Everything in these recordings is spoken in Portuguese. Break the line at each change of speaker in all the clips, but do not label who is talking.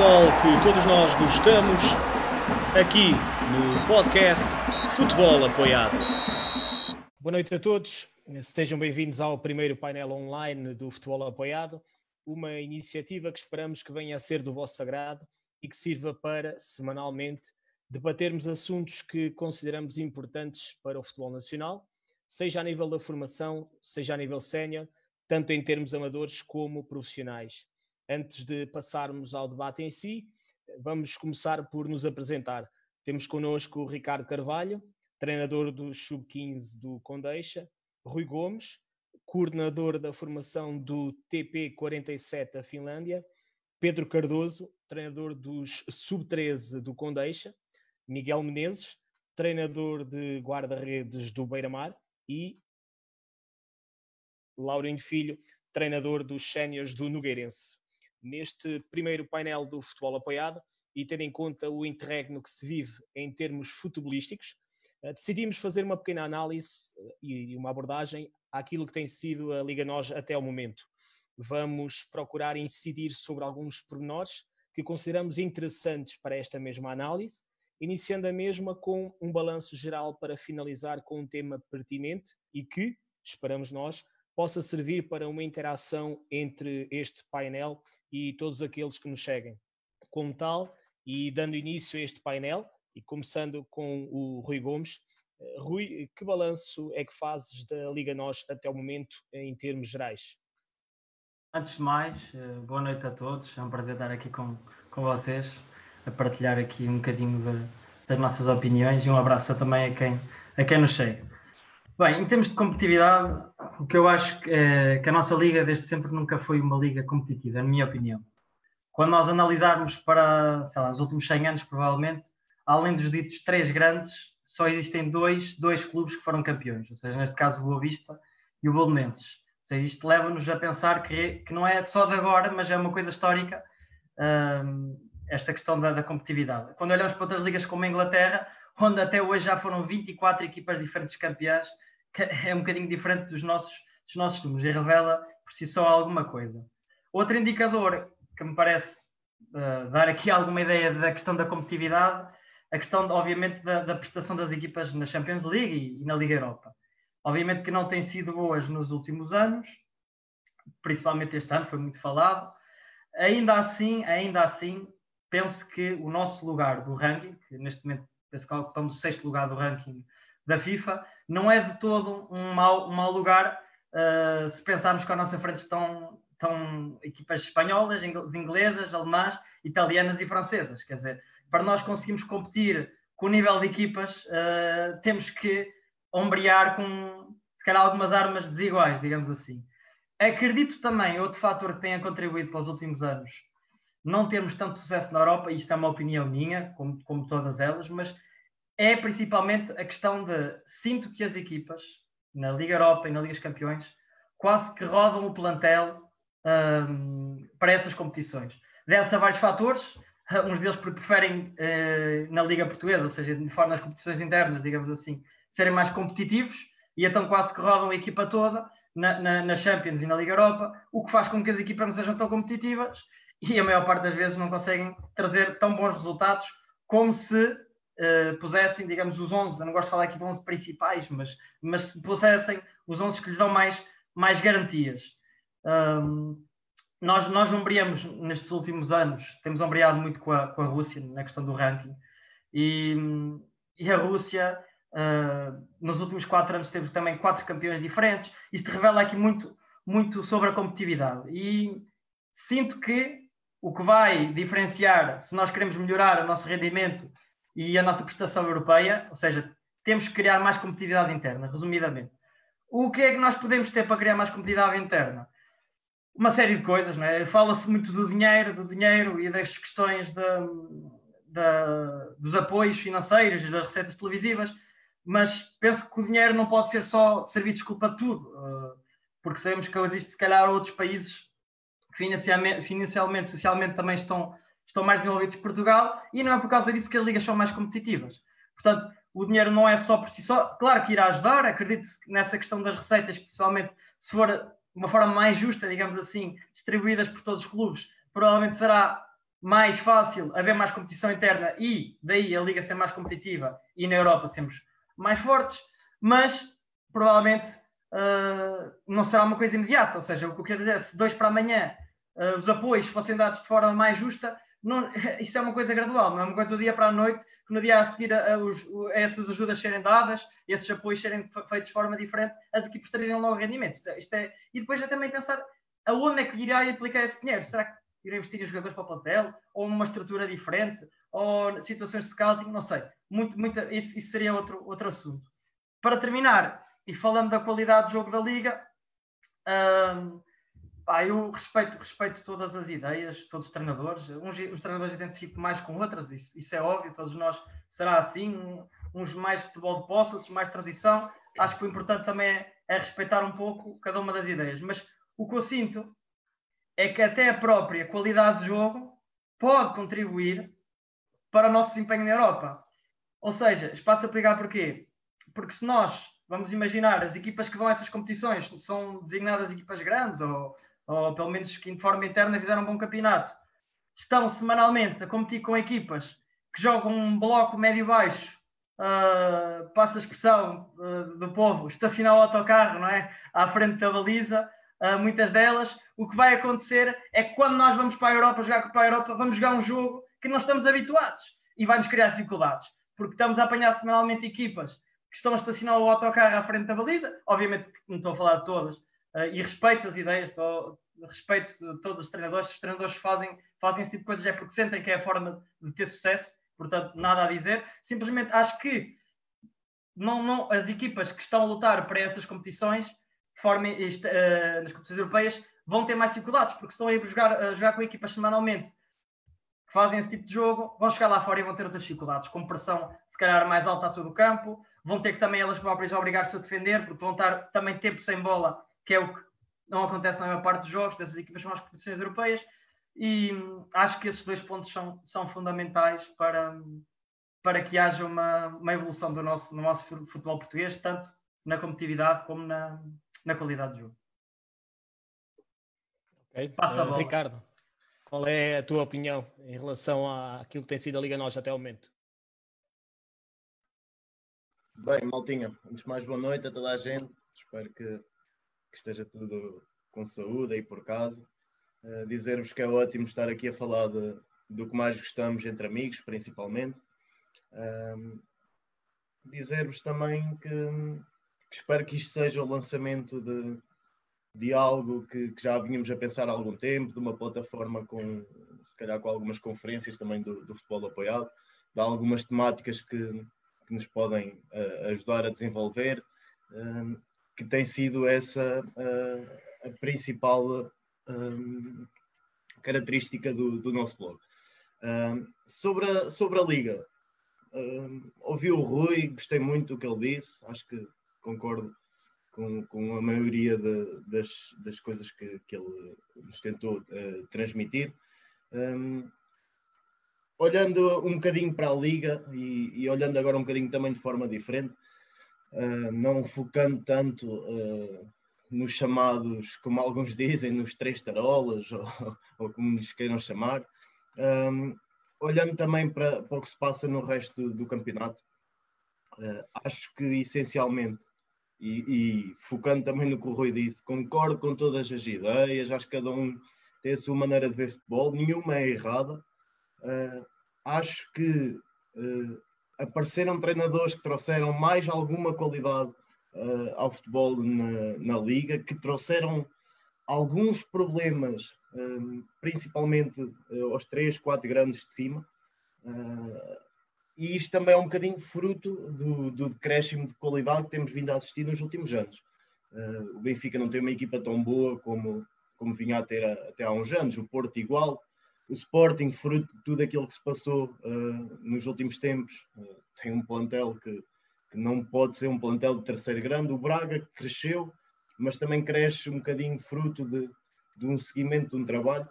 futebol que todos nós gostamos, aqui no podcast Futebol Apoiado. Boa noite a todos, sejam bem-vindos ao primeiro painel online do Futebol Apoiado, uma iniciativa que esperamos que venha a ser do vosso agrado e que sirva para, semanalmente, debatermos assuntos que consideramos importantes para o futebol nacional, seja a nível da formação, seja a nível sénior, tanto em termos amadores como profissionais. Antes de passarmos ao debate em si, vamos começar por nos apresentar. Temos connosco o Ricardo Carvalho, treinador do Sub-15 do Condeixa, Rui Gomes, coordenador da formação do TP47 da Finlândia, Pedro Cardoso, treinador dos Sub-13 do Condeixa, Miguel Menezes, treinador de guarda-redes do Beira-Mar e Laurindo Filho, treinador dos séniores do Nogueirense. Neste primeiro painel do futebol apoiado e tendo em conta o interregno que se vive em termos futebolísticos, eh, decidimos fazer uma pequena análise eh, e uma abordagem àquilo que tem sido a Liga NOS até o momento. Vamos procurar incidir sobre alguns pormenores que consideramos interessantes para esta mesma análise iniciando a mesma com um balanço geral para finalizar com um tema pertinente e que, esperamos nós, possa servir para uma interação entre este painel e todos aqueles que nos seguem. Como tal, e dando início a este painel, e começando com o Rui Gomes, eh, Rui, que balanço é que fazes da Liga NOS até o momento em termos gerais?
Antes de mais, eh, boa noite a todos, é um prazer estar aqui com, com vocês a partilhar aqui um bocadinho de, das nossas opiniões e um abraço também a quem, a quem nos segue. Bem, em termos de competitividade, o que eu acho que, é, que a nossa liga desde sempre nunca foi uma liga competitiva, na minha opinião. Quando nós analisarmos para, sei lá, os últimos 100 anos, provavelmente, além dos ditos três grandes, só existem dois, dois clubes que foram campeões, ou seja, neste caso o Boa Vista e o Bolonenses. Ou seja, isto leva-nos a pensar que, que não é só de agora, mas é uma coisa histórica. Um, esta questão da, da, competitividade. Quando olhamos para outras ligas como a Inglaterra, onde até hoje já foram 24 equipas diferentes campeãs, é um bocadinho diferente dos nossos, dos nossos números e revela por si só alguma coisa. Outro indicador que me parece uh, dar aqui alguma ideia da questão da competitividade, a questão, obviamente, da, da prestação das equipas na Champions League e, e na Liga Europa. Obviamente que não têm sido boas nos últimos anos, principalmente este ano, foi muito falado. Ainda assim, ainda assim, penso que o nosso lugar do ranking, que neste momento penso que ocupamos o sexto lugar do ranking da FIFA, não é de todo um mau, um mau lugar uh, se pensarmos que à nossa frente estão, estão equipas espanholas, inglesas, alemãs, italianas e francesas. Quer dizer, para nós conseguirmos competir com o nível de equipas, uh, temos que ombrear com, se calhar, algumas armas desiguais, digamos assim. Acredito também, outro fator que tenha contribuído para os últimos anos, não termos tanto sucesso na Europa, isto é uma opinião minha, como, como todas elas, mas é principalmente a questão de sinto que as equipas na Liga Europa e na Liga dos Campeões quase que rodam o plantel um, para essas competições. Deve-se a vários fatores, uns deles preferem uh, na Liga Portuguesa, ou seja, de forma nas competições internas, digamos assim, serem mais competitivos e então quase que rodam a equipa toda na, na, na Champions e na Liga Europa, o que faz com que as equipas não sejam tão competitivas e a maior parte das vezes não conseguem trazer tão bons resultados como se uh, pusessem, digamos, os 11, eu não gosto de falar aqui de 11 principais, mas, mas se pusessem os 11 que lhes dão mais, mais garantias. Um, nós, nós ombreamos nestes últimos anos, temos ombreado muito com a, com a Rússia na questão do ranking, e, e a Rússia, uh, nos últimos quatro anos, teve também quatro campeões diferentes. Isto revela aqui muito, muito sobre a competitividade. E sinto que o que vai diferenciar, se nós queremos melhorar o nosso rendimento e a nossa prestação europeia, ou seja, temos que criar mais competitividade interna, resumidamente. O que é que nós podemos ter para criar mais competitividade interna? Uma série de coisas, não é? Fala-se muito do dinheiro, do dinheiro e das questões de, de, dos apoios financeiros, das receitas televisivas, mas penso que o dinheiro não pode ser só servir de desculpa de tudo, eh, porque sabemos que existe, se calhar, outros países financiamento, financialmente, socialmente também estão, estão mais desenvolvidos que Portugal e não é por causa disso que as ligas são mais competitivas. Portanto, o dinheiro não é só por si só, claro que irá ajudar, acredito nessa questão das receitas, principalmente se for de uma forma mais justa, digamos assim, distribuídas por todos os clubes, provavelmente será mais fácil haver mais competição interna e daí a liga ser mais competitiva e na Europa sermos mais fortes, mas provavelmente uh, não será uma coisa imediata. Ou seja, o que eu quero dizer é se dois para amanhã uh, os apoios fossem dados de forma mais justa, não, isso é uma coisa gradual, não é uma coisa do dia para a noite, que no dia a seguir a, a, a essas ajudas serem dadas, esses apoios serem feitos de forma diferente, as equipes teriam logo rendimento. Isto é, isto é, e depois já também pensar aonde é que irá aplicar esse dinheiro? Será que irá investir em jogadores para o plantel? Ou uma estrutura diferente? Ou situações de scouting? Não sei. Muito, muito, isso, isso seria outro, outro assunto. Para terminar, e falando da qualidade do jogo da Liga, hum, eu respeito, respeito todas as ideias, todos os treinadores. Uns, os treinadores identificam mais com outras, isso, isso é óbvio, todos nós será assim. Uns mais futebol de posse, outros mais transição. Acho que o importante também é, é respeitar um pouco cada uma das ideias. Mas o que eu sinto é que até a própria qualidade de jogo pode contribuir para o nosso desempenho na Europa. Ou seja, espaço a aplicar porquê? Porque se nós, vamos imaginar, as equipas que vão a essas competições são designadas equipas grandes, ou, ou pelo menos que de forma interna fizeram um bom campeonato, estão semanalmente a competir com equipas que jogam um bloco médio-baixo, uh, passa a expressão uh, do povo, estacionar o autocarro não é? à frente da baliza, uh, muitas delas, o que vai acontecer é que quando nós vamos para a Europa jogar para a Europa, vamos jogar um jogo que não estamos habituados e vai-nos criar dificuldades, porque estamos a apanhar semanalmente equipas que estão a estacionar o autocarro à frente da baliza, obviamente não estou a falar de todas, uh, e respeito as ideias, estou, respeito todos os treinadores, se os treinadores fazem, fazem esse tipo de coisas é porque sentem que é a forma de ter sucesso, portanto, nada a dizer, simplesmente acho que não, não, as equipas que estão a lutar para essas competições forma, uh, nas competições europeias vão ter mais dificuldades, porque estão a jogar, a jogar com equipas semanalmente que fazem esse tipo de jogo, vão chegar lá fora e vão ter outras dificuldades, com pressão se calhar mais alta a todo o campo, vão ter que também elas próprias obrigar-se a defender, porque vão estar também tempo sem bola, que é o que não acontece na maior parte dos jogos dessas equipas são as competições europeias, e hum, acho que esses dois pontos são, são fundamentais para, para que haja uma, uma evolução do nosso, no nosso futebol português, tanto na competitividade como na, na qualidade de jogo.
Okay. Passa a eh, bola. Ricardo, qual é a tua opinião em relação àquilo que tem sido a Liga Nós até ao momento?
Bem, Maltinha, antes de mais boa noite a toda a gente. Espero que, que esteja tudo com saúde aí por casa. Uh, Dizer-vos que é ótimo estar aqui a falar de, do que mais gostamos entre amigos, principalmente. Uh, Dizer-vos também que espero que isto seja o lançamento de, de algo que, que, já vínhamos a pensar há algum tempo, de uma plataforma com, se calhar, com algumas conferências também do, do futebol apoiado, de algumas temáticas que, que nos podem uh, ajudar a desenvolver, uh, que tem sido essa uh, a principal característica do, do, nosso blog. sobre, a, sobre a Liga, ouvi o Rui, gostei muito do que ele disse, acho que concordo com, com a maioria de, das, das coisas que, que ele nos tentou uh, transmitir. Um, olhando um bocadinho para a Liga e, e, olhando agora um bocadinho também de forma diferente, uh, não focando tanto uh, nos chamados, como alguns dizem, nos três tarolas, ou, ou como lhes queiram chamar, um, olhando também para, para, o que se passa no resto do, do campeonato, uh, acho que essencialmente e, e, focando também no que o Rui disse, concordo com todas as ideias, acho que cada um tem a sua maneira de ver futebol, nenhuma é errada. Uh, acho que uh, apareceram treinadores que trouxeram mais alguma qualidade uh, ao futebol na, na, liga, que trouxeram alguns problemas, principalmente aos três, quatro grandes de cima. E isto também é um bocadinho fruto do, do decréscimo de qualidade que temos vindo a assistir nos últimos anos. Uh, o Benfica não tem uma equipa tão boa como, como vinha a ter a, até há uns anos, o Porto igual, o Sporting, fruto de tudo aquilo que se passou uh, nos últimos tempos, uh, tem um plantel que, que, não pode ser um plantel de terceiro grande. O Braga cresceu, mas também cresce um bocadinho fruto de, de um seguimento de um trabalho.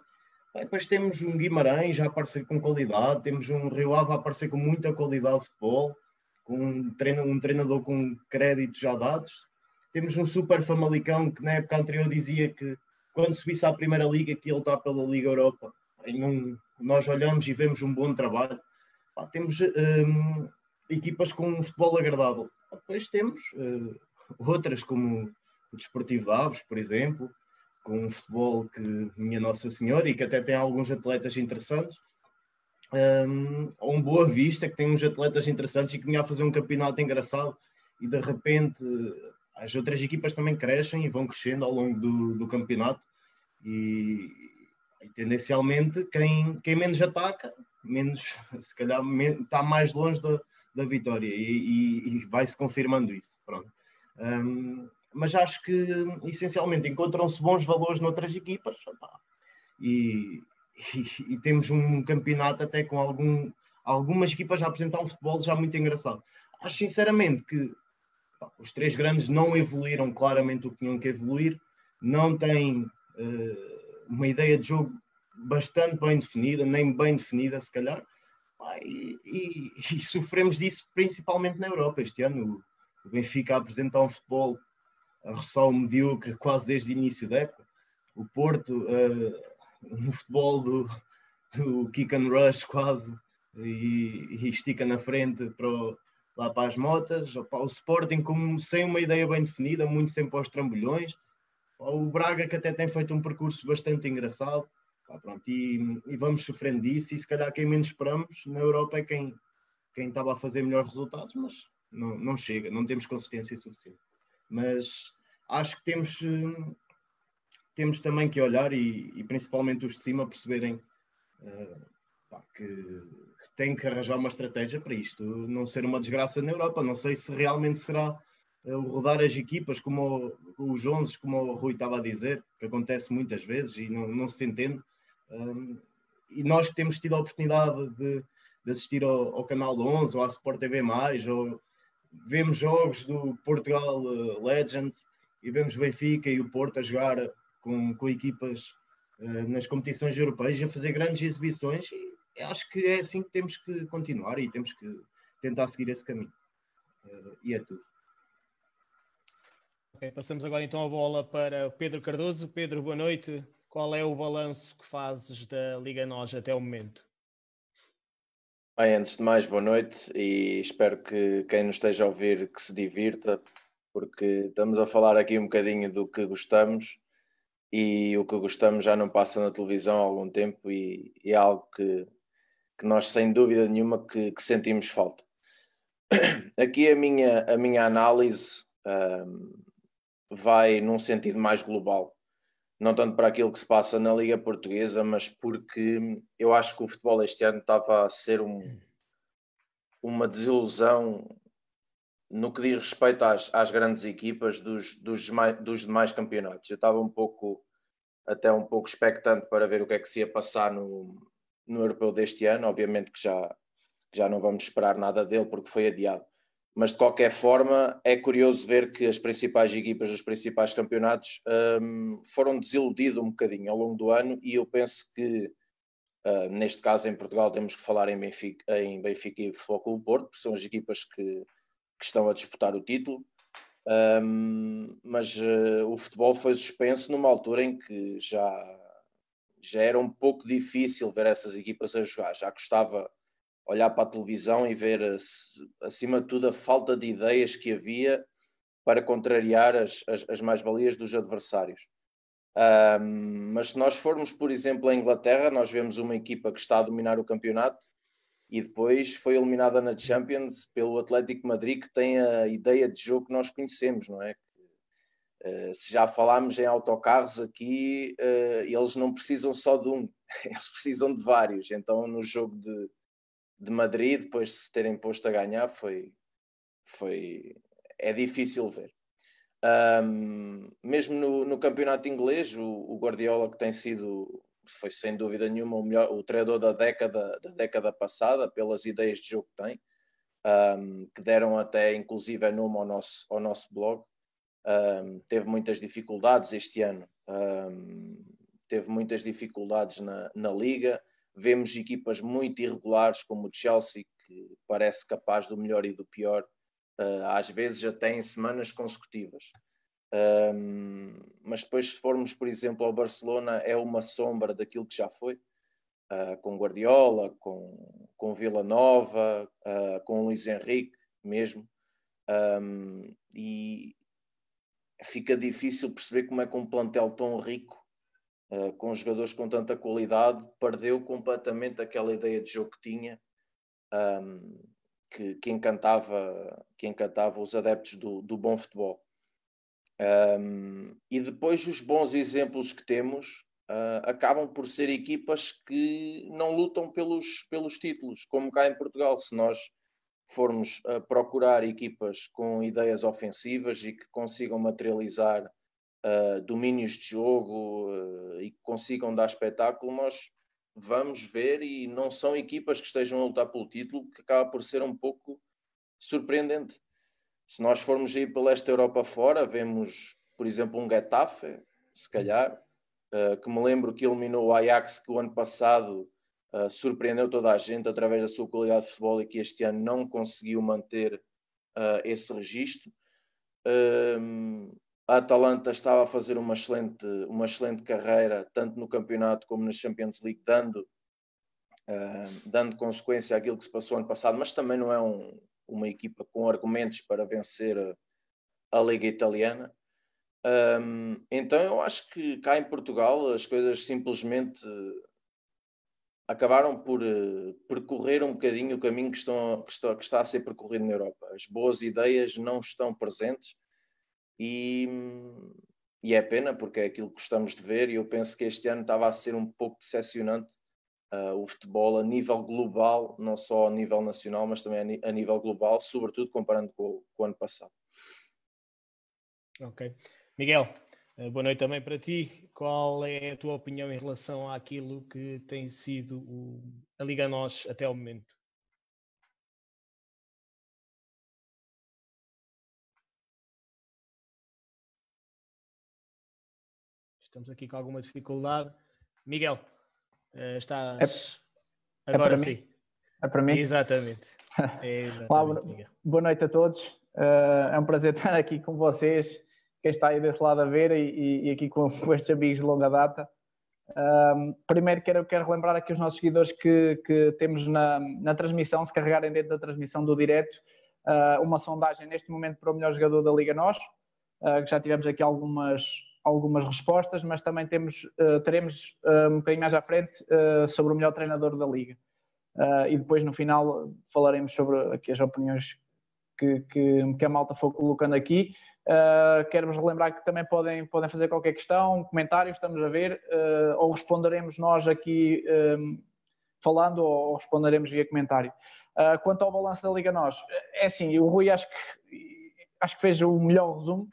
Depois temos um Guimarães a aparecer com qualidade, temos um Rio Ave a aparecer com muita qualidade de futebol, com um, treinador, um treinador com créditos já dados. Temos um super Famalicão que na época anterior dizia que quando subisse à Primeira Liga que ele está pela Liga Europa. Não, nós olhamos e vemos um bom trabalho, pá, temos um, equipas com um futebol agradável. Depois temos uh, outras, como o Desportivo de Aves, por exemplo, com um futebol que minha Nossa Senhora e que até tem alguns atletas interessantes. Um, um Boa Vista, que tem uns atletas interessantes e que vinha a fazer um campeonato engraçado e de repente as outras equipas também crescem e vão crescendo ao longo do, do campeonato e, e, tendencialmente quem, quem menos ataca, menos, se calhar está mais longe da, da vitória e, e, e vai-se confirmando isso. Pronto. Um, mas acho que essencialmente encontram-se bons valores noutras equipas e, e, temos um campeonato até com algum, algumas equipas a apresentar um futebol já muito engraçado. Acho sinceramente que os três grandes não evoluíram claramente o que tinham que evoluir, não têm uh, uma ideia de jogo bastante bem definida, nem bem definida se calhar, pá, e, e, sofremos disso principalmente na Europa este ano. O Benfica apresentar um futebol a roçar o medíocre quase desde o início da época. O Porto, uh, no futebol do, do kick and rush quase, e, e estica na frente para o, lá para as motas. O Sporting como sem uma ideia bem definida, muito sempre aos trambolhões. O Braga que até tem feito um percurso bastante engraçado. pronto, e, e, vamos sofrendo disso e se calhar quem menos esperamos na Europa é quem, quem estava a fazer melhores resultados, mas não, não chega, não temos consistência suficiente mas acho que temos, temos também que olhar e, e principalmente os de cima perceberem uh, pá, que tem que arranjar uma estratégia para isto não ser uma desgraça na Europa. Não sei se realmente será o rodar as equipas, como o, os 11, como o Rui estava a dizer, que acontece muitas vezes e não, não se entende. Um, e nós que temos tido a oportunidade de, de assistir ao, ao, canal 11 ou à Sport TV, ou vemos jogos do Portugal uh, Legends e vemos Benfica e o Porto a jogar com, com equipas uh, nas competições europeias e a fazer grandes exibições e acho que é assim que temos que continuar e temos que tentar seguir esse caminho. Uh, e é tudo.
Passamos agora então a bola para Pedro Cardoso. Pedro, boa noite. Qual é o balanço que fazes da Liga NOS até o momento?
Bem, antes de mais, boa noite e espero que quem nos esteja a ouvir que se divirta, porque estamos a falar aqui um bocadinho do que gostamos e o que gostamos já não passa na televisão há algum tempo e, e é algo que, que nós sem dúvida nenhuma que, que sentimos falta. Aqui a minha, a minha análise um, vai num sentido mais global não tanto para aquilo que se passa na Liga Portuguesa, mas porque eu acho que o futebol este ano estava a ser um, uma desilusão no que diz respeito às, às grandes equipas dos, dos, demais, dos demais campeonatos. Eu estava um pouco, até um pouco expectante para ver o que é que se ia passar no, no europeu deste ano. Obviamente que já, já não vamos esperar nada dele porque foi adiado mas de qualquer forma é curioso ver que as principais equipas dos principais campeonatos um, foram desiludidas um bocadinho ao longo do ano e eu penso que uh, neste caso em Portugal temos que falar em Benfica, em Benfica e Futebol Clube Porto, porque são as equipas que, que estão a disputar o título. Um, mas uh, o futebol foi suspenso numa altura em que já, já era um pouco difícil ver essas equipas a jogar, já custava olhar para a televisão e ver, acima de tudo, a falta de ideias que havia para contrariar as, as, as mais-valias dos adversários. Um, mas se nós formos, por exemplo, à Inglaterra, nós vemos uma equipa que está a dominar o campeonato e depois foi eliminada na Champions pelo Atlético Madrid, que tem a ideia de jogo que nós conhecemos, não é? Uh, se já falámos em autocarros aqui, uh, eles não precisam só de um, eles precisam de vários. Então, no jogo de, de Madrid, depois de se terem posto a ganhar, foi, foi é difícil ver. Um, mesmo no, no, campeonato inglês, o, o, Guardiola, que tem sido, foi sem dúvida nenhuma, o, melhor, o treinador da década, da década passada, pelas ideias de jogo que tem, um, que deram até inclusive nome ao nosso, ao nosso blog. Um, teve muitas dificuldades este ano, teve muitas dificuldades na, na liga, Vemos equipas muito irregulares, como o Chelsea, que parece capaz do melhor e do pior, uh, às vezes até em semanas consecutivas. Um, mas depois, se formos, por exemplo, ao Barcelona, é uma sombra daquilo que já foi. uh, com Guardiola, com, com Vila Nova, uh, com Luís Henrique mesmo. Um, e fica difícil perceber como é que um plantel tão rico, uh, com jogadores com tanta qualidade, perdeu completamente aquela ideia de jogo que tinha, um, que, que, encantava, que encantava os adeptos do, do bom futebol. Um, e depois os bons exemplos que temos uh, acabam por ser equipas que não lutam pelos, pelos títulos, como cá em Portugal. Se nós formos uh, procurar equipas com ideias ofensivas e que consigam materializar uh, domínios de jogo e que consigam dar espetáculo, nós vamos ver e não são equipas que estejam a lutar pelo título, que acaba por ser um pouco surpreendente. Se nós formos ir pela esta Europa fora, vemos, por exemplo, um Getafe, se calhar, uh, que me lembro que eliminou o Ajax, que o ano passado uh, surpreendeu toda a gente através da sua qualidade de futebol e que este ano não conseguiu manter uh, esse registro. A Atalanta estava a fazer uma excelente, uma excelente carreira, tanto no campeonato como na Champions League, dando, dando consequência àquilo que se passou ano passado, mas também não é um, uma equipa com argumentos para vencer a, Liga Italiana. Um, então eu acho que cá em Portugal as coisas simplesmente acabaram por uh, percorrer um bocadinho o caminho que, estão, que, está, que está a ser percorrido na Europa. As boas ideias não estão presentes e, e é pena porque é aquilo que gostamos de ver e eu penso que este ano estava a ser um pouco decepcionante uh, o futebol a nível global, não só a nível nacional, mas também a, nível global, sobretudo comparando com, com o ano passado.
Ok. Miguel, eh, boa noite também para ti. Qual é a tua opinião em relação àquilo que tem sido o, a Liga Nós até ao momento? Estamos aqui com alguma dificuldade. Miguel, eh, estás é, agora é sim. Mim?
É para mim?
Exatamente. É
exatamente Olá, boa noite a todos. Uh, é um prazer estar aqui com vocês quem está aí desse lado a ver e, e aqui com, com, estes amigos de longa data. Um, primeiro quero, quero relembrar aqui os nossos seguidores que, que temos na, na transmissão, se carregarem dentro da transmissão do direto, uh, uma sondagem neste momento para o melhor jogador da Liga Nós, uh, que já tivemos aqui algumas, algumas respostas, mas também temos, uh, teremos um bocadinho mais à frente sobre o melhor treinador da Liga. e depois no final falaremos sobre aqui as opiniões que, que, que a malta foi colocando aqui. Uh, Quero-vos relembrar que também podem, podem fazer qualquer questão, comentário, estamos a ver, ou responderemos nós aqui um, falando, ou responderemos via comentário. Quanto ao balanço da Liga Nós, é assim, o Rui acho que, acho que fez o melhor resumo,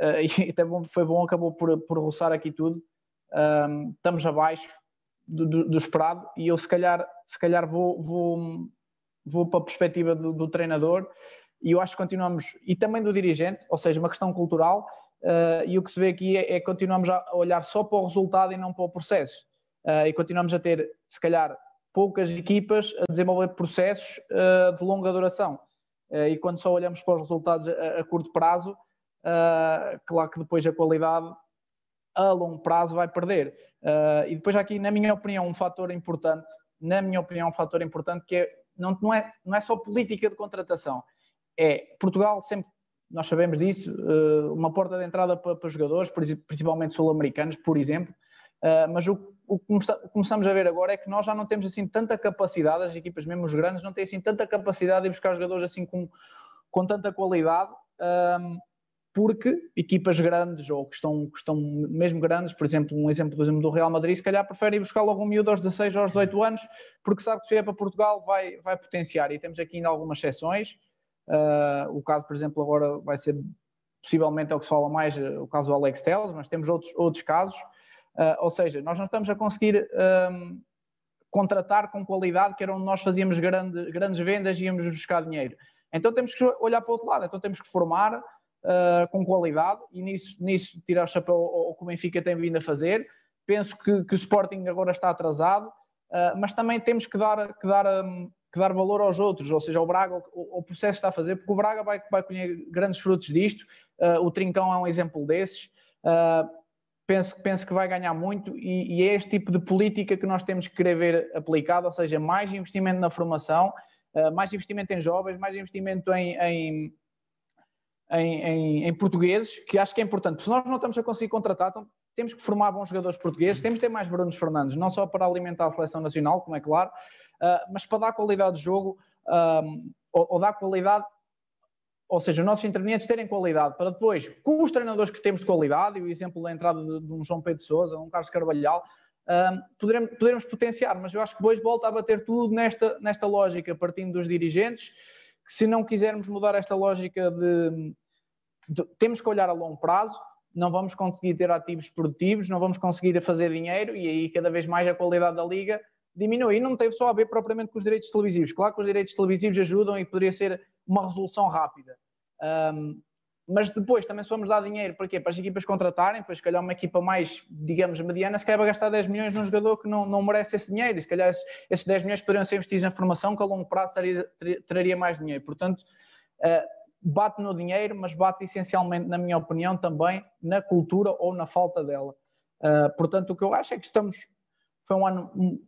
uh, e até bom, foi bom, acabou por, por roçar aqui tudo. Estamos abaixo do, do, do, esperado, e eu se calhar, se calhar vou, vou, vou para a perspectiva do, do treinador e eu acho que continuamos, e também do dirigente, ou seja, uma questão cultural, uh, e o que se vê aqui é, é continuamos a olhar só para o resultado e não para o processo. Uh, e continuamos a ter, se calhar, poucas equipas a desenvolver processos uh, de longa duração. e quando só olhamos para os resultados a, a curto prazo, claro que depois a qualidade a longo prazo vai perder. e depois aqui, na minha opinião, um fator importante, na minha opinião, um fator importante que é, não, não, é, não é só política de contratação, é Portugal sempre, nós sabemos disso, eh, uma porta de entrada para, para jogadores, principalmente sul-americanos, por exemplo, eh, mas o, o que começamos a ver agora é que nós já não temos assim tanta capacidade, as equipas mesmo os grandes não têm assim tanta capacidade de buscar jogadores assim com, com tanta qualidade, porque equipas grandes ou que estão, que estão mesmo grandes, por exemplo, um exemplo, por exemplo do Real Madrid, se calhar prefere ir buscar logo um miúdo aos 16 ou aos 18 anos, porque sabe que se vier para Portugal vai, vai potenciar. E temos aqui ainda algumas exceções, Uh, o caso, por exemplo, agora vai ser possivelmente é o que se fala mais, o caso do Alex Telles, mas temos outros, outros casos. Uh, ou seja, nós não estamos a conseguir um, contratar com qualidade, que era onde nós fazíamos grande, grandes vendas e íamos buscar dinheiro. Então temos que olhar para o outro lado, então temos que formar uh, com qualidade e nisso, nisso tirar o chapéu ao que o Benfica tem vindo a fazer. Penso que, que o Sporting agora está atrasado, uh, mas também temos que dar, que dar um, que dar valor aos outros, ou seja, o Braga, o, processo está a fazer, porque o Braga vai, vai colher grandes frutos disto, uh, o Trincão é um exemplo desses. Penso, penso que vai ganhar muito e, e, é este tipo de política que nós temos que querer ver aplicado, ou seja, mais investimento na formação, mais investimento em jovens, mais investimento em, em, em, em, portugueses, que acho que é importante, se nós não estamos a conseguir contratar, então temos que formar bons jogadores portugueses, temos que ter mais Brunos Fernandes, não só para alimentar a seleção nacional, como é claro, uh, mas para dar qualidade de jogo, um, ou, ou dar qualidade ou seja, os nossos intervenientes terem qualidade, para depois, com os treinadores que temos de qualidade, e o exemplo da entrada de, de um João Pedro Sousa, um Carlos Carvalhal, um, poderemos, poderemos, potenciar, mas eu acho que depois volta a bater tudo nesta, nesta lógica, partindo dos dirigentes, que se não quisermos mudar esta lógica de temos que olhar a longo prazo, não vamos conseguir ter ativos produtivos, não vamos conseguir fazer dinheiro e aí cada vez mais a qualidade da liga diminui. E não teve só a ver propriamente com os direitos televisivos. Claro que os direitos televisivos ajudam e poderia ser uma resolução rápida. Um, mas depois também se vamos dar dinheiro para quê? Para as equipas contratarem, para se calhar uma equipa mais, digamos, mediana, se calhar vai gastar 10 milhões num jogador que não, não merece esse dinheiro, e se calhar esses, esses 10 milhões poderiam ser investidos na formação, que a longo prazo traria, traria mais dinheiro. Portanto, uh, bate no dinheiro, mas bate essencialmente, na minha opinião, também na cultura ou na falta dela. Uh, portanto, o que eu acho é que estamos. Foi um ano, um,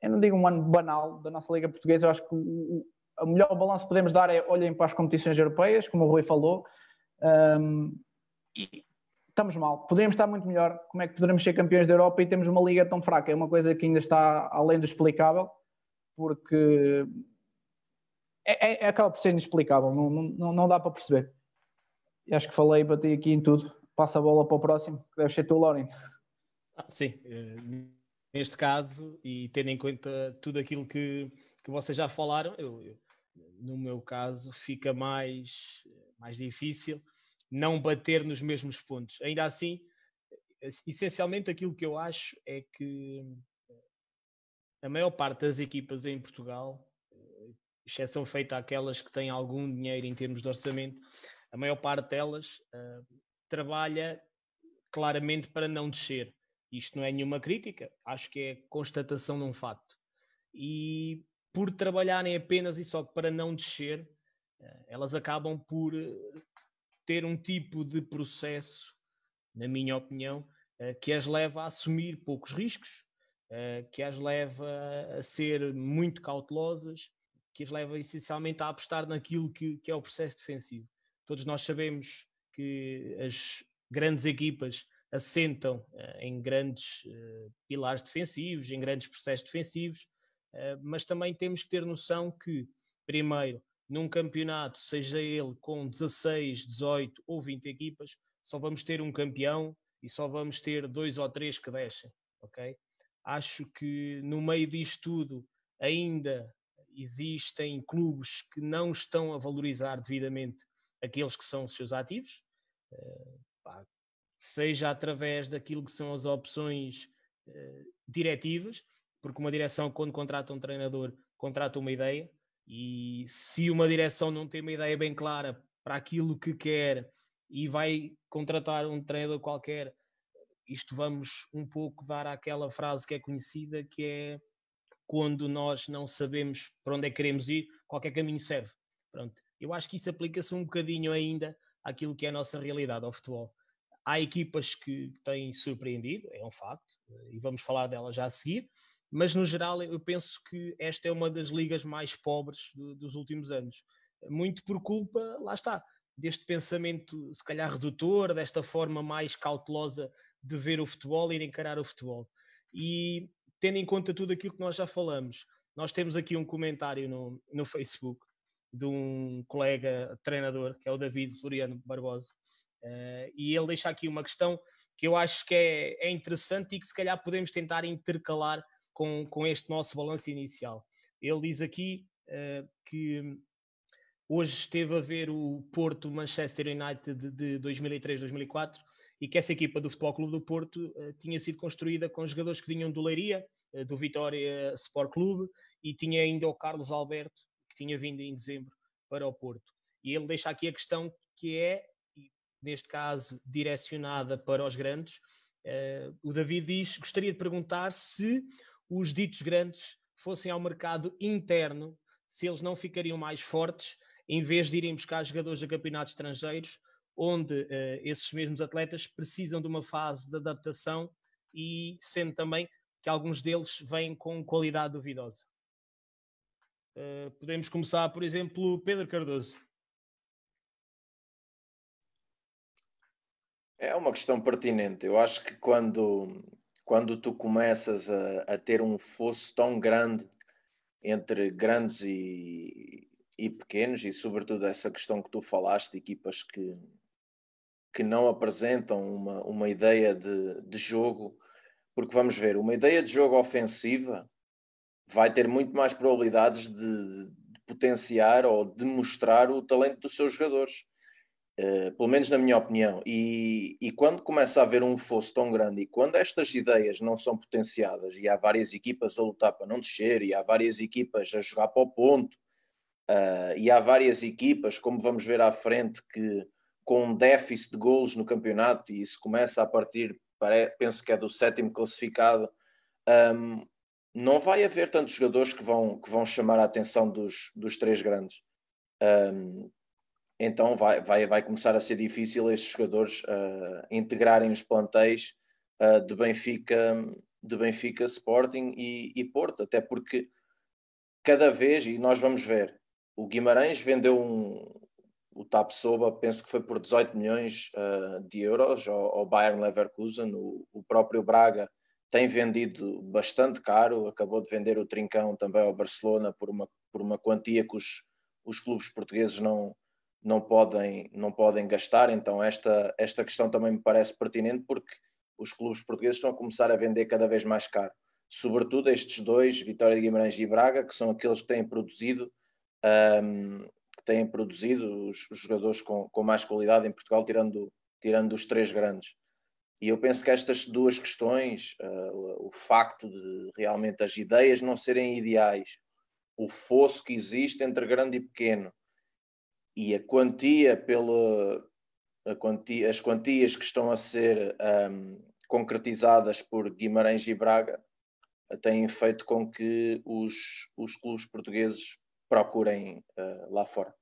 eu não digo um ano banal da nossa Liga Portuguesa, eu acho que o, o melhor balanço que podemos dar é olhem para as competições europeias, como o Rui falou, um, estamos mal. Poderíamos estar muito melhor. Como é que poderemos ser campeões da Europa e temos uma liga tão fraca? É uma coisa que ainda está além do explicável, porque é, é, é acaba por ser inexplicável, não, não, não dá para perceber. E acho que falei, bati aqui em tudo. Passa a bola para o próximo, que deve ser tu, Lauren.
Ah, sim, eh, neste caso, e tendo em conta tudo aquilo que, que vocês já falaram, eu, eu, no meu caso fica mais, mais difícil não bater nos mesmos pontos. Ainda assim, essencialmente aquilo que eu acho é que a maior parte das equipas em Portugal, exceção feita aquelas que têm algum dinheiro em termos de orçamento, a maior parte delas uh, trabalha claramente para não descer. Isto não é nenhuma crítica, acho que é constatação de um facto. E por trabalharem apenas e só para não descer, eh, elas acabam por eh, ter um tipo de processo, na minha opinião, que as leva a assumir poucos riscos, que as leva a ser muito cautelosas, que as leva essencialmente a apostar naquilo que, que é o processo defensivo. Todos nós sabemos que as grandes equipas assentam em grandes pilares defensivos, em grandes processos defensivos, eh, mas também temos que ter noção que, primeiro, num campeonato, seja ele com 16, 18 ou 20 equipas, só vamos ter um campeão e só vamos ter dois ou três que descem, ok? Acho que no meio disto tudo ainda existem clubes que não estão a valorizar devidamente aqueles que são os seus ativos, pá, seja através daquilo que são as opções uh, diretivas, porque uma direção, quando contrata um treinador, contrata uma ideia, e se uma direção não tem uma ideia bem clara para aquilo que quer e vai contratar um treinador qualquer, isto vamos um pouco dar àquela frase que é conhecida, que é quando nós não sabemos para onde é que queremos ir, qualquer caminho serve. Pronto. Eu acho que isso aplica-se um bocadinho ainda àquilo que é a nossa realidade ao futebol. Há equipas que têm surpreendido, é um facto, e vamos falar delas já a seguir, mas no geral eu penso que esta é uma das ligas mais pobres do, dos últimos anos. Muito por culpa, lá está, deste pensamento se calhar redutor, desta forma mais cautelosa de ver o futebol e de encarar o futebol. E tendo em conta tudo aquilo que nós já falamos, nós temos aqui um comentário no, no Facebook de um colega treinador, que é o David Floriano Barbosa, uh, e ele deixa aqui uma questão que eu acho que é, é interessante e que se calhar podemos tentar intercalar com, com este nosso balanço inicial. Ele diz aqui uh, que hoje esteve a ver o Porto Manchester United de 2003-2004 e que essa equipa do Futebol Clube do Porto uh, tinha sido construída com jogadores que vinham do Leiria, uh, do Vitória Sport Clube e tinha ainda o Carlos Alberto, que tinha vindo em dezembro para o Porto. E ele deixa aqui a questão que é, neste caso, direcionada para os grandes. Uh, o David diz: gostaria de perguntar se os ditos grandes fossem ao mercado interno, se eles não ficariam mais fortes em vez de irem buscar jogadores a campeonatos estrangeiros onde uh, esses mesmos atletas precisam de uma fase de adaptação e sendo também que alguns deles vêm com qualidade duvidosa. Uh, podemos começar, por exemplo, Pedro Cardoso.
É uma questão pertinente. Eu acho que quando, quando tu começas a, a ter um fosso tão grande entre grandes e, e pequenos, e sobretudo essa questão que tu falaste, equipas que, que não apresentam uma, uma ideia de, de jogo, porque vamos ver, uma ideia de jogo ofensiva vai ter muito mais probabilidades de, de potenciar ou de mostrar o talento dos seus jogadores. Uh, pelo menos na minha opinião. E, e, quando começa a haver um fosso tão grande e quando estas ideias não são potenciadas e há várias equipas a lutar para não descer e há várias equipas a jogar para o ponto uh, e há várias equipas, como vamos ver à frente, que com um déficit de golos no campeonato e isso começa a partir, penso que é do sétimo classificado, um, não vai haver tantos jogadores que vão, que vão chamar a atenção dos, dos três grandes. Um, então vai, vai, vai começar a ser difícil esses jogadores uh, integrarem os plantéis uh, de Benfica, de Benfica Sporting e, e, Porto, até porque cada vez, e nós vamos ver, o Guimarães vendeu um, o Tapsoba, penso que foi por 18 milhões uh, de euros ao, ao Bayern Leverkusen, o, o, próprio Braga tem vendido bastante caro, acabou de vender o Trincão também ao Barcelona por uma, por uma quantia que os, os clubes portugueses não não podem, não podem gastar. Então, esta, esta questão também me parece pertinente porque os clubes portugueses estão a começar a vender cada vez mais caro. Sobretudo estes dois, Vitória de Guimarães e Braga, que são aqueles que têm produzido, um, que têm produzido os, jogadores com, com mais qualidade em Portugal, tirando, tirando os três grandes. E eu penso que estas duas questões, uh, o, facto de realmente as ideias não serem ideais, o fosso que existe entre grande e pequeno, e a quantia pela quantia, as quantias que estão a ser um, concretizadas por Guimarães e Braga têm feito com que os, os clubes portugueses procurem uh, lá fora.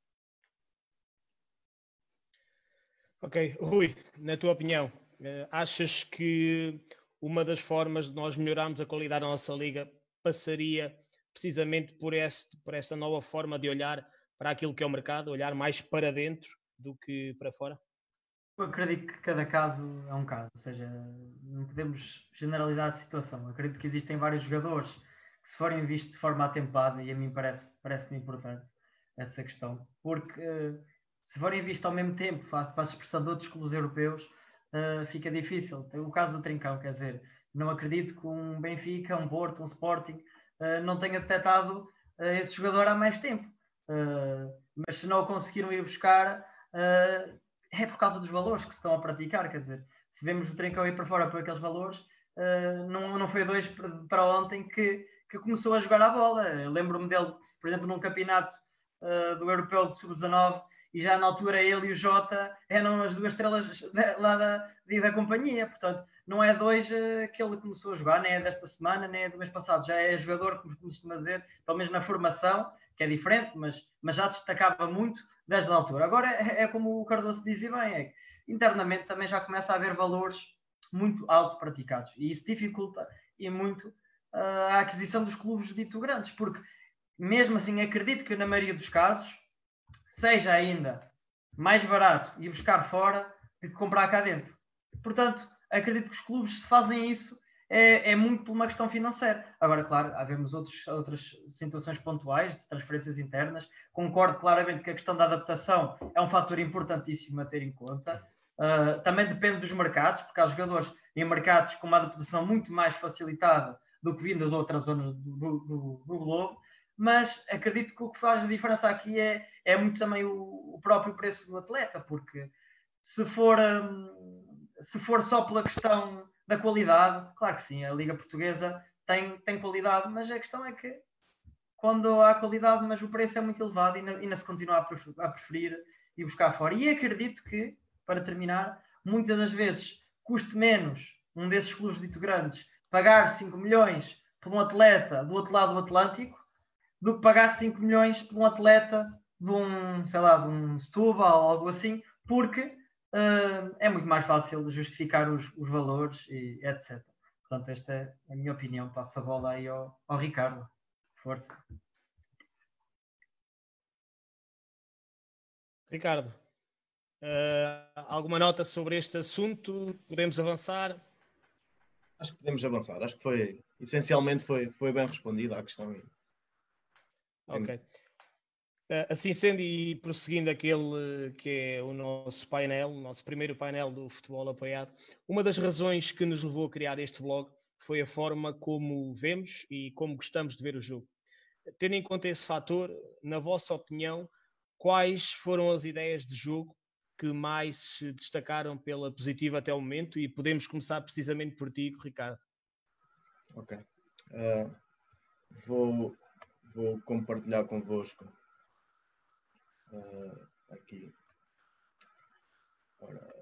Ok, Rui, na tua opinião, uh, achas que uma das formas de nós melhorarmos a qualidade da nossa liga passaria precisamente por, este, por esta nova forma de olhar para aquilo que é o mercado, olhar mais para dentro do que para fora?
Eu acredito que cada caso é um caso, ou seja, não podemos generalizar a situação. Eu acredito que existem vários jogadores que, se forem vistos de forma atempada, e a mim parece, parece importante essa questão, porque se forem vistos ao mesmo tempo, para a expressão de outros clubes europeus, uh, fica difícil. O caso do Trincão, quer dizer, não acredito que um Benfica, um Porto, um Sporting uh, não tenha detectado uh, esse jogador há mais tempo. Mas se não o conseguiram ir buscar, é por causa dos valores que se estão a praticar. Quer dizer, se vemos o Trincão ir para fora por aqueles valores, não, não foi dois para ontem que, que começou a jogar a bola. Lembro-me dele, por exemplo, num campeonato do Europeu de Sub-19 e já na altura ele e o Jota eram as duas estrelas lá da, da companhia. Portanto, não é dois que ele começou a jogar, nem é desta semana, nem é do mês passado. Já é jogador, como costuma dizer, pelo menos na formação, que é diferente, mas, mas já destacava muito desde a altura. Agora é, é como o Cardoso dizia bem, é que internamente também já começa a haver valores muito alto praticados e isso dificulta e muito uh, a aquisição dos clubes dito grandes, porque mesmo assim acredito que na maioria dos casos seja ainda mais barato ir buscar fora do que comprar cá dentro. Portanto, acredito que os clubes se fazem isso é, é, muito por uma questão financeira. Agora, claro, havemos outros, outras situações pontuais de transferências internas. Concordo claramente que a questão da adaptação é um fator importantíssimo a ter em conta. Uh, também depende dos mercados, porque há jogadores em mercados com uma adaptação muito mais facilitada do que vindo de outras zonas do, do, do globo. Mas acredito que o que faz a diferença aqui é, é muito também o, o próprio preço do atleta, porque se for, um, se for só pela questão da qualidade, claro que sim, a Liga Portuguesa tem, tem qualidade, mas a questão é que quando há qualidade, mas o preço é muito elevado e ainda, se continua a preferir e buscar fora. E acredito que, para terminar, muitas das vezes custe menos um desses clubes dito grandes pagar 5 milhões por um atleta do outro lado do Atlântico do que pagar 5 milhões por um atleta de um, sei lá, de um Setúbal ou algo assim, porque uh, é muito mais fácil justificar os, os, valores e etc. Portanto, esta é a minha opinião. Passo a bola aí ao, ao Ricardo. Força.
Ricardo, uh, alguma nota sobre este assunto? Podemos avançar?
Acho que podemos avançar. Acho que foi, essencialmente, foi, foi bem respondida a questão.
Ok. Eh, assim sendo e prosseguindo aquele que é o nosso painel, o nosso primeiro painel do futebol apoiado, uma das razões que nos levou a criar este blog foi a forma como vemos e como gostamos de ver o jogo. Tendo em conta esse fator, na vossa opinião, quais foram as ideias de jogo que mais se destacaram pela positiva até o momento? E podemos começar precisamente por ti, Ricardo.
Ok. Uh, vou, vou compartilhar convosco uh, aqui. Ora,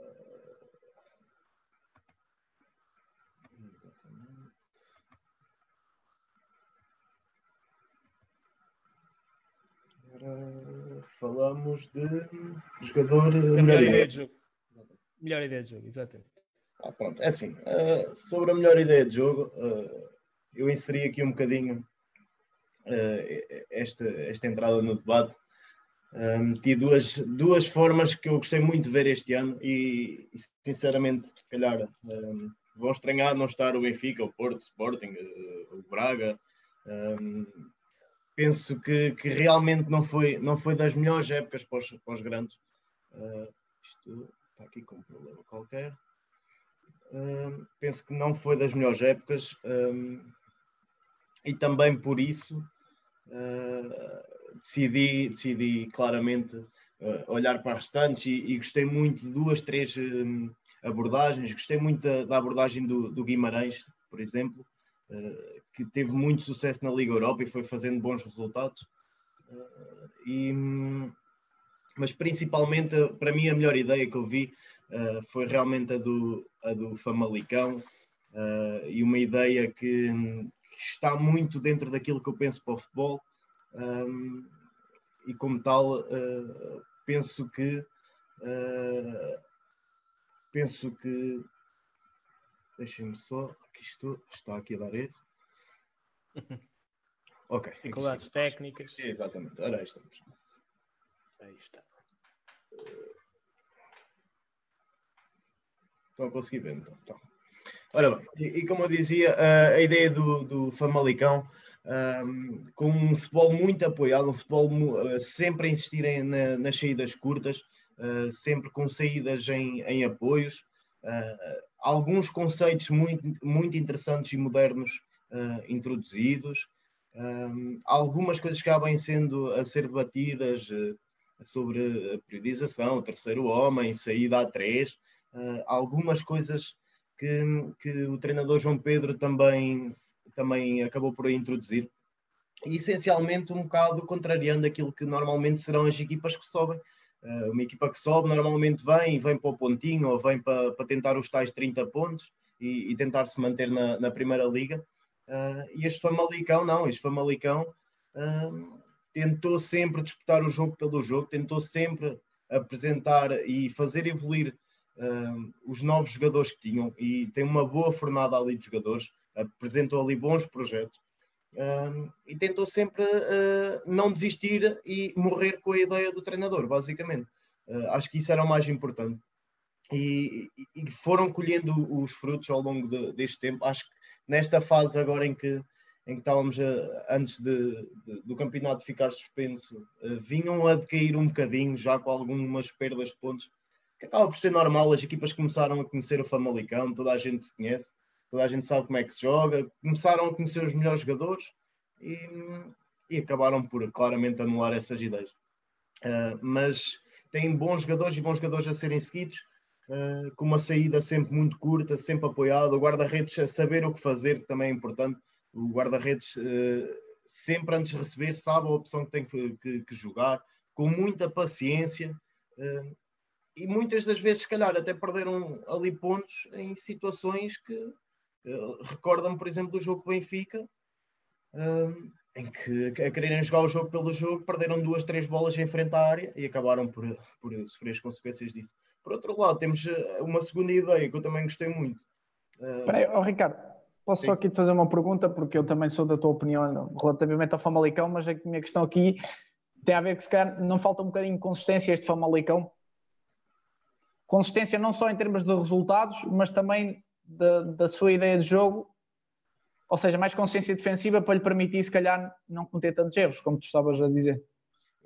exatamente. Ora, falamos de jogador.
melhor, melhor ideia de jogo. Melhor ideia de jogo, exatamente.
Ah, pronto, é assim. Uh, sobre a melhor ideia de jogo, uh, eu inseri aqui um bocadinho esta, esta entrada no debate meti duas, duas formas que eu gostei muito de ver este ano e, sinceramente, se calhar, um, vão estranhar não estar o Benfica, o Porto, o Sporting, o Braga. Um, penso que, que, realmente não foi, não foi das melhores épocas para os, para os grandes. Uh, isto está aqui com um problema qualquer. Uh, penso que não foi das melhores épocas um, e também por isso uh, decidi, decidi claramente uh, olhar para as restantes e, e, gostei muito de duas, três um, abordagens. Gostei muito da, da abordagem do, do, Guimarães, por exemplo, uh, que teve muito sucesso na Liga Europa e foi fazendo bons resultados. Uh, e, mas principalmente, para mim, a melhor ideia que eu vi foi realmente a do, a do Famalicão e uma ideia que está muito dentro daquilo que eu penso para o futebol. Um, e como tal uh, penso que uh, penso que deixem-me só que isto está aqui a dar erro.
Ok. Dificuldades técnicas.
Exatamente, ora aí estamos.
Aí está.
Estão a conseguir ver então, então. Ora e, e, como eu dizia, a ideia do, do Famalicão com um futebol muito apoiado, um futebol sempre a insistir na, nas saídas curtas, sempre com saídas em, em apoios, alguns conceitos muito, muito interessantes e modernos introduzidos, um, algumas coisas que acabam sendo a ser debatidas sobre a periodização, o terceiro homem, saída a três, algumas coisas que, que o treinador João Pedro também também acabou por introduzir, e essencialmente um bocado contrariando aquilo que normalmente serão as equipas que sobem. Uh, uma equipa que sobe normalmente vem, vem para o pontinho ou vem para, para tentar os tais 30 pontos e, e tentar se manter na, na primeira liga. Uh, e este Famalicão, não, este Famalicão uh, tentou sempre disputar o jogo pelo jogo, tentou sempre apresentar e fazer evoluir os novos jogadores que tinham e tem uma boa fornada ali de jogadores apresentou ali bons projetos um, e tentou sempre uh, não desistir e morrer com a ideia do treinador, basicamente. Uh, acho que isso era o mais importante. E, e foram colhendo os frutos ao longo de, deste tempo. Acho que nesta fase agora em que, em que estávamos uh, antes de, de, do campeonato ficar suspenso, vinham a decair um bocadinho, já com algumas perdas de pontos, acaba por ser normal. As equipas começaram a conhecer o Famalicão, toda a gente se conhece toda a gente sabe como é que se joga, começaram a conhecer os melhores jogadores e, e acabaram por claramente anular essas ideias. Uh, mas têm bons jogadores e bons jogadores a serem seguidos, uh, com uma saída sempre muito curta, sempre apoiado, o guarda-redes a saber o que fazer, que também é importante. O guarda-redes uh, sempre antes de receber sabe a opção que tem que, que, que jogar, com muita paciência e muitas das vezes, se calhar, até perderam ali pontos em situações que Recorda-me, por exemplo, do jogo Benfica, em que a quererem jogar o jogo pelo jogo, perderam duas, três bolas em frente à área e acabaram por, por sofrer as consequências disso. Por outro lado, temos eh, uma segunda ideia que eu também gostei muito.
Espera aí, oh, Ricardo, posso Sim. só aqui te fazer uma pergunta, porque eu também sou da tua opinião relativamente ao Famalicão, mas a minha questão aqui tem a ver que se calhar não falta um bocadinho de consistência este Famalicão. Consistência não só em termos de resultados, mas também da, da sua ideia de jogo ou seja, mais consciência defensiva para lhe permitir, se calhar, não cometer tantos erros, como tu estavas a dizer.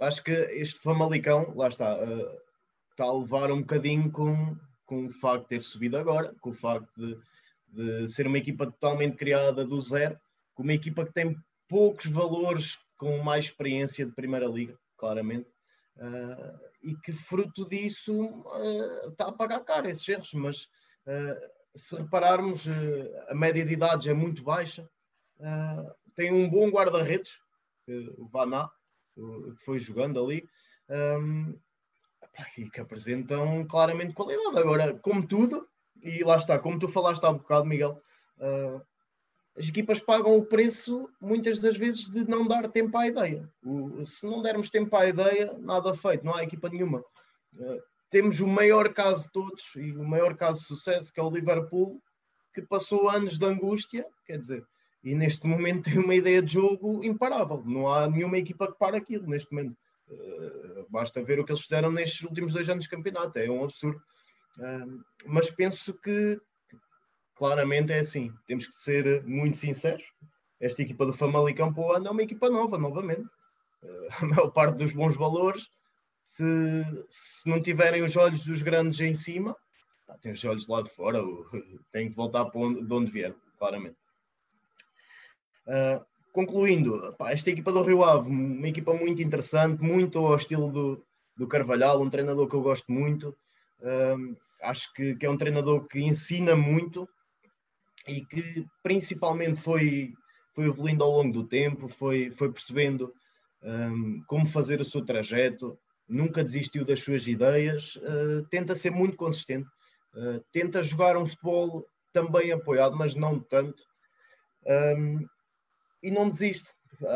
Acho que este Famalicão, lá está, uh, está a levar um bocadinho com, com o facto de ter subido agora, com o facto de, de ser uma equipa totalmente criada do zero, com uma equipa que tem poucos valores com mais experiência de Primeira Liga, claramente, uh, e que fruto disso uh, está a pagar caro esses erros, mas uh, se repararmos, a média de idades é muito baixa. Tem um bom guarda-redes, o Vaná, que foi jogando ali, ehm, e que apresentam claramente qualidade. Agora, como tudo, e lá está, como tu falaste há um bocado, Miguel, as equipas pagam o preço muitas das vezes de não dar tempo à ideia. se não dermos tempo à ideia, nada feito, não há equipa nenhuma temos o maior caso de todos e o maior caso de sucesso, que é o Liverpool, que passou anos de angústia, quer dizer, e neste momento tem uma ideia de jogo imparável. Não há nenhuma equipa que pare aquilo neste momento. Uh, basta ver o que eles fizeram nestes últimos dois anos de campeonato, é um absurdo. Uh, mas penso que claramente é assim, temos que ser muito sinceros. Esta equipa do Famalicão para o ano é uma equipa nova, novamente. Uh, a maior parte dos bons valores se, se não tiverem os olhos dos grandes em cima, tem os olhos lá de fora, tem que voltar para onde, de onde vier, claramente. Uh, concluindo, pá, esta equipa do Rio Ave, uma equipa muito interessante, muito ao estilo do, do Carvalhal, um treinador que eu gosto muito. Uh, acho que, que, é um treinador que ensina muito e que principalmente foi, foi evoluindo ao longo do tempo, foi, foi percebendo um, como fazer o seu trajeto, nunca desistiu das suas ideias, uh, tenta ser muito consistente, uh, tenta jogar um futebol também apoiado, mas não tanto, um, e não desiste.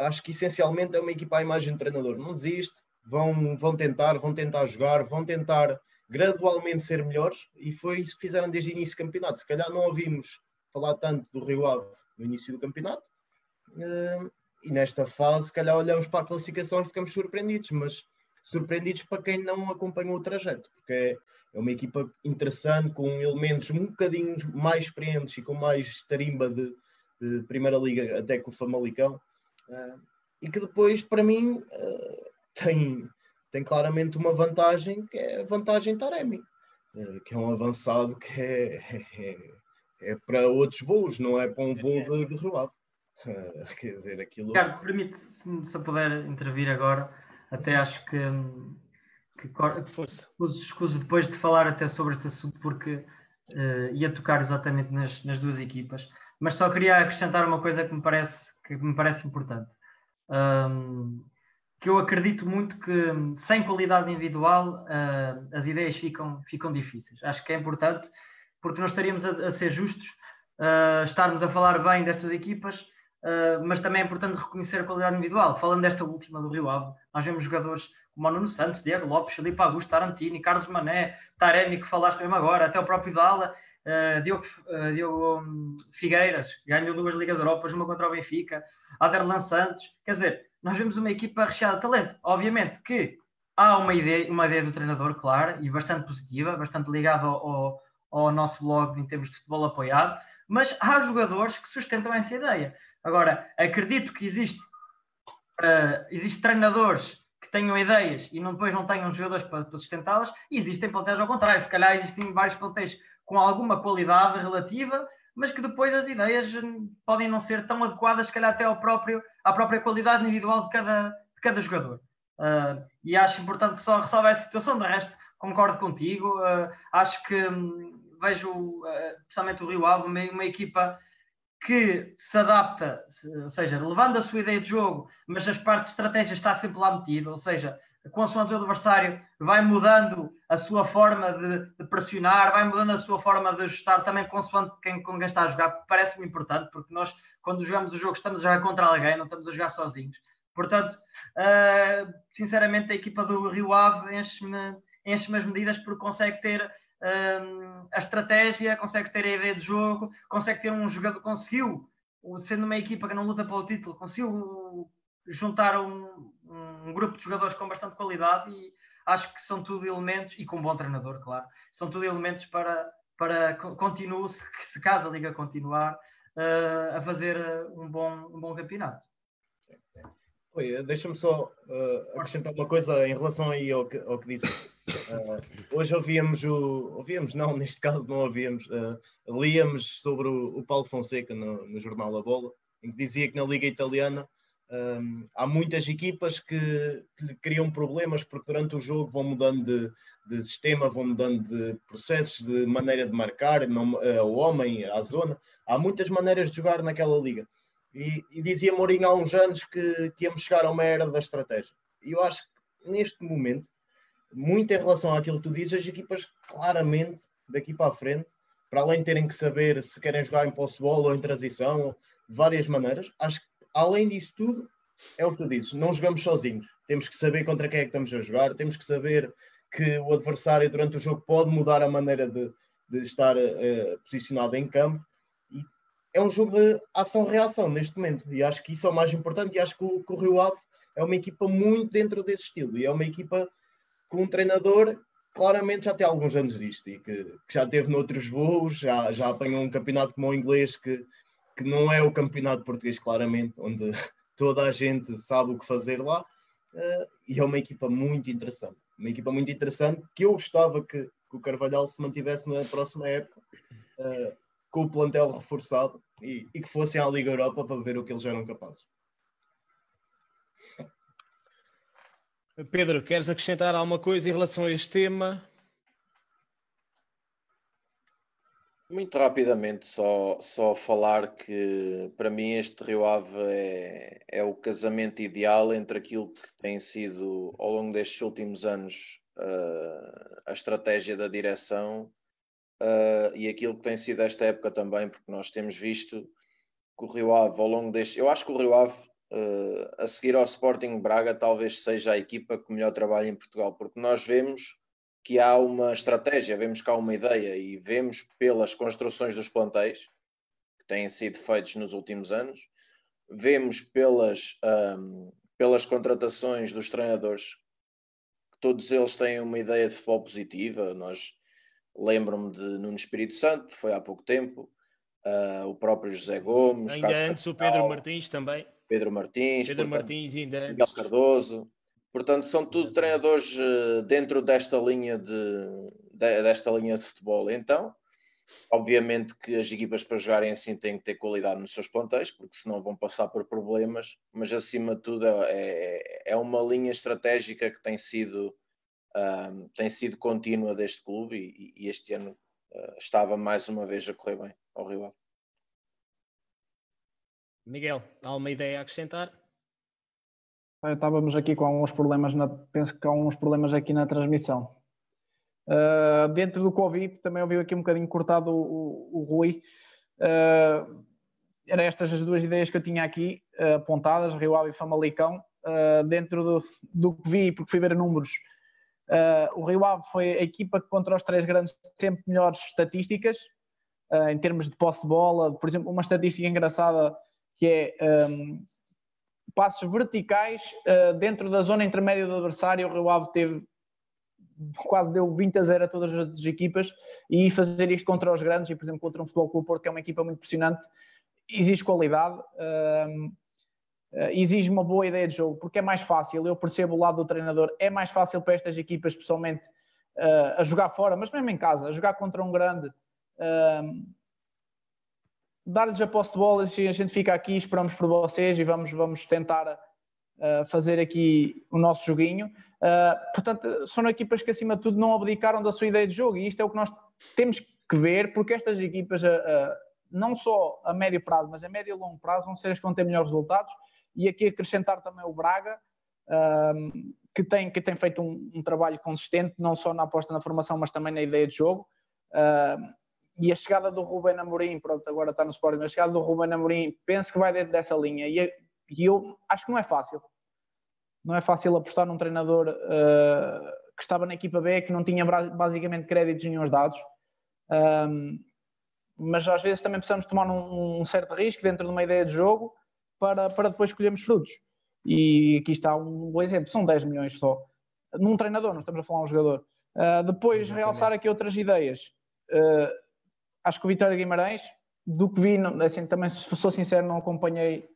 Acho que essencialmente é uma equipa à imagem do treinador, não desiste, vão, vão tentar, vão tentar jogar, vão tentar gradualmente ser melhores, e foi isso que fizeram desde o início do campeonato. Se calhar não ouvimos falar tanto do Rio Ave no início do campeonato, uh, e nesta fase, se calhar olhamos para a classificação e ficamos surpreendidos, mas surpreendidos para quem não acompanhou o trajeto, porque é, é uma equipa interessante, com elementos um bocadinho mais experientes e com mais tarimba de, de Primeira Liga, até que o Famalicão, uh, e que depois, para mim, uh, tem, tem claramente uma vantagem, que é a vantagem Taremi, uh, que é um avançado que é, é, é, para outros voos, não é para um voo de, de Ave. quer dizer, aquilo...
Ricardo, permite, se, se eu puder intervir agora, até acho que, que, que escuso depois de falar até sobre este assunto, porque uh, ia tocar exatamente nas, nas, duas equipas. Mas só queria acrescentar uma coisa que me parece, que me parece importante. Um, que eu acredito muito que sem qualidade individual uh, as ideias ficam, ficam difíceis. Acho que é importante porque nós estaríamos a, a ser justos, uh, estarmos a falar bem destas equipas, Uh, mas também é importante reconhecer a qualidade individual. Falando desta última do Rio Ave, nós vemos jogadores como Nuno Santos, Diego Lopes, Felipe Augusto, Tarantini, Carlos Mané, Taremi, que falaste mesmo agora, até o próprio Dala, uh, Diogo, uh, Diogo um, Figueiras, ganhou duas Ligas Europas, uma contra o Benfica, Aderlan Santos. Quer dizer, nós vemos uma equipa recheada de talento. Obviamente que há uma ideia, uma ideia do treinador, claro, e bastante positiva, bastante ligada ao, ao, ao nosso blog em termos de futebol apoiado, mas há jogadores que sustentam essa ideia. Agora, acredito que existe, uh, existe treinadores que tenham ideias e não, depois não tenham jogadores para, para sustentá-las, e existem plantéis ao contrário. Se calhar existem vários plantéis com alguma qualidade relativa, mas que depois as ideias podem não ser tão adequadas, se calhar até ao próprio, à própria qualidade individual de cada, de cada jogador. Uh, e acho importante só ressalvar essa situação, de resto concordo contigo, uh, acho que um, vejo, uh, especialmente o Rio Ave, uma, uma equipa que se adapta, ou seja, levando a sua ideia de jogo, mas as partes de estratégia está sempre lá metida, ou seja, consoante o adversário, vai mudando a sua forma de, de, pressionar, vai mudando a sua forma de ajustar também consoante quem, com quem está a jogar, parece-me importante, porque nós, quando jogamos o jogo, estamos a jogar contra alguém, não estamos a jogar sozinhos. Portanto, uh, sinceramente, a equipa do Rio Ave enche-me enche as medidas porque consegue ter a estratégia, consegue ter a ideia de jogo, consegue ter um jogador, conseguiu, sendo uma equipa que não luta pelo título, conseguiu juntar um, um grupo de jogadores com bastante qualidade e acho que são tudo elementos, e com um bom treinador, claro, são tudo elementos para, para continuar, se, se caso a Liga continuar, uh, a fazer um bom, um bom campeonato.
Oi, deixa-me só uh, acrescentar uma coisa em relação aí ao que, ao que disse. Uh, hoje ouvíamos o. Ouvíamos, não, neste caso não ouvíamos. Uh, líamos sobre o, o Paulo Fonseca no, no, jornal A Bola, em que dizia que na Liga Italiana um, há muitas equipas que, que criam problemas porque durante o jogo vão mudando de, de sistema, vão mudando de processos, de maneira de marcar, não, o homem, a zona. Há muitas maneiras de jogar naquela liga. E, e dizia Mourinho há uns anos que, que íamos chegar a uma era da estratégia. E eu acho que neste momento, muito em relação àquilo que tu dizes, as equipas claramente daqui para a frente, para além de terem que saber se querem jogar em posse-bola ou em transição, de várias maneiras, acho que além disso tudo, é o que tu dizes, não jogamos sozinhos. Temos que saber contra quem é que estamos a jogar, temos que saber que o adversário durante o jogo pode mudar a maneira de, de estar uh, posicionado em campo é um jogo de ação-reação neste momento. E acho que isso é o mais importante. E acho que o, que o Rio Ave é uma equipa muito dentro desse estilo. E é uma equipa com um treinador claramente já tem alguns anos disto e que, que já teve noutros voos, já, já apanhou um campeonato como o inglês que, que não é o campeonato português, claramente, onde toda a gente sabe o que fazer lá. Uh, e é uma equipa muito interessante. Uma equipa muito interessante que eu gostava que, que o Carvalhal se mantivesse na próxima época. Uh, com o plantel reforçado e, e que fossem à Liga Europa para ver o que eles eram capazes.
Pedro, queres acrescentar alguma coisa em relação a este tema?
Muito rapidamente, só, só falar que para mim este Rio Ave é, é o casamento ideal entre aquilo que tem sido ao longo destes últimos anos uh, a estratégia da direção uh, e aquilo que tem sido esta época também, porque nós temos visto que o Rio Ave ao longo deste. Eu acho que o Rio Ave, uh, a seguir ao Sporting Braga, talvez seja a equipa que melhor trabalha em Portugal, porque nós vemos que há uma estratégia, vemos que há uma ideia e vemos pelas construções dos plantéis que têm sido feitos nos últimos anos, vemos pelas, um, pelas contratações dos treinadores que todos eles têm uma ideia de futebol positiva. Nós Lembro-me de Nuno Espírito Santo, foi há pouco tempo, uh, o próprio José Gomes.
Ainda antes o Pedro Martins também.
Pedro Martins,
Pedro portanto, Martins ainda antes.
Miguel Cardoso. Portanto, são tudo treinadores uh, dentro desta linha de, de, desta linha de futebol. Então, obviamente que as equipas para jogarem assim têm que ter qualidade nos seus plantéis, porque senão vão passar por problemas, mas acima de tudo é, é, é uma linha estratégica que tem sido um, tem sido contínua deste clube e, e este ano uh, estava mais uma vez a correr bem ao Rio Ave.
Miguel, há uma ideia a acrescentar?
Estávamos aqui com alguns problemas, na, penso que há alguns problemas aqui na transmissão. Uh, dentro do Covid, também ouviu aqui um bocadinho cortado o, o, o Rui. Uh, eram estas as duas ideias que eu tinha aqui uh, apontadas, Rio Ave e Famalicão. dentro do, do que vi, porque fui ver números, Uh, o Rio Ave foi a equipa que contra os três grandes sempre melhores estatísticas uh, em termos de posse de bola. Por exemplo, uma estatística engraçada que é um, passos verticais uh, dentro da zona intermédia do adversário. O Rio Ave teve quase deu 20 a 0 a todas as equipas e fazer isto contra os grandes e, por exemplo, contra um Futebol Clube Porto, que é uma equipa muito impressionante, exige qualidade. Eh, exige uma boa ideia de jogo, porque é mais fácil, eu percebo o lado do treinador, é mais fácil para estas equipas, especialmente uh, a jogar fora, mas mesmo em casa, a jogar contra um grande, uh, dar-lhes a posse de bola, a gente fica aqui, esperamos por vocês e vamos, vamos tentar uh, fazer aqui o nosso joguinho. portanto, são equipas que acima de tudo não abdicaram da sua ideia de jogo e isto é o que nós temos que ver, porque estas equipas, não só a médio prazo, mas a médio e longo prazo, vão ser as que vão ter melhores resultados e aqui acrescentar também o Braga, um, que, tem, que tem feito um, um, trabalho consistente, não só na aposta na formação, mas também na ideia de jogo. E a chegada do Ruben Amorim, pronto, agora está no Sporting, mas a chegada do Ruben Amorim, penso que vai dentro dessa linha. E, e eu acho que não é fácil. Não é fácil apostar num treinador uh, que estava na equipa B, que não tinha basicamente créditos nenhum dados. Um, mas às vezes também precisamos tomar um, um, certo risco dentro de uma ideia de jogo para, para depois escolhermos frutos. E aqui está um bom exemplo: são 10 milhões só. Num treinador, não estamos a falar um jogador. Uh, depois, Exatamente. realçar aqui outras ideias. Uh, acho que o Vitória Guimarães, do que vi, assim, também sou sincero, não acompanhei,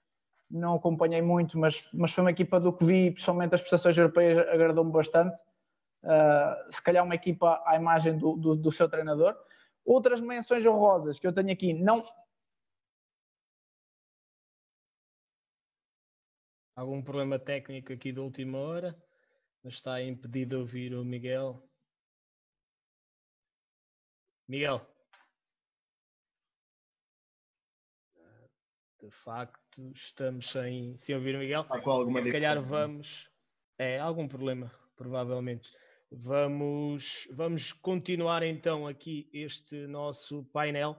não acompanhei muito, mas, mas foi uma equipa do que vi, principalmente as prestações europeias, agradou-me bastante. Uh, se calhar uma equipa à imagem do, do, do seu treinador. Outras menções honrosas que eu tenho aqui, não,
algum problema técnico aqui da última hora, mas está impedido de ouvir o Miguel. Miguel. De facto, estamos sem, sem ouvir o Miguel. com alguma Se calhar vamos. É, algum problema, provavelmente. Vamos, vamos continuar então aqui este nosso painel.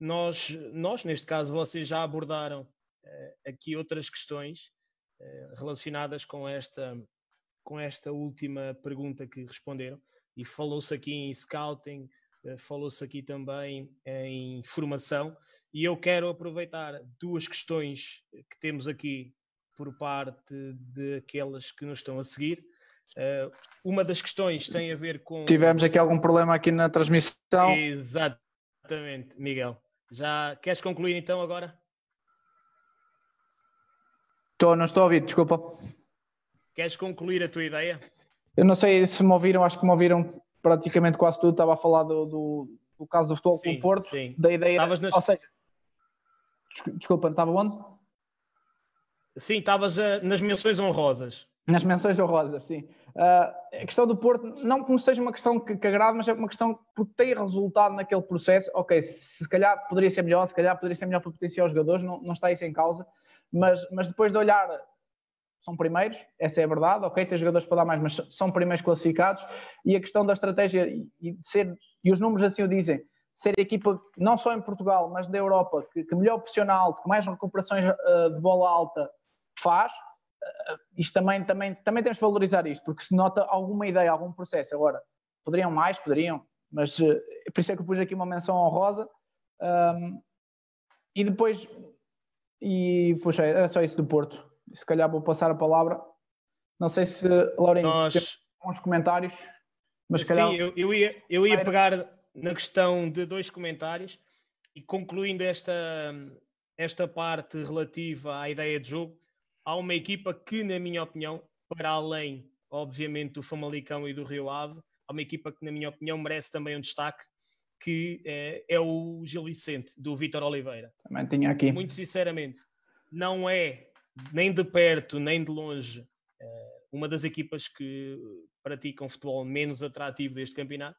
Nós, nós, neste caso, vocês já abordaram uh, aqui outras questões uh, relacionadas com esta, com esta última pergunta que responderam. E falou-se aqui em scouting, falou-se aqui também em formação. E eu quero aproveitar duas questões que temos aqui por parte daquelas que nos estão a seguir Uh, uma das questões tem a ver com.
Tivemos aqui algum problema aqui na transmissão.
Exatamente, Miguel. Já queres concluir então agora?
Estou, não estou a ouvir, desculpa.
Queres concluir a tua ideia?
Eu não sei se me ouviram, acho que me ouviram praticamente quase tudo. Estava a falar do, do, do caso do futebol sim, com o Porto, sim. da ideia. Estavas nas... Ou seja, desculpa, estava onde?
Sim, estavas uh, nas menções honrosas.
Nas menções honrosas, sim. Uh, a questão do Porto, não como seja uma questão que, que agrade, mas é uma questão que tem resultado naquele processo. Ok, se, se calhar poderia ser melhor, se calhar poderia ser melhor para potenciar os jogadores, não, não está isso em causa. Mas, mas depois de olhar, são primeiros, essa é a verdade. Ok, tem jogadores para dar mais, mas são primeiros classificados. E a questão da estratégia e, de ser, e os números assim o dizem, ser a equipa, não só em Portugal, mas da Europa, que, que melhor pressiona alto, que mais recuperações uh, de bola alta faz isto também, também, também temos que valorizar isto, porque se nota alguma ideia, algum processo. Agora, poderiam mais, poderiam, mas uh, por isso é que eu pus aqui uma menção honrosa. Um, e depois, e puxa, era só isso do Porto. Se calhar vou passar a palavra. Não sei se, Lauren, Nós... tem alguns comentários, mas
Sim, calhar... eu, eu, ia, eu ia pegar na questão de dois comentários e concluindo esta, esta parte relativa à ideia de jogo, há uma equipa que, na minha opinião, para além, obviamente, do Famalicão e do Rio Ave, há uma equipa que, na minha opinião, merece também um destaque, que é, é o Gil Vicente, do Vítor Oliveira.
Também tinha aqui.
Muito sinceramente, não é nem de perto, nem de longe, eh, uma das equipas que praticam futebol menos atrativo deste campeonato.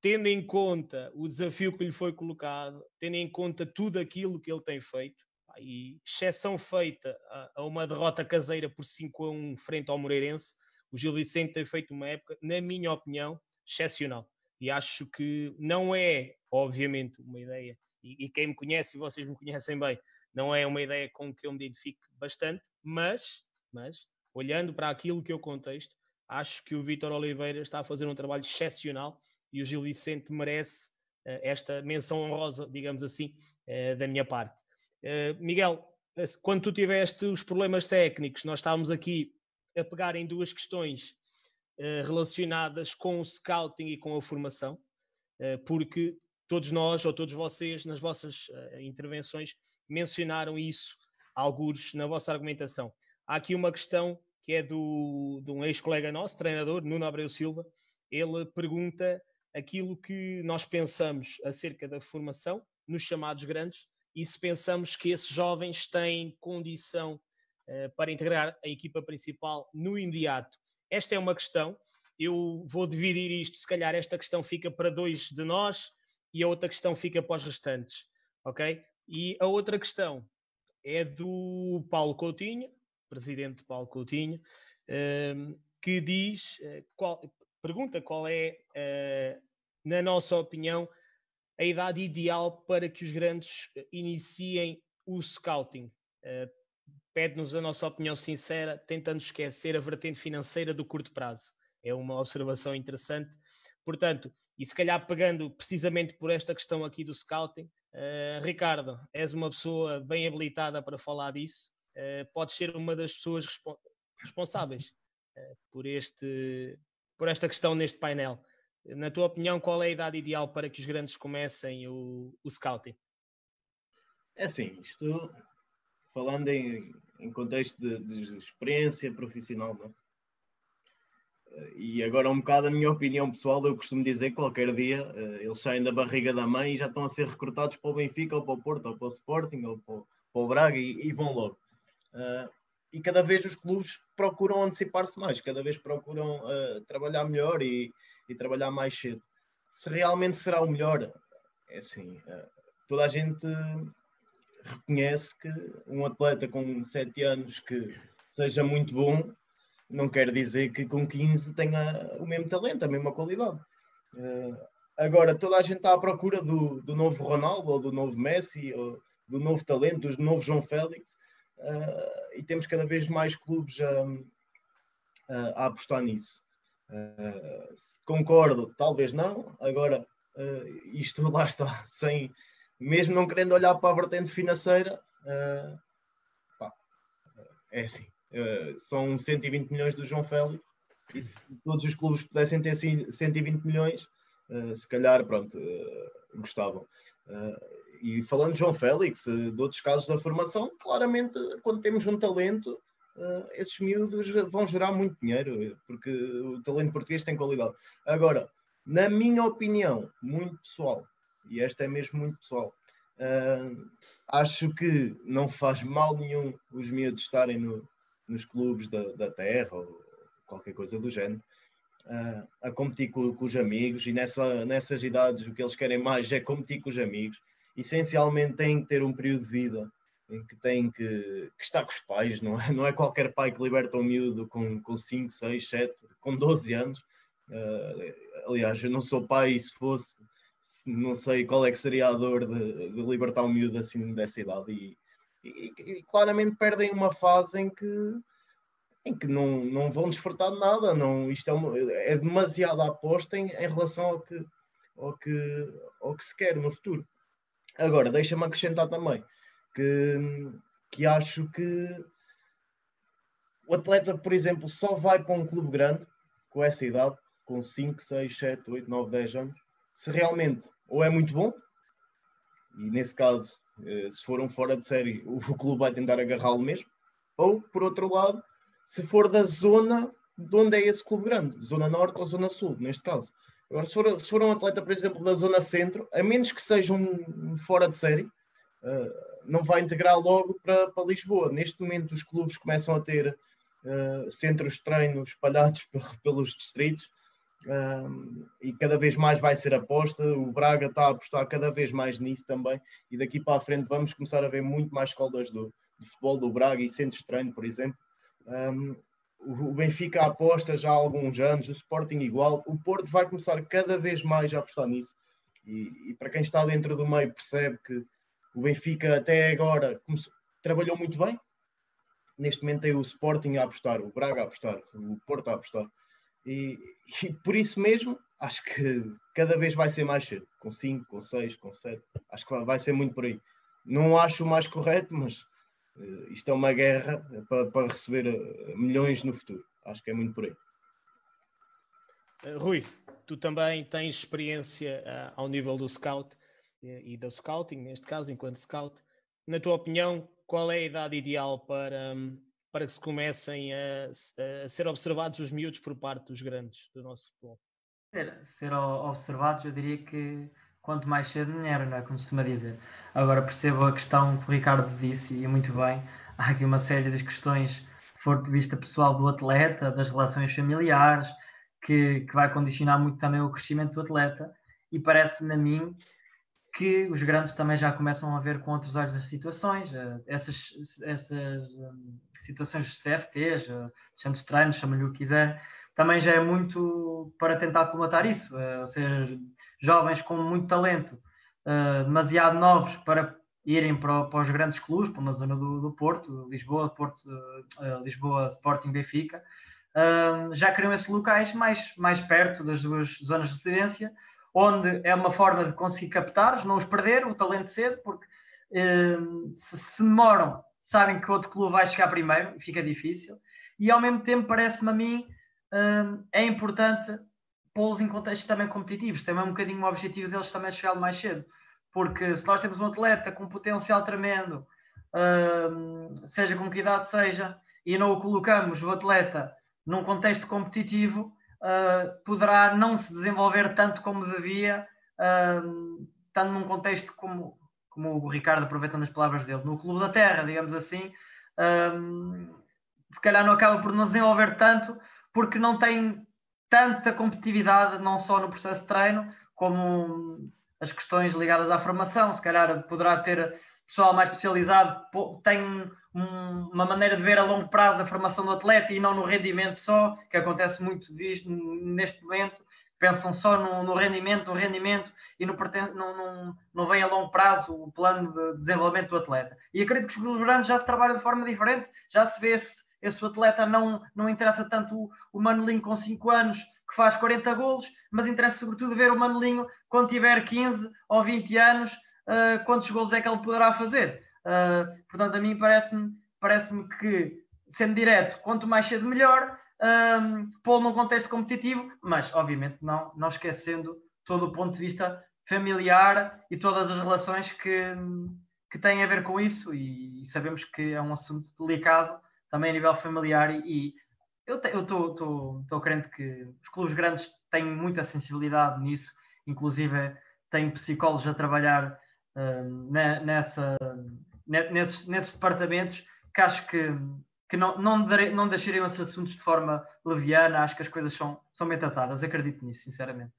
Tendo em conta o desafio que lhe foi colocado, tendo em conta tudo aquilo que ele tem feito, e exceção feita a, uma derrota caseira por 5 a 1 frente ao Moreirense, o Gil Vicente tem feito uma época, na minha opinião, excepcional. E acho que não é, obviamente, uma ideia, e, e quem me conhece, e vocês me conhecem bem, não é uma ideia com que eu me identifique bastante, mas, mas olhando para aquilo que eu contexto, acho que o Vítor Oliveira está a fazer um trabalho excepcional e o Gil Vicente merece uh, esta menção honrosa, digamos assim, uh, da minha parte. Uh, Miguel, quando tu tiveste os problemas técnicos, nós estávamos aqui a pegar em duas questões relacionadas com o scouting e com a formação, porque todos nós ou todos vocês, nas vossas intervenções, mencionaram isso, alguns na vossa argumentação. Há aqui uma questão que é do, de um ex-colega nosso, treinador, Nuno Abreu Silva. Ele pergunta aquilo que nós pensamos acerca da formação nos chamados grandes e se pensamos que esses jovens têm condição uh, para integrar a equipa principal no imediato. Esta é uma questão. Eu vou dividir isto, se calhar esta questão fica para dois de nós e a outra questão fica para os restantes, ok? E a outra questão é do Paulo Coutinho, presidente Paulo Coutinho, ehm, que diz, eh, qual, pergunta qual é, uh, na nossa opinião, a idade ideal para que os grandes iniciem o scouting. Pede-nos a nossa opinião sincera, tentando esquecer a vertente financeira do curto prazo. É uma observação interessante. Portanto, e se calhar pegando precisamente por esta questão aqui do scouting, uh, Ricardo, és uma pessoa bem habilitada para falar disso, uh, podes ser uma das pessoas respo responsáveis uh, por, este, por esta questão neste painel. Na tua opinião, qual é a idade ideal para que os grandes comecem o, o scouting?
É assim, isto falando em, em contexto de, de experiência profissional, não é? E agora, um bocado a minha opinião pessoal, eu costumo dizer que qualquer dia uh, eles saem da barriga da mãe e já estão a ser recrutados para o Benfica, ou para o Porto, ou para o Sporting, ou para o, para o Braga e, e, vão logo. Uh, e cada vez os clubes procuram antecipar-se mais, cada vez procuram uh, trabalhar melhor e, e, trabalhar mais cedo. Se realmente será o melhor, é assim, toda a gente reconhece que um atleta com 7 anos que seja muito bom não quer dizer que com 15 tenha o mesmo talento, a mesma qualidade. Uh, agora, toda a gente está à procura do, do novo Ronaldo, ou do novo Messi, ou do novo talento, do novo João Félix, uh, e temos cada vez mais clubes a, a, a apostar nisso. Uh, concordo, talvez não. Agora, isto lá está, sem, mesmo não querendo olhar para a vertente financeira, pá, é assim Uh, são 120 milhões do João Félix e se todos os clubes pudessem ter 120 milhões, uh, se calhar, pronto, uh, gostavam. e falando de João Félix, de outros casos da formação, claramente, quando temos um talento, esses miúdos vão gerar muito dinheiro, porque o talento português tem qualidade. Agora, na minha opinião, muito pessoal, e esta é mesmo muito pessoal, acho que não faz mal nenhum os miúdos estarem no, nos clubes da, da terra ou qualquer coisa do género, uh, a competir com, com, os amigos e nessa, nessas idades o que eles querem mais é competir com os amigos. Essencialmente têm que ter um período de vida em que têm que, que estar com os pais, não é? Não é qualquer pai que liberta um miúdo com, com 5, 6, 7, com 12 anos. Uh, aliás, eu não sou pai e se fosse, não sei qual é que seria a dor de, de libertar um miúdo assim dessa idade. E, e, e, claramente perdem uma fase em que, em que não, não vão desfrutar de nada. Não, isto é, uma, é demasiada aposta em, em relação ao que, ao, que, ao que se quer no futuro. Agora, deixa-me acrescentar também que, que acho que o atleta, por exemplo, só vai para um clube grande com essa idade, com 5, 6, 7, 8, 9, 10 anos, se realmente ou é muito bom, e nesse caso se for um fora de série, o clube vai tentar agarrá-lo mesmo. Ou, por outro lado, se for da zona de onde é esse clube grande, zona norte ou zona sul, neste caso. Agora, se for, se for um atleta, por exemplo, da zona centro, a menos que seja um fora de série, uh, não vai integrar logo para, para Lisboa. Neste momento, os clubes começam a ter uh, centros de treino espalhados pelos distritos um, e cada vez mais vai ser aposta. O Braga está a apostar cada vez mais nisso também, e daqui para a frente vamos começar a ver muito mais escolas do, de futebol do Braga e centros de treino, por exemplo. Um, o Benfica aposta já há alguns anos, o Sporting igual, o Porto vai começar cada vez mais a apostar nisso. E, e para quem está dentro do meio percebe que o Benfica até agora trabalhou muito bem. Neste momento tem o Sporting a apostar, o Braga a apostar, o Porto a apostar. E, e, por isso mesmo, acho que cada vez vai ser mais cedo, com 5, com 6, com 7. Acho que vai ser muito por aí. Não acho o mais correto, mas uh, isto é uma guerra para, para, receber eh, milhões no futuro. Acho que é muito por aí.
Uh, Rui, tu também tens experiência uh, ao nível do scout e, e do scouting, neste caso, enquanto scout. Na tua opinião, qual é a idade ideal para, um, para que se comecem a, a, ser observados os miúdos por parte dos grandes do nosso futebol?
Ser, ser observados, eu diria que quanto mais cedo melhor, não é? Como se costuma dizer. Agora percebo a questão que o Ricardo disse e muito bem. Há aqui uma série de questões for de vista pessoal do atleta, das relações familiares, que, que vai condicionar muito também o crescimento do atleta. E parece-me a mim que os grandes também já começam a ver com outros olhos as situações, essas, essas situações de CFTs, centros de treinos, chama-lhe o que quiser, também já é muito para tentar comatar isso, ou seja, jovens com muito talento, demasiado novos para irem para, para, os grandes clubes, para uma zona do, do Porto, Lisboa, Porto, Lisboa, Sporting, Benfica, já criam esses locais mais, mais perto das duas zonas de residência, onde é uma forma de conseguir captar, não os perder, o talento cedo, porque uh, se, se demoram, sabem que outro clube vai chegar primeiro fica difícil, e ao mesmo tempo parece-me a mim é importante pô-los em contextos também competitivos, também é um bocadinho o objetivo deles também chegar mais cedo. Porque se nós temos um atleta com potencial tremendo, uh, seja com que idade seja, e não o colocamos, o atleta, num contexto competitivo, uh, poderá não se desenvolver tanto como devia, uh, estando num contexto como, como o Ricardo, aproveitando as palavras dele, no Clube da Terra, digamos assim, se calhar não acaba por não desenvolver tanto, porque não tem tanta competitividade, não só no processo de treino, como as questões ligadas à formação, se calhar poderá ter pessoal mais especializado, tem uma maneira de ver a longo prazo a formação do atleta e não no rendimento só, que acontece muito disto neste momento, pensam só no, no rendimento, no rendimento e no, não, não, não vem a longo prazo o plano de desenvolvimento do atleta. E acredito que os grandes já se trabalham de forma diferente, já se vê esse, esse atleta não, não interessa tanto o, o Manelinho com 5 anos que faz 40 golos, mas interessa sobretudo ver o Manelinho quando tiver 15 ou 20 anos, uh, quantos golos é que ele poderá fazer. Uh, portanto, a mim parece-me parece que, sendo direto, quanto mais cedo melhor, um, pô-lo num contexto competitivo, mas obviamente não, não esquecendo todo o ponto de vista familiar e todas as relações que, que têm a ver com isso, e, sabemos que é um assunto delicado também a nível familiar e, eu estou crente que os clubes grandes têm muita sensibilidade nisso, inclusive têm psicólogos a trabalhar uh, nessa, nesses, nesses, departamentos que acho que, que não, não, não deixariam esses assuntos de forma leviana, acho que as coisas são, são bem tratadas, acredito nisso, sinceramente.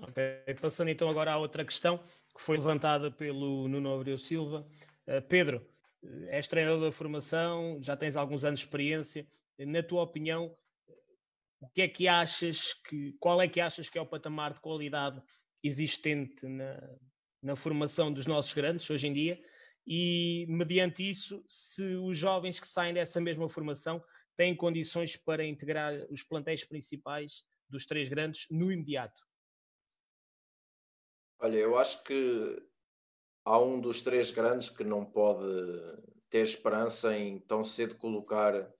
Ok, passando então agora à outra questão que foi levantada pelo Nuno Abreu Silva. Uh, Pedro, és treinador da formação, já tens alguns anos de experiência. Na tua opinião, o que é que achas que, qual é que achas que é o patamar de qualidade existente na, na formação dos nossos grandes hoje em dia? E, mediante isso, se os jovens que saem dessa mesma formação têm condições para integrar os plantéis principais dos três grandes no imediato?
Olha, eu acho que há um dos três grandes que não pode ter esperança em tão cedo colocar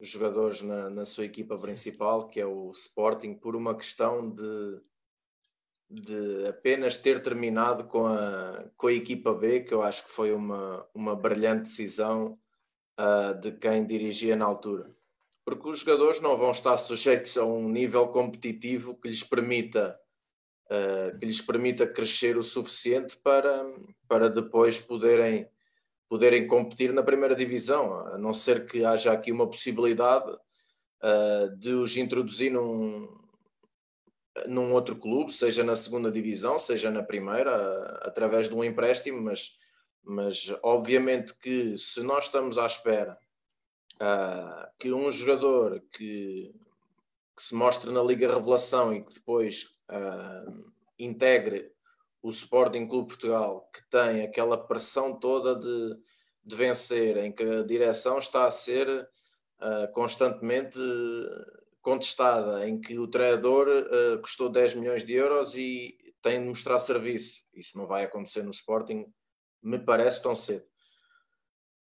jogadores na, na sua equipa principal, que é o Sporting, por uma questão de, de apenas ter terminado com a, com a equipa B, que eu acho que foi uma, uma brilhante decisão uh, de quem dirigia na altura. Porque os jogadores não vão estar sujeitos a um nível competitivo que lhes permita uh, que lhes permita crescer o suficiente para, para depois poderem, poderem competir na primeira divisão, a não ser que haja aqui uma possibilidade uh, de os introduzir num, num outro clube, seja na segunda divisão, seja na primeira, uh, através de um empréstimo, mas, mas obviamente que se nós estamos à espera que um jogador que, que se mostre na Liga Revelação e que depois uh, integre o Sporting Clube Portugal, que tem aquela pressão toda de, de vencer, em que a direção está a ser uh, constantemente contestada, em que o treinador uh, custou 10 milhões de euros e tem de mostrar serviço. Isso não vai acontecer no Sporting, me parece tão cedo.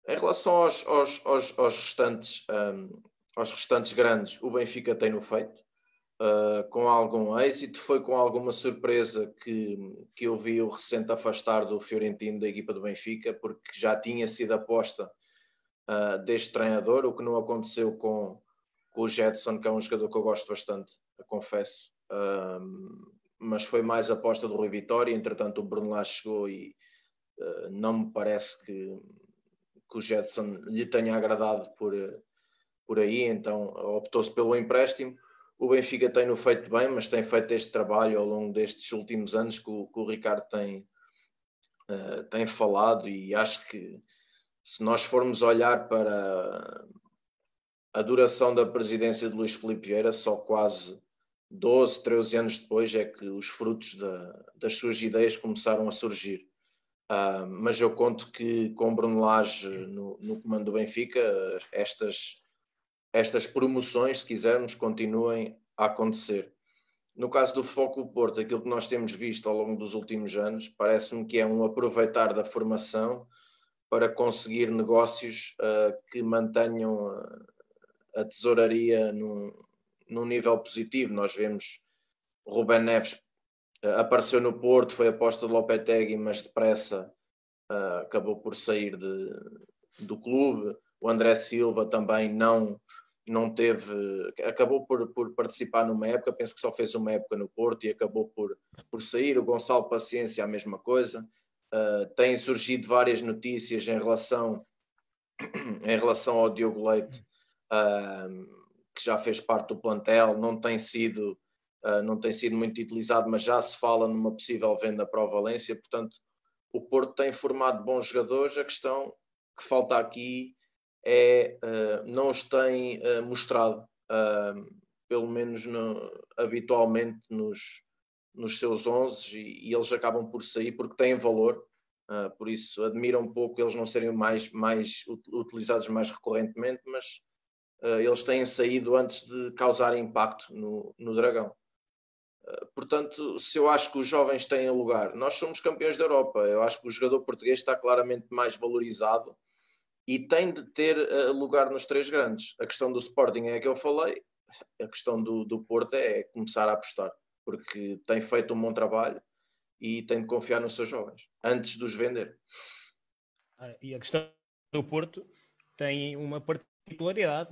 Em relação aos, aos, aos, aos restantes, um, aos restantes grandes, o Benfica tem no feito uh, com algum êxito. Foi com alguma surpresa que, que eu vi o recente afastar do Fiorentino da equipa do Benfica, porque já tinha sido aposta uh, deste treinador, o que não aconteceu com o Jetson, que é um jogador que eu gosto bastante, confesso. Uh, mas foi mais aposta do Rui Vitória. Entretanto, o Bruno lá chegou e não me parece que, que o Jetson lhe tenha agradado por, por aí, então optou-se pelo empréstimo. o Benfica tem no feito bem, mas tem feito este trabalho ao longo destes últimos anos que o, que o Ricardo tem, uh, tem falado e acho que se nós formos olhar para a duração da presidência de Luís Filipe Vieira, só quase 12, 13 anos depois é que os frutos da, das suas ideias começaram a surgir. Uh, mas eu conto que com Bruno Lage no, no comando do Benfica, estas estas promoções, se quisermos, continuem a acontecer. No caso do Foco Porto, aquilo que nós temos visto ao longo dos últimos anos, parece-me que é um aproveitar da formação para conseguir negócios uh, que mantenham a, a tesouraria num, num, nível positivo. Nós vemos Ruben Neves uh, apareceu no Porto, foi aposta do Lopetegui, mas depressa uh, acabou por sair de, do clube. O André Silva também não não teve, acabou por, por participar numa época, penso que só fez uma época no Porto e acabou por, por sair. O Gonçalo Paciência, a mesma coisa. Uh, têm surgido várias notícias em relação, em relação ao Diogo Leite, que já fez parte do plantel, não tem sido. Uh, não tem sido muito utilizado, mas já se fala numa possível venda para o Valência. Portanto, o Porto tem formado bons jogadores. A questão que falta aqui é, uh, não os tem uh, mostrado, pelo menos no, habitualmente nos, nos seus 11 e, e, eles acabam por sair porque têm valor, por isso admira um pouco eles não serem mais, mais utilizados mais recorrentemente, mas eles têm saído antes de causar impacto no, no Dragão. Portanto, se eu acho que os jovens têm lugar, nós somos campeões da Europa. Eu acho que o jogador português está claramente mais valorizado e tem de ter uh, lugar nos três grandes. A questão do Sporting é a que eu falei, a questão do, do Porto é começar a apostar, porque tem feito um bom trabalho e tem de confiar nos seus jovens antes de os vender.
Ah, e a questão do Porto tem uma particularidade.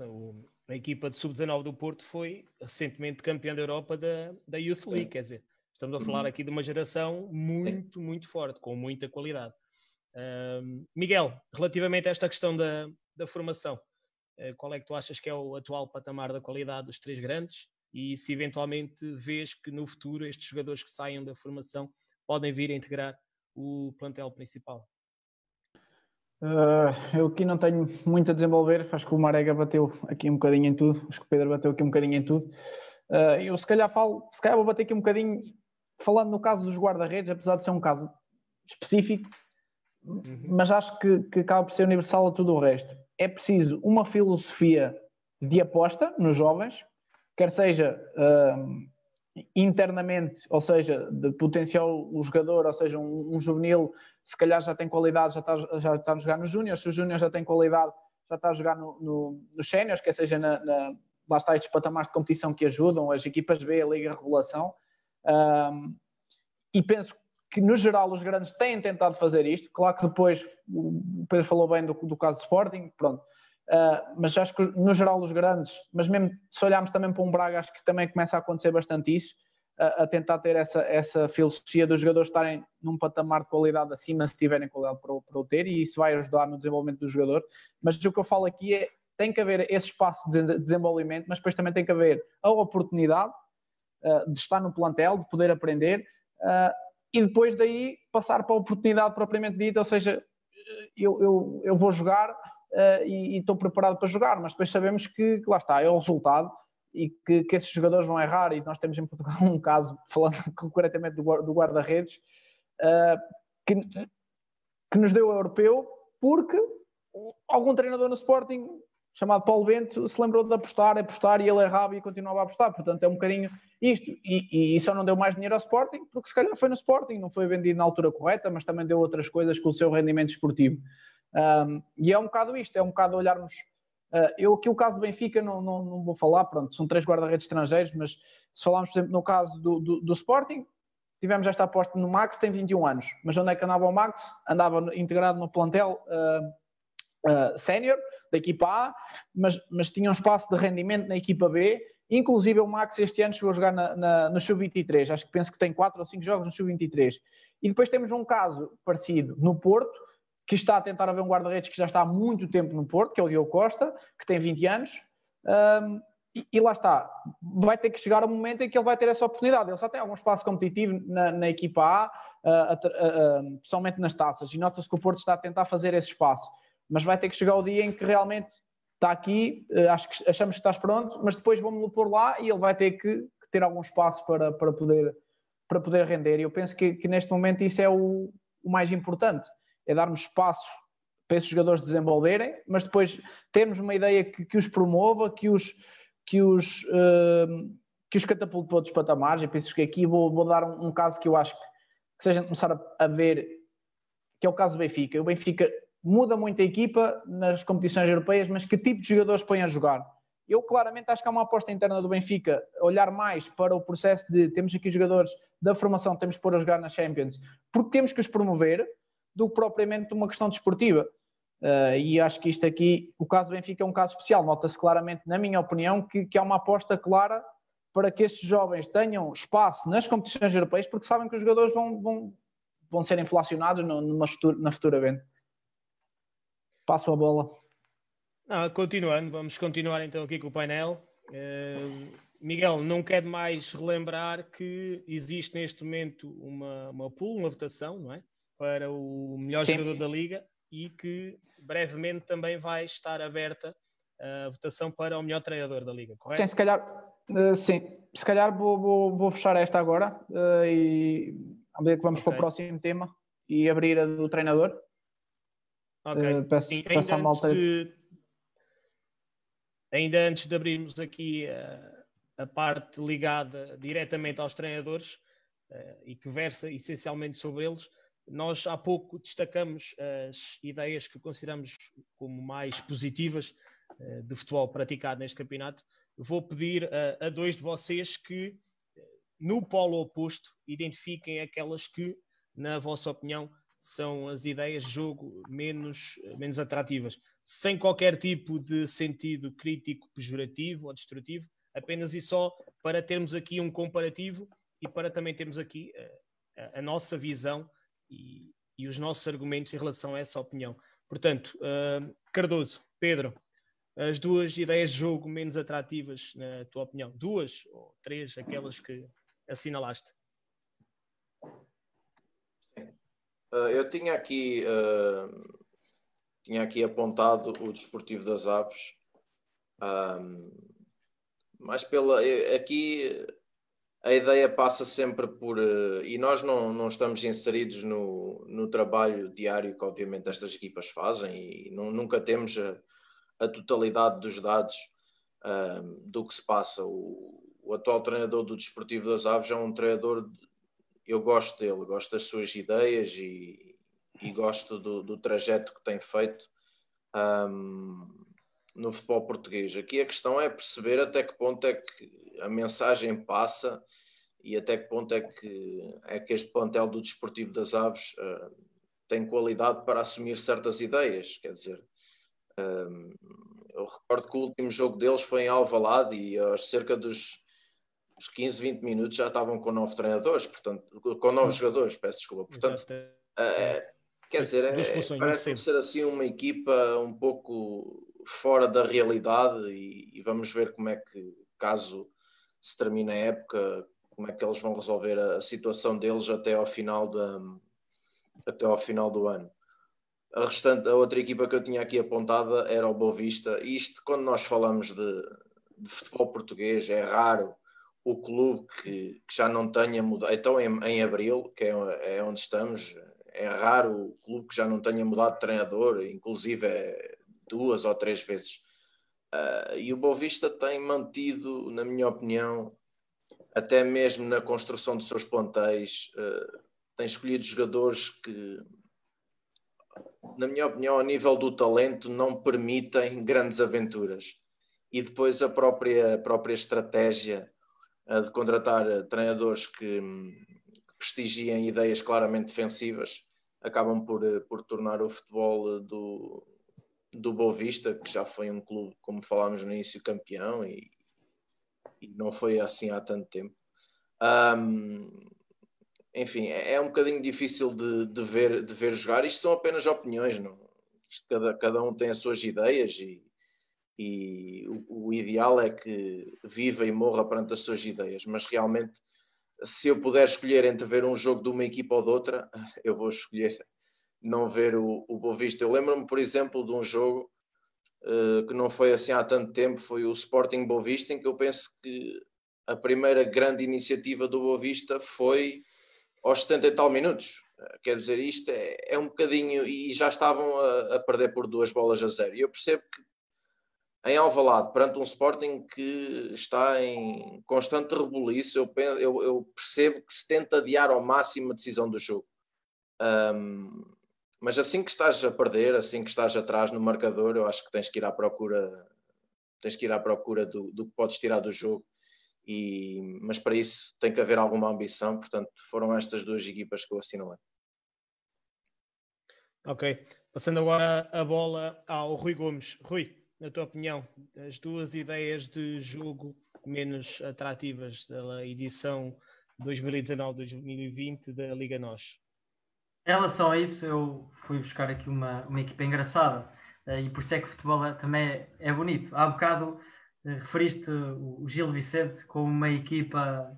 a equipa de sub-19 do Porto foi recentemente campeã da Europa da, da Youth League, quer dizer, estamos a falar uhum. aqui de uma geração muito, muito forte, com muita qualidade. Miguel, relativamente a esta questão da, da formação, uh, qual é que tu achas que é o atual patamar da qualidade dos três grandes e se eventualmente vês que no futuro estes jogadores que saiam da formação podem vir a integrar o plantel principal?
Uh, eu aqui não tenho muito a desenvolver, acho que o Marega bateu aqui um bocadinho em tudo, acho que o Pedro bateu aqui um bocadinho em tudo. Uh, eu se calhar falo, se calhar vou bater aqui um bocadinho, falando no caso dos guarda-redes, apesar de ser um caso específico, uhum. mas acho que, que acaba por ser universal a tudo o resto. É preciso uma filosofia de aposta nos jovens, quer seja uh, internamente, ou seja, de potencial o jogador, ou seja, um, um, juvenil, se calhar já tem qualidade, já está, já está a jogar nos júniores, se o júnior já tem qualidade, já está a jogar no, no, nos séniores, quer seja na, na, lá está estes patamares de competição que ajudam, as equipas B, a Liga Regulação, um, e penso que no geral os grandes têm tentado fazer isto. Claro que depois o Pedro falou bem do, do caso Sporting, pronto. Uh, mas acho que no geral os grandes, mas mesmo se olharmos também para um Braga, acho que também começa a acontecer bastante isso, uh, a tentar ter essa, essa filosofia dos jogadores estarem num patamar de qualidade acima se tiverem qualidade para, para o ter, e isso vai ajudar no desenvolvimento do jogador. Mas o que eu falo aqui é tem que haver esse espaço de desenvolvimento, mas depois também tem que haver a oportunidade uh, de estar no plantel, de poder aprender. Uh, e depois daí passar para a oportunidade propriamente dita, ou seja, eu, eu, eu vou jogar uh, e, estou preparado para jogar, mas depois sabemos que, que lá está, é o resultado e que, que, esses jogadores vão errar e nós temos em Portugal um caso, falando concretamente do, do guarda-redes, uh, que, que nos deu o europeu porque algum treinador no Sporting chamado Paulo Bento se lembrou de apostar, apostar e ele errava e continuava a apostar. Portanto, é um bocadinho isto. E, e só não deu mais dinheiro ao Sporting porque se calhar foi no Sporting, não foi vendido na altura correta, mas também deu outras coisas com o seu rendimento esportivo. Um, e é um bocado isto, é um bocado olharmos. Uh, eu aqui o caso do Benfica não, não, não vou falar, pronto, são três guarda-redes estrangeiros, mas se falarmos, por exemplo, no caso do, do, do Sporting, tivemos esta aposta no Max, tem 21 anos. Mas onde é que andava o Max? Andava integrado no plantel uh, uh, sénior da equipa A, mas, mas tinha um espaço de rendimento na equipa B. Inclusive o Max este ano chegou a jogar na, na, no Sub-23, acho que penso que tem 4 ou 5 jogos no Sub-23. E depois temos um caso parecido no Porto, que está a tentar haver um guarda-redes que já está há muito tempo no Porto, que é o Diogo Costa, que tem 20 anos. Um, e, e, lá está, vai ter que chegar um momento em que ele vai ter essa oportunidade. Ele só tem algum espaço competitivo na, na equipa A, uh, uh, uh, principalmente nas taças, e nota-se que o Porto está a tentar fazer esse espaço, mas vai ter que chegar o dia em que realmente está aqui, uh, acho que achamos que estás pronto, mas depois vamos-lo pôr lá e ele vai ter que, que, ter algum espaço para, para, poder, para poder render. E eu penso que, que neste momento isso é o, o mais importante, é darmos espaço para esses jogadores desenvolverem, mas depois termos uma ideia que, que os promova, que os que os, uh, que os catapulte para outros patamares. Eu penso que aqui vou, vou dar um, um, caso que eu acho que, que se a gente começar a, a, ver, que é o caso do Benfica. O Benfica muda muito a equipa nas competições europeias, mas que tipo de jogadores põe a jogar? Eu claramente acho que há uma aposta interna do Benfica, olhar mais para o processo de temos aqui jogadores da formação, temos que pôr a jogar na Champions, porque temos que os promover, do que propriamente uma questão desportiva. Uh, e acho que isto aqui, o caso Benfica é um caso especial. Nota-se claramente, na minha opinião, que, que há uma aposta clara para que estes jovens tenham espaço nas competições europeias, porque sabem que os jogadores vão, vão, vão ser inflacionados numa futura, na futura venda. Passo a bola.
Ah, continuando, vamos continuar então aqui com o painel. Uh, Miguel, não quero mais relembrar que existe neste momento uma, uma pool, uma votação, não é? Para o melhor Sim. jogador da liga e que brevemente também vai estar aberta a votação para o melhor treinador da Liga, correto?
Sim, se calhar, uh, sim. Se calhar vou, vou, vou fechar esta agora uh, e à medida que vamos okay. para o próximo tema e abrir a do treinador.
Ok. Uh, peço, sim, peço ainda, malta... antes de, ainda antes de abrirmos aqui a, a parte ligada diretamente aos treinadores e que versa essencialmente sobre eles, nós há pouco destacamos as ideias que consideramos como mais positivas uh, de futebol praticado neste campeonato. Vou pedir a, dois de vocês que, eh, no polo oposto, identifiquem aquelas que, na vossa opinião, são as ideias de jogo menos, menos atrativas, sem qualquer tipo de sentido crítico, pejorativo ou destrutivo, apenas e só para termos aqui um comparativo e para também termos aqui eh, a nossa visão e, e, os nossos argumentos em relação a essa opinião. Portanto, uh, Cardoso, Pedro, as duas ideias de jogo menos atrativas, na tua opinião? Duas ou três, aquelas que assinalaste?
Uh, eu tinha aqui, uh, tinha aqui apontado o Desportivo das Aves, mas pela, aqui a ideia passa sempre por. Uh, e nós não, não estamos inseridos no, no trabalho diário que, obviamente, estas equipas fazem e não, nunca temos a, a, totalidade dos dados uh, do que se passa. O, o, atual treinador do Desportivo das Aves é um treinador. Eu gosto dele, gosto das suas ideias e, e gosto do, do, trajeto que tem feito. Um, no futebol português. Aqui a questão é perceber até que ponto é que a mensagem passa e até que ponto é que, é que este plantel do Desportivo das Aves uh, tem qualidade para assumir certas ideias. Quer dizer, uh, eu recordo que o último jogo deles foi em Alvalade e aos cerca dos, dos 15, 20 minutos já estavam com nove treinadores, portanto, com nove jogadores, peço desculpa. Portanto, uh, quer dizer, é, parece ser assim uma equipa um pouco fora da realidade e, e vamos ver como é que, caso se termine a época, como é que eles vão resolver a, situação deles até ao final da, até ao final do ano. A restante, a outra equipa que eu tinha aqui apontada era o Boavista. E isto, quando nós falamos de, de futebol português, é raro o clube que, que já não tenha mudado. Então, em, em abril, que é, é, onde estamos, é raro o clube que já não tenha mudado de treinador, inclusive é duas ou três vezes. Uh, e o Boavista tem mantido, na minha opinião, até mesmo na construção dos seus plantéis, uh, tem escolhido jogadores que, na minha opinião, a nível do talento, não permitem grandes aventuras. E depois a própria, a própria estratégia de contratar treinadores que, que prestigiem ideias claramente defensivas acabam por, eh, por tornar o futebol do, do Boavista, que já foi um clube, como falámos no início, campeão e, e não foi assim há tanto tempo. Um, enfim, é, é um bocadinho difícil de, de, ver, de ver jogar. Isto são apenas opiniões, não? Isto, cada, cada um tem as suas ideias e, e o, o, ideal é que viva e morra perante as suas ideias, mas realmente, se eu puder escolher entre ver um jogo de uma equipa ou de outra, eu vou escolher não ver o, o Boavista. Eu lembro-me, por exemplo, de um jogo que não foi assim há tanto tempo, foi o Sporting Boavista, em que eu penso que a primeira grande iniciativa do Boavista foi aos 70 e tal minutos. Quer dizer, isto é, é um bocadinho. E já estavam a, a, perder por duas bolas a zero. E eu percebo que em Alvalade, perante um Sporting que está em constante rebuliço, eu, eu, eu percebo que se tenta adiar ao máximo a decisão do jogo. Um, mas assim que estás a perder, assim que estás atrás no marcador, eu acho que tens que ir à procura, tens que ir à procura do, do que podes tirar do jogo. E, mas para isso tem que haver alguma ambição, portanto, foram estas duas equipas que eu assinalei.
Ok, passando agora a bola ao Rui Gomes. Rui, na tua opinião, as duas ideias de jogo menos atrativas da edição 2019-2020 da Liga NOS?
Em relação a isso, eu fui buscar aqui uma, uma equipa engraçada eh, e por isso é que o futebol também é, é bonito. Há bocado eh, referiste o Gil Vicente como uma equipa,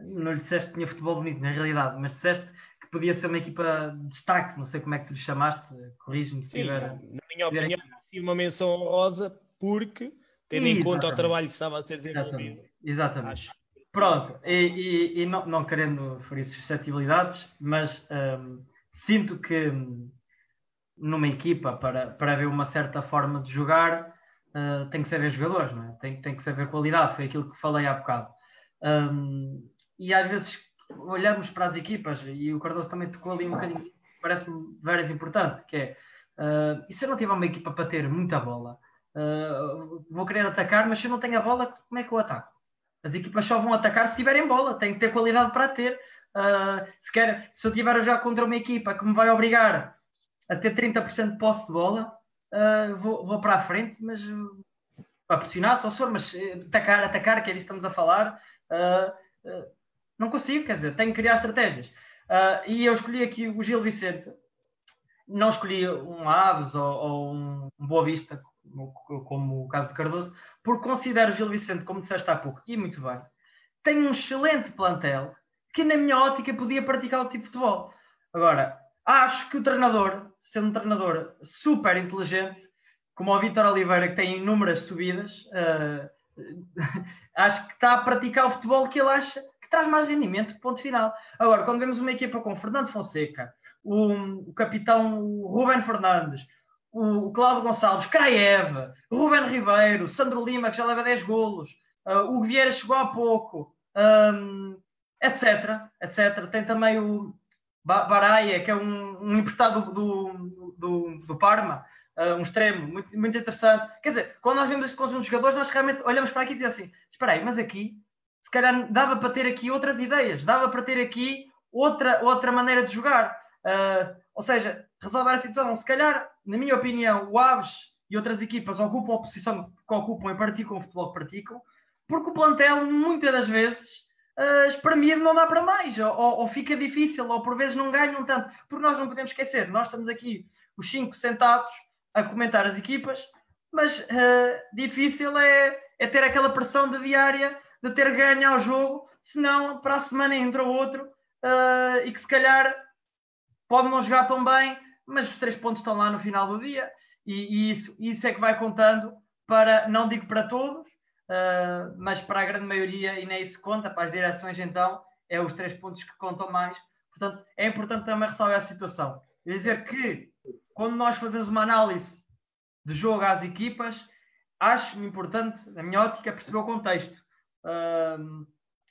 não lhe disseste que tinha futebol bonito na realidade, mas disseste que podia ser uma equipa de destaque, não sei como é que tu lhe chamaste, corrige-me se tiver.
Na minha opinião, sim, uma menção honrosa, porque, tendo em conta o trabalho que estava a ser desenvolvido.
Exatamente. Acho. Pronto, e, e, e não, não, querendo ferir suscetibilidades, mas um, sinto que numa equipa, para, para haver uma certa forma de jogar, uh, tem que saber jogadores, não é? tem, tem que saber qualidade, foi aquilo que falei há bocado. Um, e às vezes olhamos para as equipas, e o Cardoso também tocou ali um bocadinho, parece-me veras importante, que é, uh, e se eu não tiver uma equipa para ter muita bola, uh, vou querer atacar, mas se eu não tenho a bola, como é que eu ataco? As equipas só vão atacar se tiverem bola, tem que ter qualidade para ter. Uh, se, quer, se eu tiver já contra uma equipa que me vai obrigar a ter 30% de posse de bola, uh, vou, vou, para a frente, mas para pressionar só se for, mas atacar, atacar, que é disso que estamos a falar, não consigo, quer dizer, tenho que criar estratégias. e eu escolhi aqui o Gil Vicente, não escolhi um Aves ou, ou um Boa Vista, como o caso de Cardoso, porque considero o Gil Vicente, como disseste há pouco, e muito bem, tem um excelente plantel que na minha ótica podia praticar o tipo de futebol. Agora, acho que o treinador, sendo um treinador super inteligente, como o Vitor Oliveira, que tem inúmeras subidas, uh, acho que está a praticar o futebol que ele acha que traz mais rendimento, ponto final. Agora, quando vemos uma equipa com Fernando Fonseca, o, o capitão Ruben Fernandes, o, o Cláudio Gonçalves, Kraev, Ruben Ribeiro, Sandro Lima, que já leva 10 golos, uh, o Vieira chegou há pouco, um, etc, etc. Tem também o Baraia, que é um, um importado do, do, do Parma, uh, um extremo, muito, muito interessante. Quer dizer, quando nós vemos este conjunto de jogadores, nós realmente olhamos para aqui e dizemos assim: espera aí, mas aqui, se calhar dava para ter aqui outras ideias, dava para ter aqui outra, outra maneira de jogar. Uh, ou seja, resolver a situação. Se calhar, na minha opinião, o Aves e outras equipas ocupam a posição que ocupam e praticam o futebol que praticam, porque o plantel, muitas das vezes, uh, espremido não dá para mais, ou, ou, fica difícil, ou por vezes não ganham tanto, porque nós não podemos esquecer, nós estamos aqui os cinco sentados a comentar as equipas, mas uh, difícil é, é, ter aquela pressão de diária de ter ganho ao jogo, senão para a semana entra outro uh, e que se calhar pode não jogar tão bem, mas os três pontos estão lá no final do dia e, e isso, isso é que vai contando para, não digo para todos, uh, mas para a grande maioria, e nem isso conta, para as direções então, é os três pontos que contam mais. Portanto, é importante também ressalvar a situação. Quer dizer que, quando nós fazemos uma análise de jogo às equipas, acho importante, na minha ótica, perceber o contexto. Uh,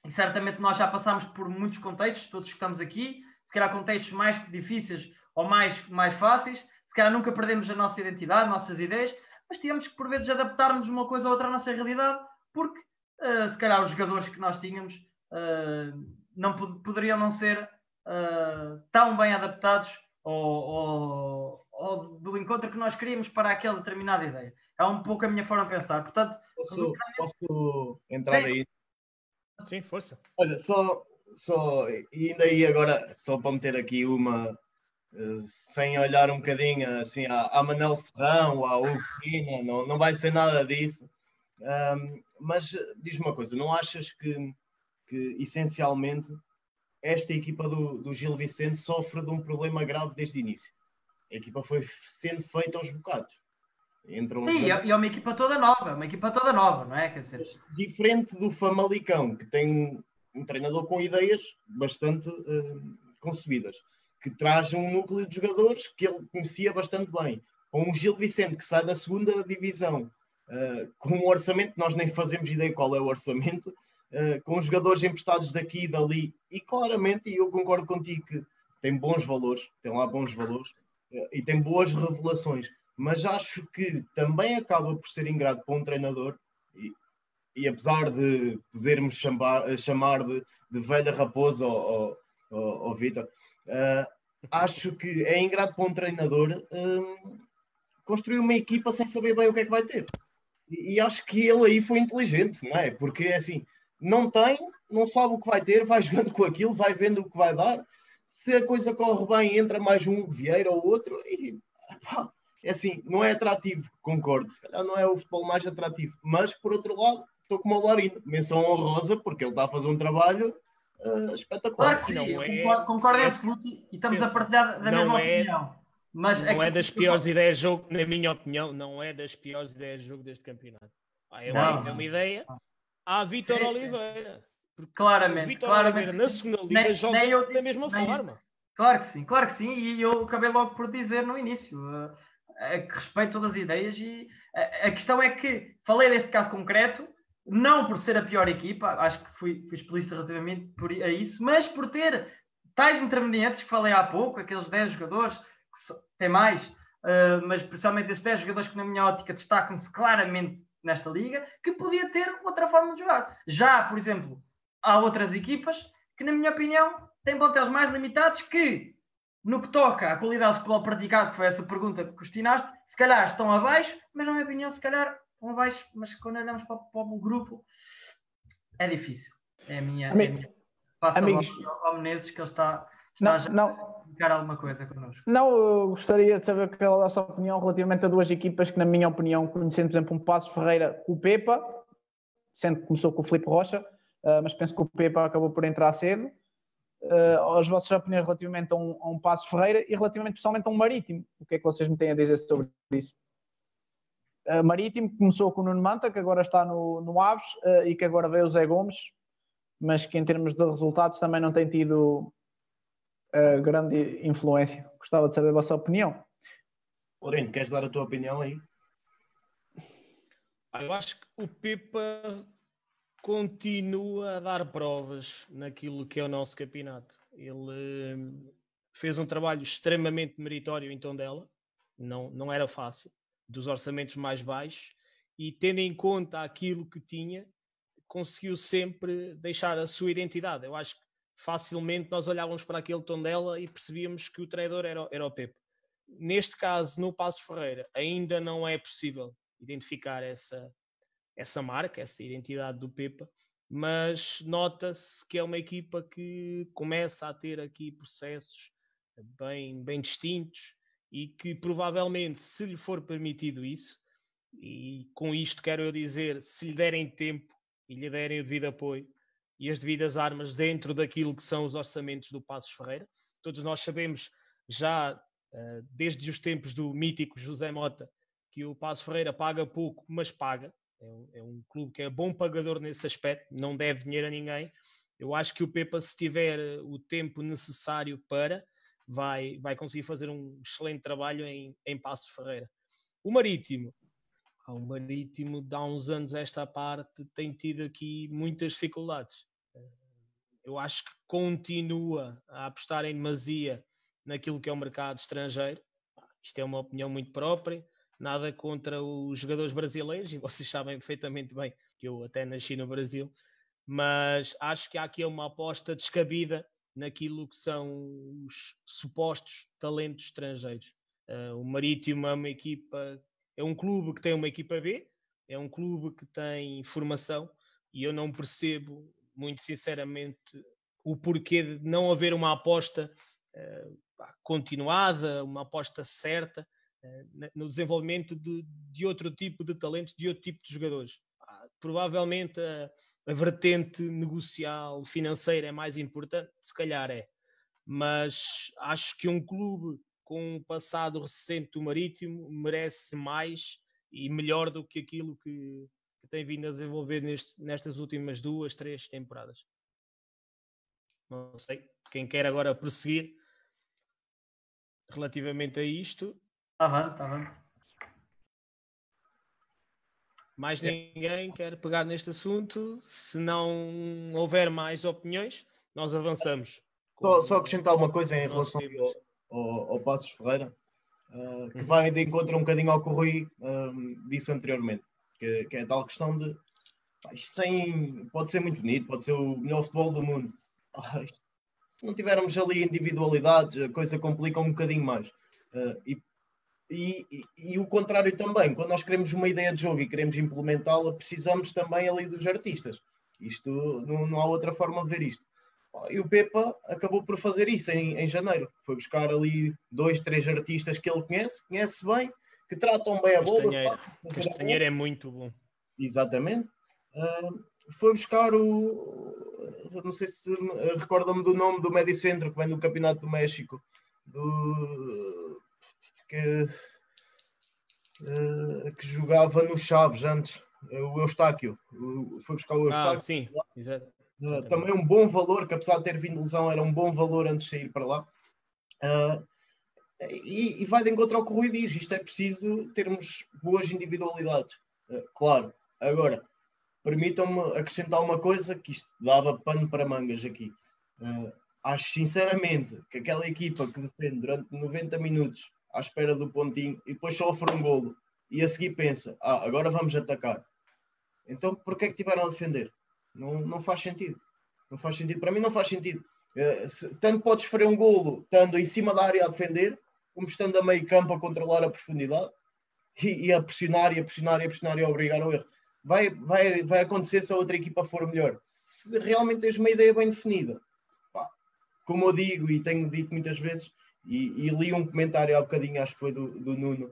e certamente nós já passamos por muitos contextos, todos que estamos aqui, se calhar contextos mais difíceis ou mais, mais fáceis, se calhar nunca perdemos a nossa identidade, nossas ideias, mas tínhamos que por vezes adaptarmos uma coisa ou outra à nossa realidade, porque uh, se calhar os jogadores que nós tínhamos uh, não pod poderiam não ser uh, tão bem adaptados ou, do encontro que nós queríamos para aquela determinada ideia. É um pouco a minha forma de pensar. Portanto,
posso, posso entrar Sim. aí?
Sim, força.
Olha, só, só, e ainda aí agora, só para meter aqui uma, sem olhar um bocadinho assim à, Manel Serrão, à Uquina, não, não vai ser nada disso. Um, mas diz-me uma coisa, não achas que, que essencialmente esta equipa do, do Gil Vicente sofre de um problema grave desde o início? A equipa foi sendo feita aos bocados.
Entram Sim, e é uma equipa toda nova, uma equipa toda nova, não é? Quer dizer...
Diferente do Famalicão, que tem um treinador com ideias bastante uh, concebidas que traz um núcleo de jogadores que ele conhecia bastante bem. Com um Gil Vicente que sai da segunda divisão, uh, com um orçamento, nós nem fazemos ideia qual é o orçamento, uh, com jogadores emprestados daqui e dali, e claramente, e eu concordo contigo que tem bons valores, tem lá bons valores, uh, e tem boas revelações, mas acho que também acaba por ser ingrato para um treinador, e, e apesar de podermos chamar, chamar de, de velha raposa ou, ou, ou Vitor, Uh, acho que é ingrato para um treinador um, construir uma equipa sem saber bem o que é que vai ter. E, acho que ele aí foi inteligente, não é? Porque assim, não tem, não sabe o que vai ter, vai jogando com aquilo, vai vendo o que vai dar. Se a coisa corre bem, entra mais um Vieira ou outro, e pá, é assim, não é atrativo, concordo. Se calhar não é o futebol mais atrativo, mas por outro lado, estou com o Laurindo, menção honrosa, porque ele está a fazer um trabalho uh, espetacular.
Claro que sim, não é, concordo, concordo em absoluto e estamos pensa, a partilhar da mesma é, opinião.
Mas não é, é das piores ideias de jogo, na minha opinião, não é das piores ideias de jogo deste campeonato. Ah, é, uma, é uma ideia. Há Vitor Oliveira.
Claramente,
Vitor
claramente.
Oliveira na segunda liga nem, joga nem eu, da mesma forma.
Claro que sim, claro que sim. E eu acabei logo por dizer no início. Uh, que respeito todas as ideias e a, a questão é que falei deste caso concreto não por ser a pior equipa, acho que fui, fui explícito relativamente por, a isso, mas por ter tais intervenientes que falei há pouco, aqueles 10 jogadores, que so, tem mais, uh, mas principalmente esses 10 jogadores que, na minha ótica, destacam-se claramente nesta liga, que podia ter outra forma de jogar. Já, por exemplo, há outras equipas que, na minha opinião, têm plantéis mais limitados que, no que toca à qualidade de futebol praticado, que foi essa pergunta que questionaste, se calhar estão abaixo, mas na minha opinião, se calhar estão abaixo, mas quando olhamos para, para o grupo é difícil. É a minha. Amigo, é a minha... Passa amigos, ao, ao Menezes que ele está, está não, já não, a comunicar alguma coisa connosco.
Não, eu gostaria de saber qual é a vossa opinião relativamente a duas equipas que, na minha opinião, conhecendo, por exemplo, um Passos Ferreira com o Pepa, sendo que começou com o Filipe Rocha, uh, mas penso que o Pepa acabou por entrar cedo. Uh, as vossas opiniões relativamente a um, a um Passos Ferreira e relativamente pessoalmente a um Marítimo. O que é que vocês me têm a dizer sobre isso? Uh, Marítimo começou com o Nuno Manta, que agora está no, no Aves, uh, e que agora veio o Zé Gomes, mas que em termos de resultados também não tem tido uh, grande influência. Gostava de saber a vossa opinião.
Lourenço, queres dar a tua opinião aí?
Ah, eu acho que o Pipa continua a dar provas naquilo que é o nosso campeonato. Ele fez um trabalho extremamente meritório em Tondela, não, não era fácil dos orçamentos mais baixos e tendo em conta aquilo que tinha, conseguiu sempre deixar a sua identidade. Eu acho que facilmente nós olhávamos para aquele tom dela e percebíamos que o treinador era, era o Pepe. Neste caso, no Passo Ferreira, ainda não é possível identificar essa, essa marca, essa identidade do Pepa, mas nota-se que é uma equipa que começa a ter aqui processos bem, bem distintos, e que provavelmente, se lhe for permitido isso, e com isto quero eu dizer, se lhe derem tempo e lhe derem o devido apoio e as devidas armas dentro daquilo que são os orçamentos do Passos Ferreira, todos nós sabemos já uh, desde os tempos do mítico José Mota que o Passos Ferreira paga pouco, mas paga. É um, é um clube que é bom pagador nesse aspecto, não deve dinheiro a ninguém. Eu acho que o Pepa, se tiver eh, o tempo necessário para, vai, vai conseguir fazer um excelente trabalho em, em Passo Ferreira. O Marítimo, o Marítimo, há uns anos esta parte, tem tido aqui muitas dificuldades. Eu acho que continua a apostar em demasia naquilo que é o mercado estrangeiro. Isto é uma opinião muito própria, nada contra os jogadores brasileiros, e vocês sabem perfeitamente bem que eu até nasci no Brasil, mas acho que há aqui uma aposta descabida naquilo que são os supostos talentos estrangeiros. Uh, o Marítimo é uma equipa, é um clube que tem uma equipa B, é um clube que tem formação e eu não percebo, muito sinceramente, o porquê de não haver uma aposta uh, continuada, uma aposta certa no desenvolvimento de, de, outro tipo de talentos, de outro tipo de jogadores. Provavelmente a, vertente negocial, financeira é mais importante, se calhar é, mas acho que um clube com um passado recente do Marítimo merece mais e melhor do que aquilo que, que tem vindo a desenvolver neste, nestas últimas duas, três temporadas. Não sei, quem quer agora prosseguir relativamente a isto.
Está bem, está.
Mais ninguém quer pegar neste assunto. Se não houver mais opiniões, nós avançamos.
Só, só acrescentar uma coisa em relação ao, ao, ao Passos Ferreira, uh, que uhum. vai de encontro um bocadinho ao que o Rui um, disse anteriormente, que, que, é a tal questão de isto tem, pode ser muito bonito, pode ser o melhor futebol do mundo. se não tivermos ali individualidades, a coisa complica um bocadinho mais. Uh, e, e, e, e, o contrário também, quando nós queremos uma ideia de jogo e queremos implementá-la, precisamos também ali dos artistas. Isto não, não há outra forma de ver isto. E o Pepa acabou por fazer isso em, em janeiro. Foi buscar ali dois, três artistas que ele conhece, conhece bem, que tratam bem a bola.
Castanheiro, Castanheiro é muito bom.
Exatamente. Uh, foi buscar o. Não sei se recorda-me do nome do médio centro que vem do Campeonato do México. Do. Que, uh, que jogava no Chaves antes. O Eustáquio. Foi buscar o Eustáquio. Ah,
sim, exato.
Uh, também um bom valor, que apesar de ter vindo lesão, era um bom valor antes de sair para lá. Uh, e, e, vai de encontro ao que o Rui diz: isto é preciso termos boas individualidades. Uh, claro, agora, permitam-me acrescentar uma coisa que isto dava pano para mangas aqui. acho sinceramente que aquela equipa que defende durante 90 minutos à espera do pontinho e depois sofre um golo e a seguir pensa: ah, agora vamos atacar. Então, porquê é que tiveram a defender? Não, não faz sentido. Não faz sentido. Para mim não faz sentido. Uh, se, tanto podes sofrer um golo estando em cima da área a defender, como estando a meio campo a controlar a profundidade e, e a pressionar e a pressionar e a pressionar e a obrigar ao erro. Vai, vai, vai acontecer se a outra equipa for melhor. Se realmente tens uma ideia bem definida. Pá, como eu digo e tenho dito muitas vezes, e, e, li um comentário há bocadinho, acho que foi do, do Nuno,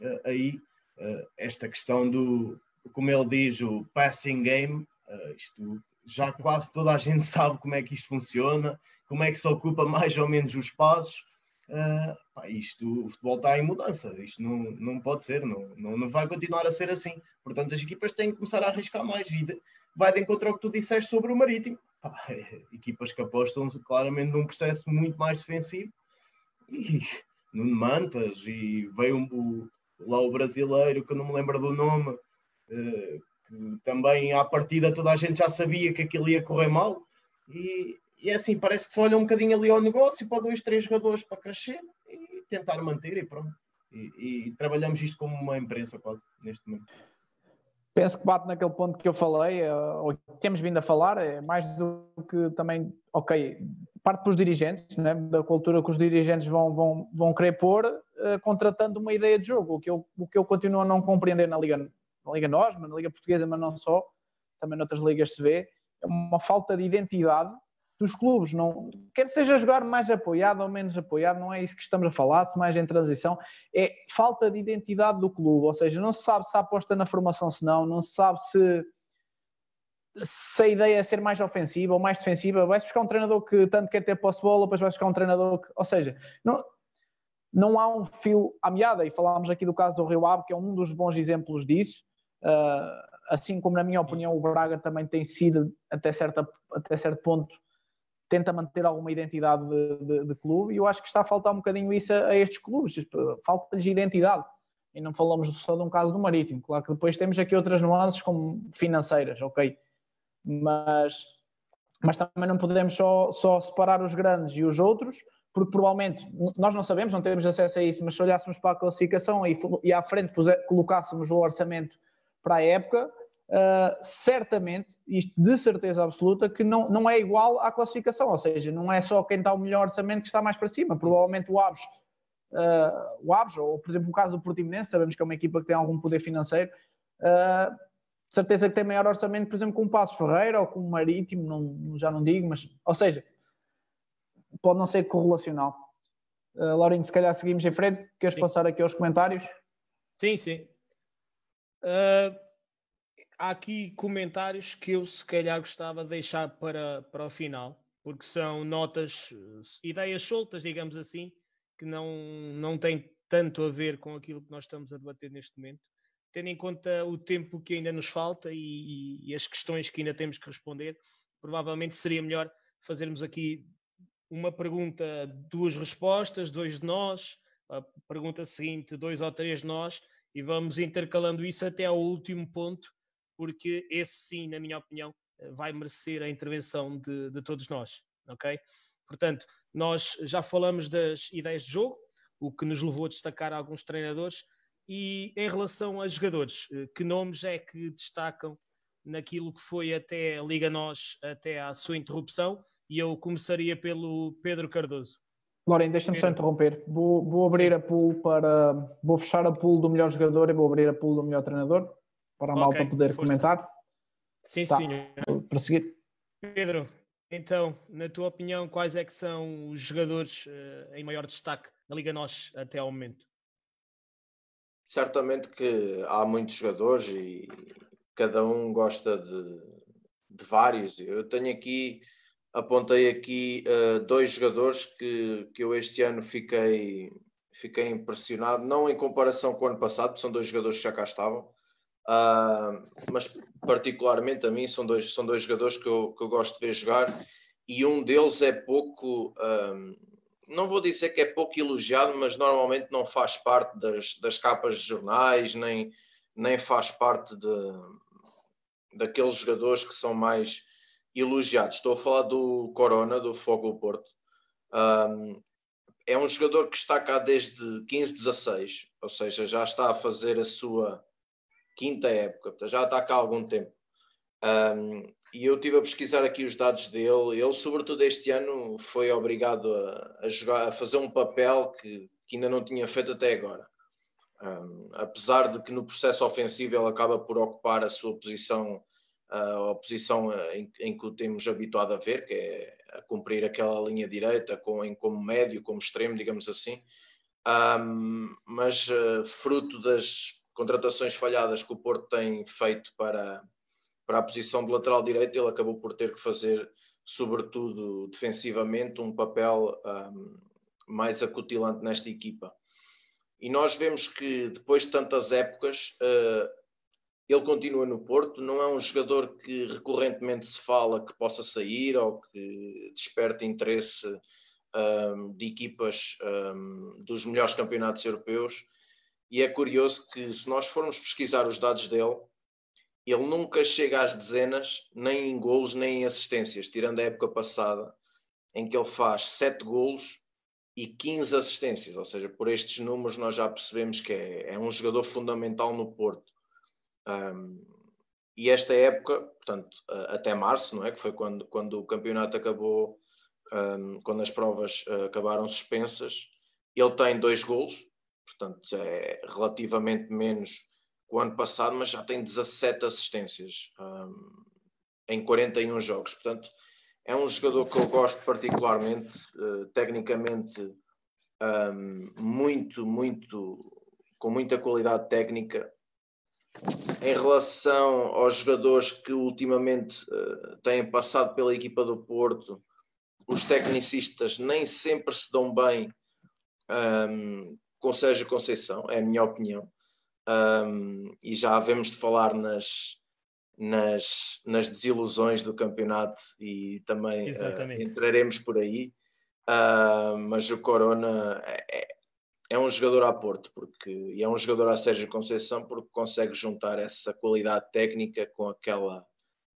uh, aí, uh, esta questão do, como ele diz, o passing game, Uh, isto já quase toda a gente sabe como é que isto funciona, como é que se ocupa mais ou menos os. Uh, pá, isto, o futebol está em mudança, isto não, não pode ser, não, não, não vai continuar a ser assim. Portanto, as equipas têm que começar a arriscar mais de, vai de encontro ao que tu disseste sobre o Marítimo. Pá, equipas que apostam claramente num processo muito mais defensivo e no Mantas e veio um, lá o brasileiro que eu não me lembro do nome, uh, que também à partida toda a gente já sabia que aquilo ia correr mal. E, e é assim, parece que se olha um bocadinho ali ao negócio para dois, três jogadores para crescer e tentar manter e pronto. E, e trabalhamos isto como uma imprensa quase neste momento.
Penso que bate naquele ponto que eu falei, eh, ou que temos vindo a falar, é mais do que também, ok, parte para os dirigentes, né, da cultura que os dirigentes vão, vão, vão querer pôr, uh, contratando uma ideia de jogo, o que, eu, o que eu continuo a não compreender na Liga, na Liga Nós, na Liga Portuguesa, mas não só, também noutras ligas se vê, é uma falta de identidade dos clubes. Não, quer seja jogar mais apoiado ou menos apoiado, não é isso que estamos a falar, se mais em transição, é falta de identidade do clube, ou seja, não se sabe se aposta na formação, se não, não se sabe se, se a ideia é ser mais ofensiva ou mais defensiva, vais buscar um treinador que tanto quer ter posse de bola, depois vais buscar um treinador que, ou seja, não, não há um fio à meada, e falámos aqui do caso do Rio Ave, que é um dos bons exemplos disso, Uh, assim como, na minha opinião, o Braga também tem sido, até, certa, até certo ponto, tenta manter alguma identidade de, de, de, clube, e eu acho que está a faltar um bocadinho isso a, a estes clubes, falta-lhes identidade. E não falamos só de um caso do Marítimo, claro que depois temos aqui outras nuances como financeiras, ok? Mas, mas também não podemos só, só separar os grandes e os outros, porque provavelmente nós não sabemos, não temos acesso a isso, mas se olhássemos para a classificação e, e à frente colocássemos o orçamento para a época, uh, certamente, isto de certeza absoluta, que não, não é igual à classificação, ou seja, não é só quem está o melhor orçamento que está mais para cima, provavelmente o Aves, uh, o Aves, ou por exemplo o caso do Portimonense, sabemos que é uma equipa que tem algum poder financeiro, uh, certeza que tem maior orçamento, por exemplo, com o Passos Ferreira ou com o Marítimo, não, já não digo, mas, ou seja, pode não ser correlacional. Uh, Laurinho, se calhar seguimos em frente. Queres sim. passar aqui aos comentários?
Sim, sim. Uh, há aqui comentários que eu se calhar gostava de deixar para, para o final, porque são notas, ideias soltas, digamos assim, que não, não têm tanto a ver com aquilo que nós estamos a debater neste momento, tendo em conta o tempo que ainda nos falta e, e as questões que ainda temos que responder, provavelmente seria melhor fazermos aqui uma pergunta, duas respostas, dois de nós, a pergunta seguinte, dois ou três de nós, e vamos intercalando isso até ao último ponto, porque esse sim, na minha opinião, vai merecer a intervenção de, de todos nós, ok? Portanto, nós já falamos das ideias de jogo, o que nos levou a destacar alguns treinadores, e em relação a jogadores, eh, que nomes é que destacam naquilo que foi até a Liga Nós, até à sua interrupção, e eu começaria pelo Pedro Cardoso.
Lorena, deixa-me só interromper. Vou, vou abrir Sim. a pool para. Vou fechar a pool do melhor jogador e vou abrir a pool do melhor treinador para a okay, malta poder força. comentar.
Sim, tá. sim.
Para seguir.
Pedro, então, na tua opinião, quais é que são os jogadores uh, em maior destaque na Liga Nós até ao momento?
Certamente que há muitos jogadores e cada um gosta de, de vários. Eu tenho aqui apontei aqui uh, dois jogadores que, que eu este ano fiquei, fiquei impressionado, não em comparação com o ano passado, porque são dois jogadores que já cá estavam, uh, mas particularmente a mim são dois, são dois jogadores que eu, que eu gosto de ver jogar e um deles é pouco, uh, não vou dizer que é pouco elogiado, mas normalmente não faz parte das, das capas de jornais, nem, nem faz parte de, daqueles jogadores que são mais elogiados. Estou a falar do Corona, do Fogo Porto. Um, é um jogador que está cá desde 15, 16, ou seja, já está a fazer a sua quinta época, já está cá há algum tempo. Um, e eu estive a pesquisar aqui os dados dele. Ele, sobretudo este ano, foi obrigado a, a jogar, a fazer um papel que, que, ainda não tinha feito até agora. Um, apesar de que no processo ofensivo ele acaba por ocupar a sua posição a posição eh, em, em, que o temos habituado a ver, que é a cumprir aquela linha direita com, em, como médio, como extremo, digamos assim. Um, mas uh, fruto das contratações falhadas que o Porto tem feito para, para a posição de lateral direito, ele acabou por ter que fazer, sobretudo defensivamente, um papel um, mais acutilante nesta equipa. E nós vemos que depois de tantas épocas, uh, ele continua no Porto, não é um jogador que recorrentemente se fala que possa sair ou que desperte interesse um, de equipas um, dos melhores campeonatos europeus. E é curioso que, se nós formos pesquisar os dados dele, ele nunca chega às dezenas, nem em golos, nem em assistências, tirando a época passada, em que ele faz 7 golos e 15 assistências. Ou seja, por estes números, nós já percebemos que é, é um jogador fundamental no Porto. Um, e esta época, portanto, até março, não é? Que foi quando, quando o campeonato acabou, um, quando as provas uh, acabaram suspensas, ele tem dois golos, portanto, é relativamente menos que o ano passado, mas já tem 17 assistências um, em 41 jogos. Portanto, é um jogador que eu gosto particularmente, uh, tecnicamente, um, muito, muito, com muita qualidade técnica em relação aos jogadores que ultimamente uh, têm passado pela equipa do Porto, os tecnicistas nem sempre se dão bem um, com Sérgio Conceição, é a minha opinião. Um, e já havemos de falar nas, nas, nas desilusões do campeonato e também uh, entraremos por aí. Uh, mas o Corona é, é um jogador a Porto, porque e é um jogador a Sérgio Conceição porque consegue juntar essa qualidade técnica com aquela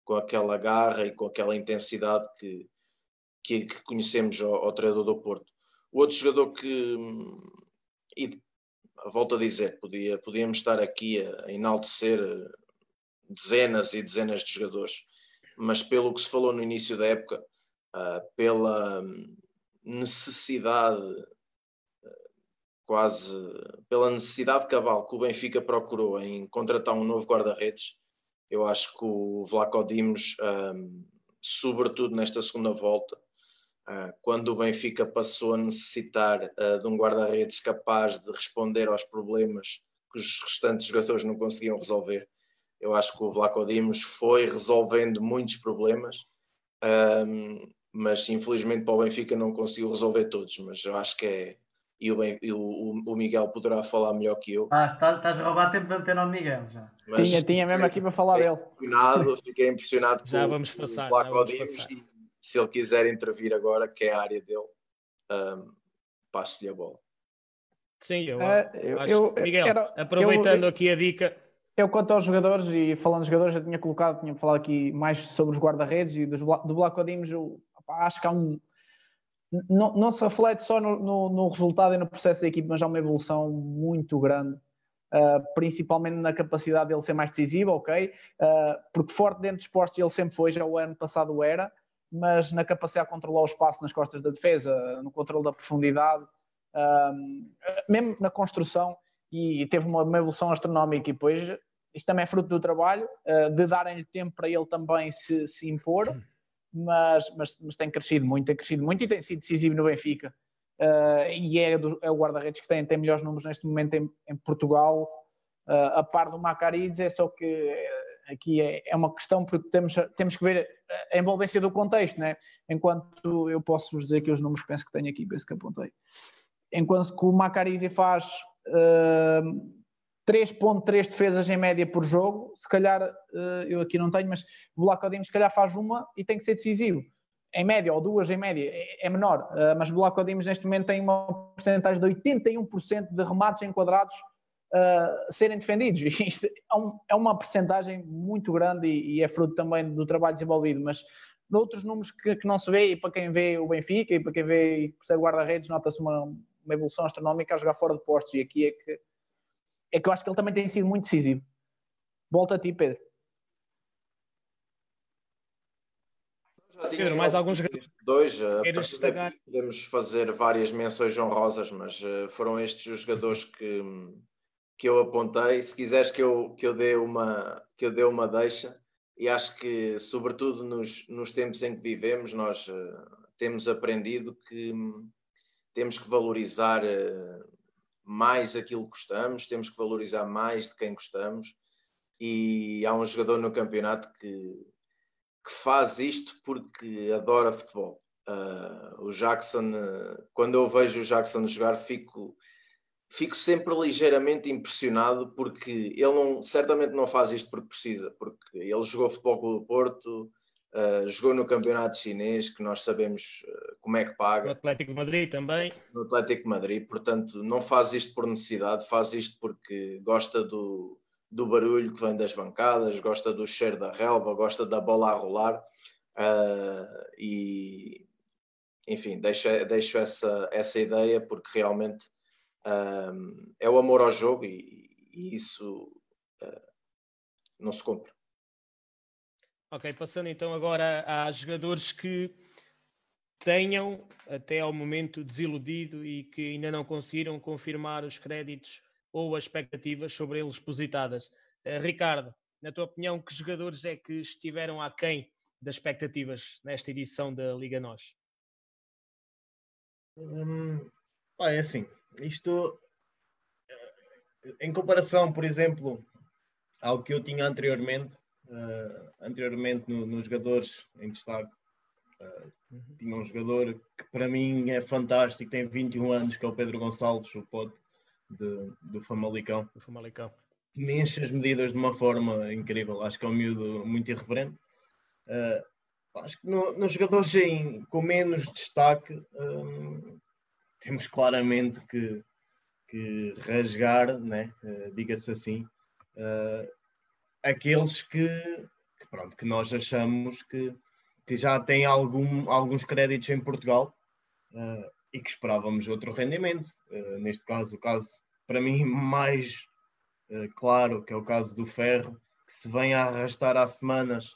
com aquela garra e com aquela intensidade que, que, que conhecemos ao, ao, treinador do Porto. O outro jogador que e volto a dizer, podia, podíamos estar aqui a enaltecer dezenas e dezenas de jogadores, mas pelo que se falou no início da época, uh, pela necessidade quase pela necessidade cabal que o Benfica procurou em contratar um novo guarda-redes, eu acho que o Vlaco Dimos, um, sobretudo nesta segunda volta, quando o Benfica passou a necessitar uh, de um guarda-redes capaz de responder aos problemas que os restantes jogadores não conseguiam resolver, eu acho que o Vlaco Dimos foi resolvendo muitos problemas, mas infelizmente para o Benfica não conseguiu resolver todos. Mas eu acho que é. E o, o, o Miguel poderá falar melhor que eu.
Ah, estás, estás a roubar tempo de antena ao Miguel já.
Mas tinha, tinha mesmo aqui para falar dele.
Impressionado, fiquei impressionado
já vamos passar, já vamos
passar. Se ele quiser intervir agora, que é a área dele, um, passe-lhe a bola.
Sim, eu, uh, eu, acho, eu Miguel, era, aproveitando eu, aqui a dica,
eu, quanto aos jogadores, e falando de jogadores, já tinha colocado, tinha falado aqui mais sobre os guarda-redes e dos, do Black Dimos, acho que há um. Não, não se reflete só no, no, no, resultado e no processo da equipe, mas há uma evolução muito grande, uh, principalmente na capacidade dele ser mais decisivo, ok? Uh, porque forte dentro dos postos ele sempre foi, já o ano passado era, mas na capacidade de controlar o espaço nas costas da defesa, no controle da profundidade, uh, mesmo na construção, e teve uma, uma evolução astronómica. E depois, isto também é fruto do trabalho, uh, de darem-lhe tempo para ele também se, se impor, mas, mas, mas, tem crescido muito, tem crescido muito e tem sido decisivo no Benfica. Uh, e é, do, é o guarda-redes que tem, tem melhores números neste momento em, em Portugal, uh, a par do Macarides, é só que aqui é, é, uma questão porque temos, temos que ver a envolvência do contexto, né? enquanto eu posso vos dizer que os números penso que tenho aqui, penso que apontei. Enquanto que o Macarize faz 3.3 defesas em média por jogo, se calhar, uh, eu aqui não tenho, mas o Black Odimos se calhar faz uma e tem que ser decisivo. Em média, ou duas em média, é, é menor, uh, mas o Black Odimos neste momento tem uma porcentagem de 81% de remates enquadrados uh, serem defendidos. Isto é, um, é uma porcentagem muito grande e, e, é fruto também do trabalho desenvolvido, mas noutros números que, que, não se vê, e para quem vê o Benfica e para quem vê e percebe guarda-redes, nota-se uma, uma evolução astronómica a jogar fora de postos. E aqui é que, é que eu acho que ele também tem sido muito decisivo. Volta a ti, Pedro.
Pedro, mais alguns
dois podemos fazer várias menções honrosas, mas uh, foram estes os jogadores que, que eu apontei. Se quiseres que eu, que eu dê uma que eu dê uma deixa, e acho que sobretudo nos, nos tempos em que vivemos, nós uh, temos aprendido que temos que valorizar uh, mais aquilo que gostamos, temos que valorizar mais de quem gostamos. E há um jogador no campeonato que, que faz isto porque adora futebol. Uh, o Jackson, uh, quando eu vejo o Jackson jogar, fico, fico sempre ligeiramente impressionado porque ele não, certamente não faz isto porque precisa, porque ele jogou futebol com o Porto, Uh, jogou no campeonato chinês, que nós sabemos uh, como é que paga.
No Atlético de Madrid também.
No Atlético de Madrid, portanto, não faz isto por necessidade, faz isto porque gosta do, do barulho que vem das bancadas, gosta do cheiro da relva, gosta da bola a rolar. Uh, e, enfim, deixo, deixo essa, essa ideia porque realmente é o amor ao jogo e, e isso não se compra.
Ok, passando então agora a, jogadores que tenham até ao momento desiludido e que ainda não conseguiram confirmar os créditos ou as expectativas sobre eles depositadas. Uh, Ricardo, na tua opinião, que jogadores é que estiveram aquém das expectativas nesta edição da Liga Nós?
Hum, é assim, isto eh, em comparação, por exemplo, ao que eu tinha anteriormente, uh, anteriormente no, nos jogadores em destaque. Uh, tinha um jogador que para mim é fantástico, tem 21 anos, que é o Pedro Gonçalves, o pote de, do Famalicão.
Do Famalicão.
Me enche as medidas de uma forma incrível. Acho que é um miúdo muito irreverente. Uh, acho que no, nos jogadores em, com menos destaque um, temos claramente que, que rasgar, né? Uh, diga-se assim, uh, aqueles que, que, pronto, que nós achamos que, que já têm algum, alguns créditos em Portugal uh, e que esperávamos outro rendimento. Neste caso, o caso para mim mais claro, que é o caso do Ferro, que se vem a arrastar há semanas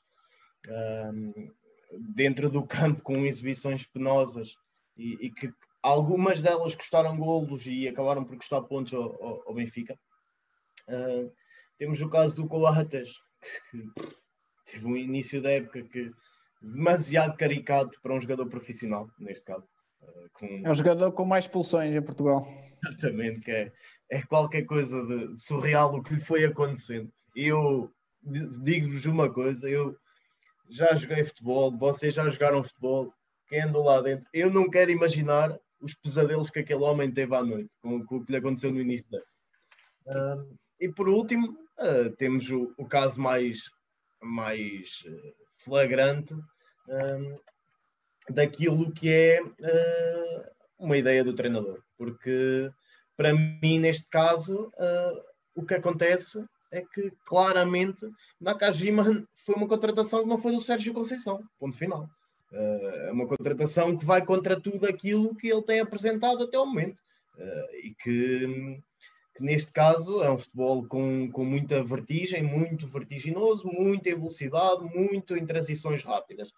dentro do campo com exibições penosas e, e, que algumas delas custaram golos e acabaram por custar pontos ao, ao, ao Benfica. Uh, temos o caso do Coates, que teve um início da época que, demasiado caricato para um jogador profissional, neste caso.
Uh, com... É o jogador com mais expulsões em Portugal.
Exatamente, que é, é qualquer coisa de, de surreal o que lhe foi acontecendo. Eu digo-vos uma coisa, eu já joguei futebol, vocês já jogaram futebol, quem andou lá dentro, eu não quero imaginar os pesadelos que aquele homem teve à noite, com, com o que lhe aconteceu no início da. Uh, e por último, uh, temos o, o, caso mais, mais uh, flagrante daquilo que é uma ideia do treinador, porque para mim, neste caso, o que acontece é que claramente Nakajima foi uma contratação que não foi do Sérgio Conceição, ponto final. É uma contratação que vai contra tudo aquilo que ele tem apresentado até o momento. Uh, e que, que, neste caso é um futebol com, com muita vertigem, muito vertiginoso, muita velocidade, muito em transições rápidas.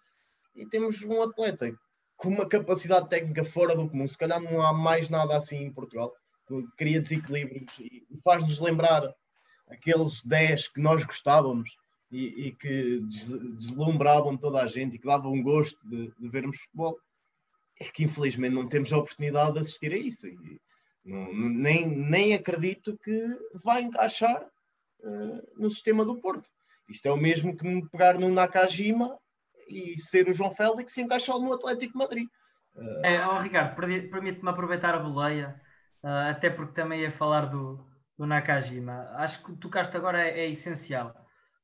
E temos um atleta com uma capacidade técnica fora do comum. Se calhar não há mais nada assim em Portugal. Cria desequilíbrios e faz-nos lembrar aqueles 10 que nós gostávamos e, e, que deslumbravam toda a gente e que davam um gosto de, de, vermos futebol, é que infelizmente não temos a oportunidade de assistir a isso. E não, nem, nem acredito que vai encaixar uh, no sistema do Porto. Isto é o mesmo que me pegar no Nakajima e ser o João Félix e encaixar no Atlético Madrid.
Uh... É, oh, Ricardo, permite-me aproveitar a boleia, uh, até porque também ia falar do, do Nakajima. Acho que tocaste agora é, é essencial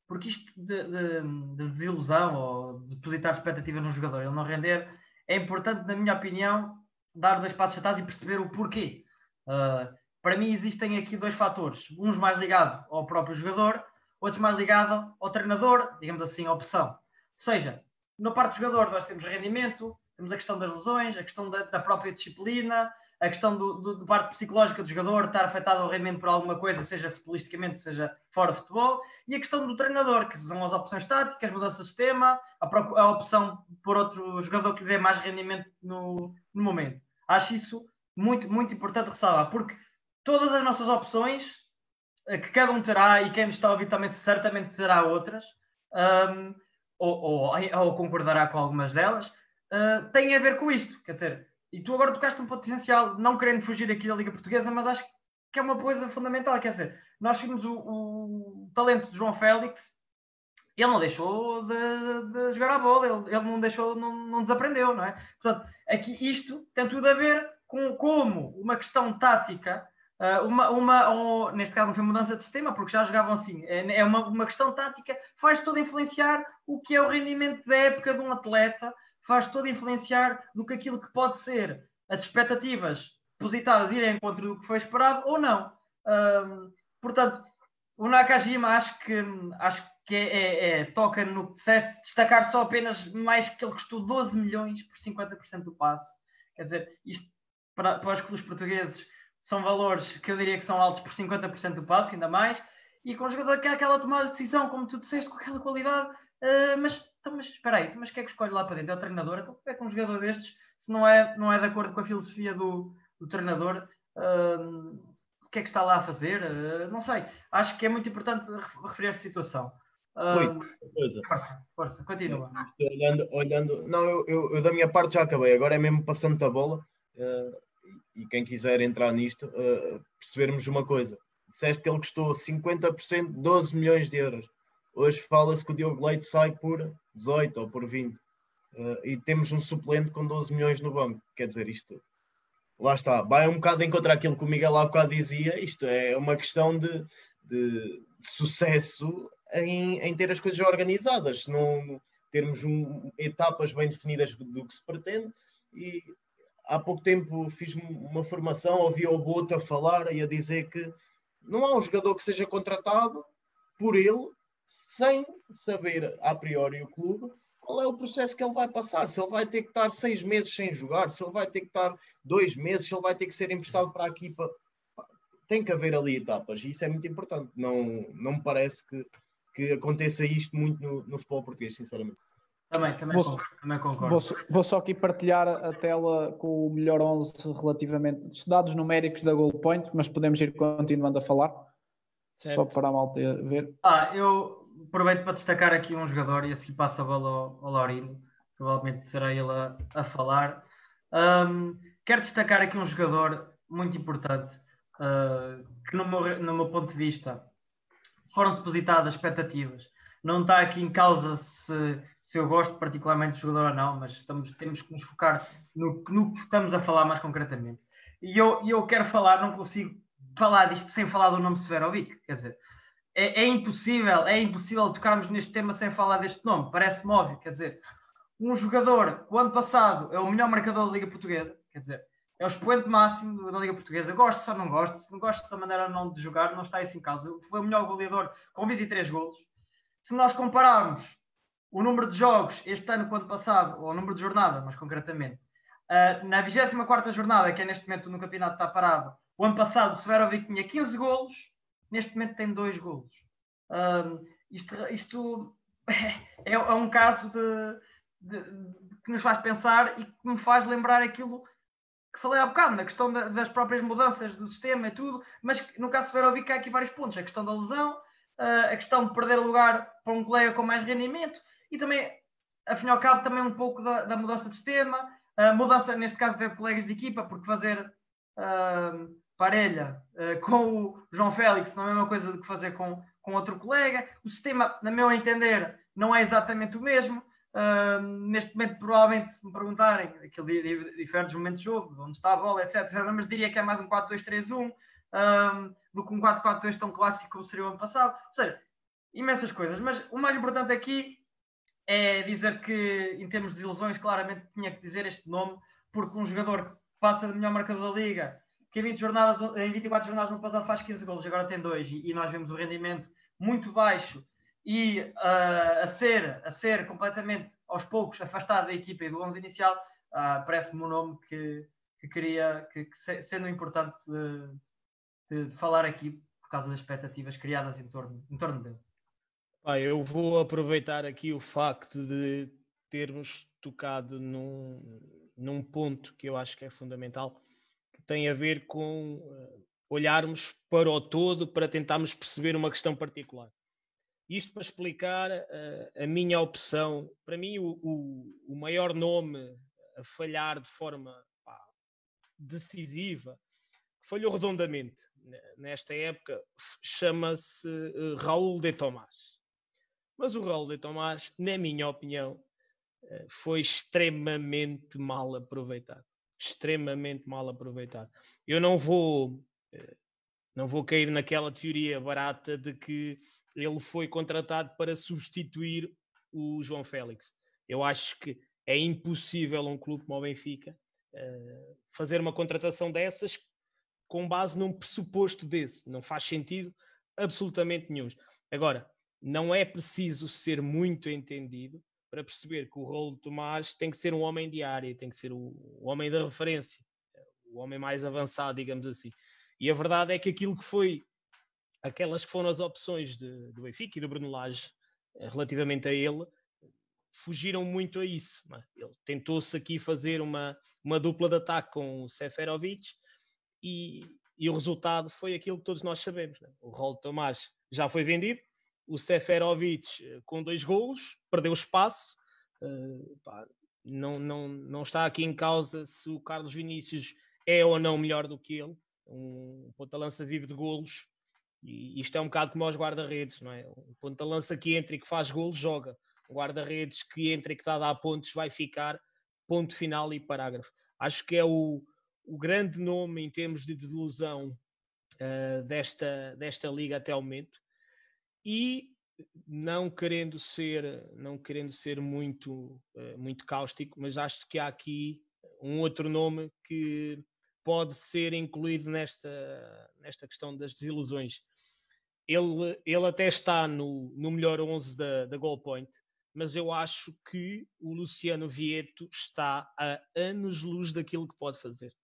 porque isto de, de, de, desilusão ou de depositar expectativa no jogador, ele não render, é importante, na minha opinião, dar dois passos atrás e perceber o porquê. Uh, para mim, existem aqui dois fatores: uns mais ligados ao próprio jogador, outros mais ligados ao treinador, digamos assim, a opção. Ou seja, na parte do jogador, nós temos rendimento, temos a questão das lesões, a questão da, da própria disciplina, a questão do, do, do, parte psicológica do jogador estar afetado ao rendimento por alguma coisa, seja futbolisticamente, seja fora de futebol, e a questão do treinador, que são as opções táticas, mudança de sistema, a, a opção por outro jogador que dê mais rendimento no, no momento. Acho isso muito, muito importante ressalvar, porque todas as nossas opções, eh, que cada um terá, e quem nos está a ouvir também certamente terá outras, um, ou, ou, ou, concordará com algumas delas, uh, têm a ver com isto. Quer dizer, e tu agora tocaste um potencial, não querendo fugir aqui da Liga Portuguesa, mas acho que é uma coisa fundamental. Quer dizer, nós vimos o, o talento de João Félix, ele não deixou de, de jogar a bola, ele, ele, não deixou, não, não desaprendeu, não é? Portanto, aqui isto tem tudo a ver com como uma questão tática, uh, uma, uma ou, neste caso não foi mudança de sistema, porque já jogavam assim, é, é uma, uma questão tática, faz tudo influenciar o que é o rendimento da época de um atleta faz todo influenciar do que aquilo que pode ser as expectativas depositadas irem em encontro do que foi esperado ou não. Um, portanto, o Nakajima acho que, acho que é, é, é, toca no que disseste, destacar só apenas mais que ele custou 12 milhões por 50% do passe. Quer dizer, isto para, para os clubes portugueses são valores que eu diria que são altos por 50% do passe, ainda mais, e com um jogador que é aquela tomada de decisão, como tu disseste, com aquela qualidade, uh, mas então, mas espera aí, mas quem é que escolhe lá para dentro? É o treinador? Então, é que um jogador destes, se não é, não é de acordo com a filosofia do, do treinador, uh, o que é que está lá a fazer? Uh, não sei. Acho que é muito importante referir esta situação.
Uh, coisa.
Força, força, continua.
Olhando, olhando, não, eu, eu, eu, da minha parte já acabei, agora é mesmo passando a bola. Uh, e quem quiser entrar nisto, uh, percebermos uma coisa. Disseste que ele custou 50%, 12 milhões de euros. Hoje fala-se que o Diogo Leite sai por 18 ou por 20. Uh, eh, e temos um suplente com 12 milhões no banco. Quer dizer, isto lá está, vai um bocado encontrar aquilo que o Miguel há bocado dizia. Isto é uma questão de, de, de sucesso em, em, ter as coisas organizadas, se não termos um, etapas bem definidas do que se pretende. E há pouco tempo fiz uma formação, ouvi o Boto a falar e a dizer que não há um jogador que seja contratado por ele sem saber a priori o clube qual é o processo que ele vai passar, se ele vai ter que estar seis meses sem jogar, se ele vai ter que estar dois meses, se ele vai ter que ser emprestado para a equipa. Tem que haver ali etapas e isso é muito importante. Não, não me parece que, que aconteça isto muito no, no futebol português, sinceramente.
Também, também, vou, concordo, também concordo.
Vou, vou, só aqui partilhar a tela com o melhor 11 relativamente dados numéricos da Goal Point, mas podemos ir continuando a falar. Certo. Só para a malta ver.
Ah, eu aproveito para destacar aqui um jogador e assim passa a bola ao, ao Laurindo, provavelmente será ele a, a falar. Um, quero destacar aqui um jogador muito importante uh, que, no meu, no meu ponto de vista, foram depositadas expectativas. Não está aqui em causa se, se eu gosto particularmente do jogador ou não, mas estamos, temos que nos focar no, no que estamos a falar mais concretamente. E eu, eu quero falar, não consigo falar disto sem falar do nome Severovic. Quer dizer, é, é, impossível, é impossível tocarmos neste tema sem falar deste nome. Parece-me óbvio. Quer dizer, um jogador o ano passado é o melhor marcador da Liga Portuguesa. Quer dizer, é o expoente máximo da Liga Portuguesa. Gosto ou não gosto, se não gosto da maneira não de jogar, não está isso em causa. Foi o melhor goleador com 23 golos. Se nós compararmos o número de jogos este ano com o ano passado, ou o número de jornadas, mais concretamente, uh, na 24 jornada, que é neste momento no campeonato está parado, o ano passado o Severovic tinha 15 golos, neste momento tem 2 golos. Uh, isto, isto é, é, um caso de, de, de, que nos faz pensar e que me faz lembrar aquilo que falei há bocado, na questão da, das próprias mudanças do sistema e tudo, mas no caso Severovic há aqui vários pontos. A questão da lesão, uh, a questão de perder lugar para um colega com mais rendimento e também, afinal cabo, também um pouco da, da mudança de sistema, mudança, neste caso, de colegas de equipa, porque fazer uh, parelha uh, com o João Félix não é a mesma coisa do que fazer com, com outro colega. O sistema, na meu entender, não é exatamente o mesmo. Uh, neste momento, provavelmente, se me perguntarem, aquilo difere dos momentos de jogo, onde está a bola, etc, etc, mas diria que é mais um 4-2-3-1 do que um 4-4-2 tão clássico como seria o ano passado. Ou seja, imensas coisas. Mas o mais importante aqui é dizer que, em termos de ilusões, claramente tinha que dizer este nome, porque um jogador que passa de melhor marcador da liga, que em, 20 jornadas, em 24 jornadas no passado faz 15 golos, agora tem 2, e, e nós vemos o rendimento muito baixo e uh, a, ser, a ser completamente aos poucos afastado da equipa e do 11 inicial, uh, parece-me um nome que, que queria, que, que sendo importante de, de, falar aqui por causa das expectativas criadas em torno, em torno dele.
Ah, eu vou aproveitar aqui o facto de termos tocado num, num ponto que eu acho que é fundamental, tem a ver com uh, olharmos para o todo para tentarmos perceber uma questão particular. Isto para explicar uh, a minha opção. Para mim, o, o, o, maior nome a falhar de forma pá, decisiva, falhou redondamente nesta época, chama-se uh, Raul de Tomás. Mas o Raul de Tomás, na minha opinião, uh, foi extremamente mal aproveitado. Extremamente mal aproveitado. Eu não vou, não vou cair naquela teoria barata de que ele foi contratado para substituir o João Félix. Eu acho que é impossível um clube como o Benfica uh, fazer uma contratação dessas com base num pressuposto desse. Não faz sentido absolutamente nenhum. Agora, não é preciso ser muito entendido para perceber que o rolo de Tomás tem que ser um homem de área, tem que ser o, o homem da referência, o homem mais avançado, digamos assim. E a verdade é que aquilo que foi aquelas que foram as opções de, do Benfica e do Bruno Lage eh, relativamente a ele, fugiram muito a isso. É? Ele tentou-se aqui fazer uma, uma dupla de ataque com o Seferovic e, e o resultado foi aquilo que todos nós sabemos. Né? O Rol Tomás já foi vendido, o Seferovic eh, com dois golos, perdeu espaço. Uh, pá, não, não, não está aqui em causa se o Carlos Vinícius é ou não melhor do que ele. Um ponta-lança vivo de golos e isto é um bocado como aos guarda-redes, não é? Um ponta-lança que entra e que faz gol, joga. Um guarda-redes que entra e que está a pontos vai ficar ponto final e parágrafo. Acho que é o, o grande nome em termos de desilusão uh, desta, desta liga até ao momento. E não querendo ser, não querendo ser muito, uh, muito cáustico, mas acho que há aqui um outro nome que pode ser incluído nesta, nesta questão das desilusões ele, ele até está no, no melhor 11 da, da Goal Point, mas eu acho que o Luciano Vieto está a anos-luz daquilo que pode fazer.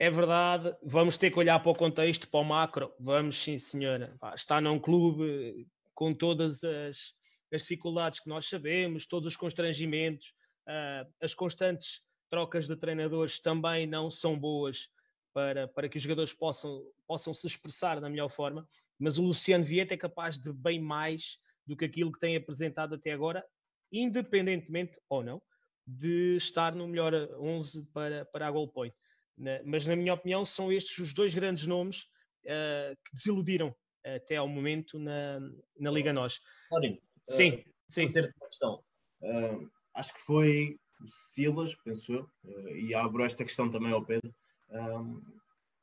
É verdade, vamos ter que olhar para o contexto, para o macro. Vamos, sim, senhora. Está num clube com todas as, as dificuldades que nós sabemos, todos os constrangimentos, uh, as constantes trocas de treinadores também não são boas para, para que os jogadores possam, possam se expressar da melhor forma, mas o Luciano Vieto é capaz de bem mais do que aquilo que tem apresentado até agora, independentemente ou não de estar no melhor 11 para, para a goal point. Na, mas, na minha opinião, são estes os dois grandes nomes uh, que desiludiram até ao momento na, na Liga Nós.
Clarinho,
sim, uh, sim.
Ter uma questão. Uh, acho que foi o Silas, penso eu, uh, e abro esta questão também ao Pedro.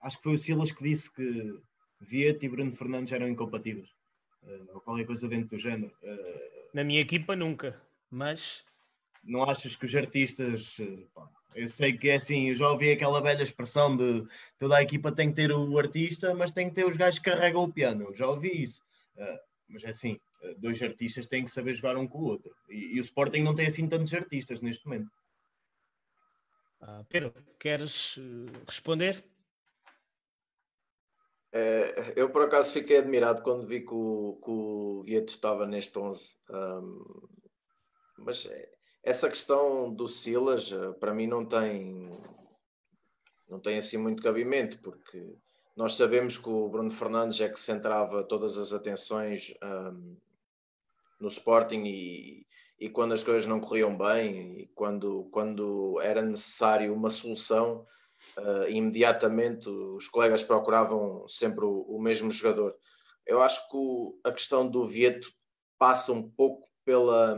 acho que foi o Silas que disse que Vieta e Bruno Fernandes eram incompatíveis, ou qualquer coisa dentro do género.
Na minha equipa, nunca, mas.
Não achas que os artistas. Pá, eu sei que é assim, eu já ouvi aquela velha expressão de toda a equipa tem que ter o artista, mas tem que ter os gajos que carregam o piano. Eu já ouvi isso. Uh, mas é assim, uh, dois artistas têm que saber jogar um com o outro. E, e, o Sporting não tem assim tantos artistas neste momento.
Uh, Pedro, queres responder?
É, eu por acaso fiquei admirado quando vi que o, que o Vieto estava neste 11. Um, mas é, essa questão do Silas, eh, para mim, não tem, não tem assim muito cabimento, porque nós sabemos que o Bruno Fernandes é que centrava todas as atenções um, no Sporting e, e quando as coisas não corriam bem e quando, quando era necessário uma solução, uh, imediatamente os colegas procuravam sempre o, o mesmo jogador. Eu acho que o, a questão do Vieto passa um pouco pela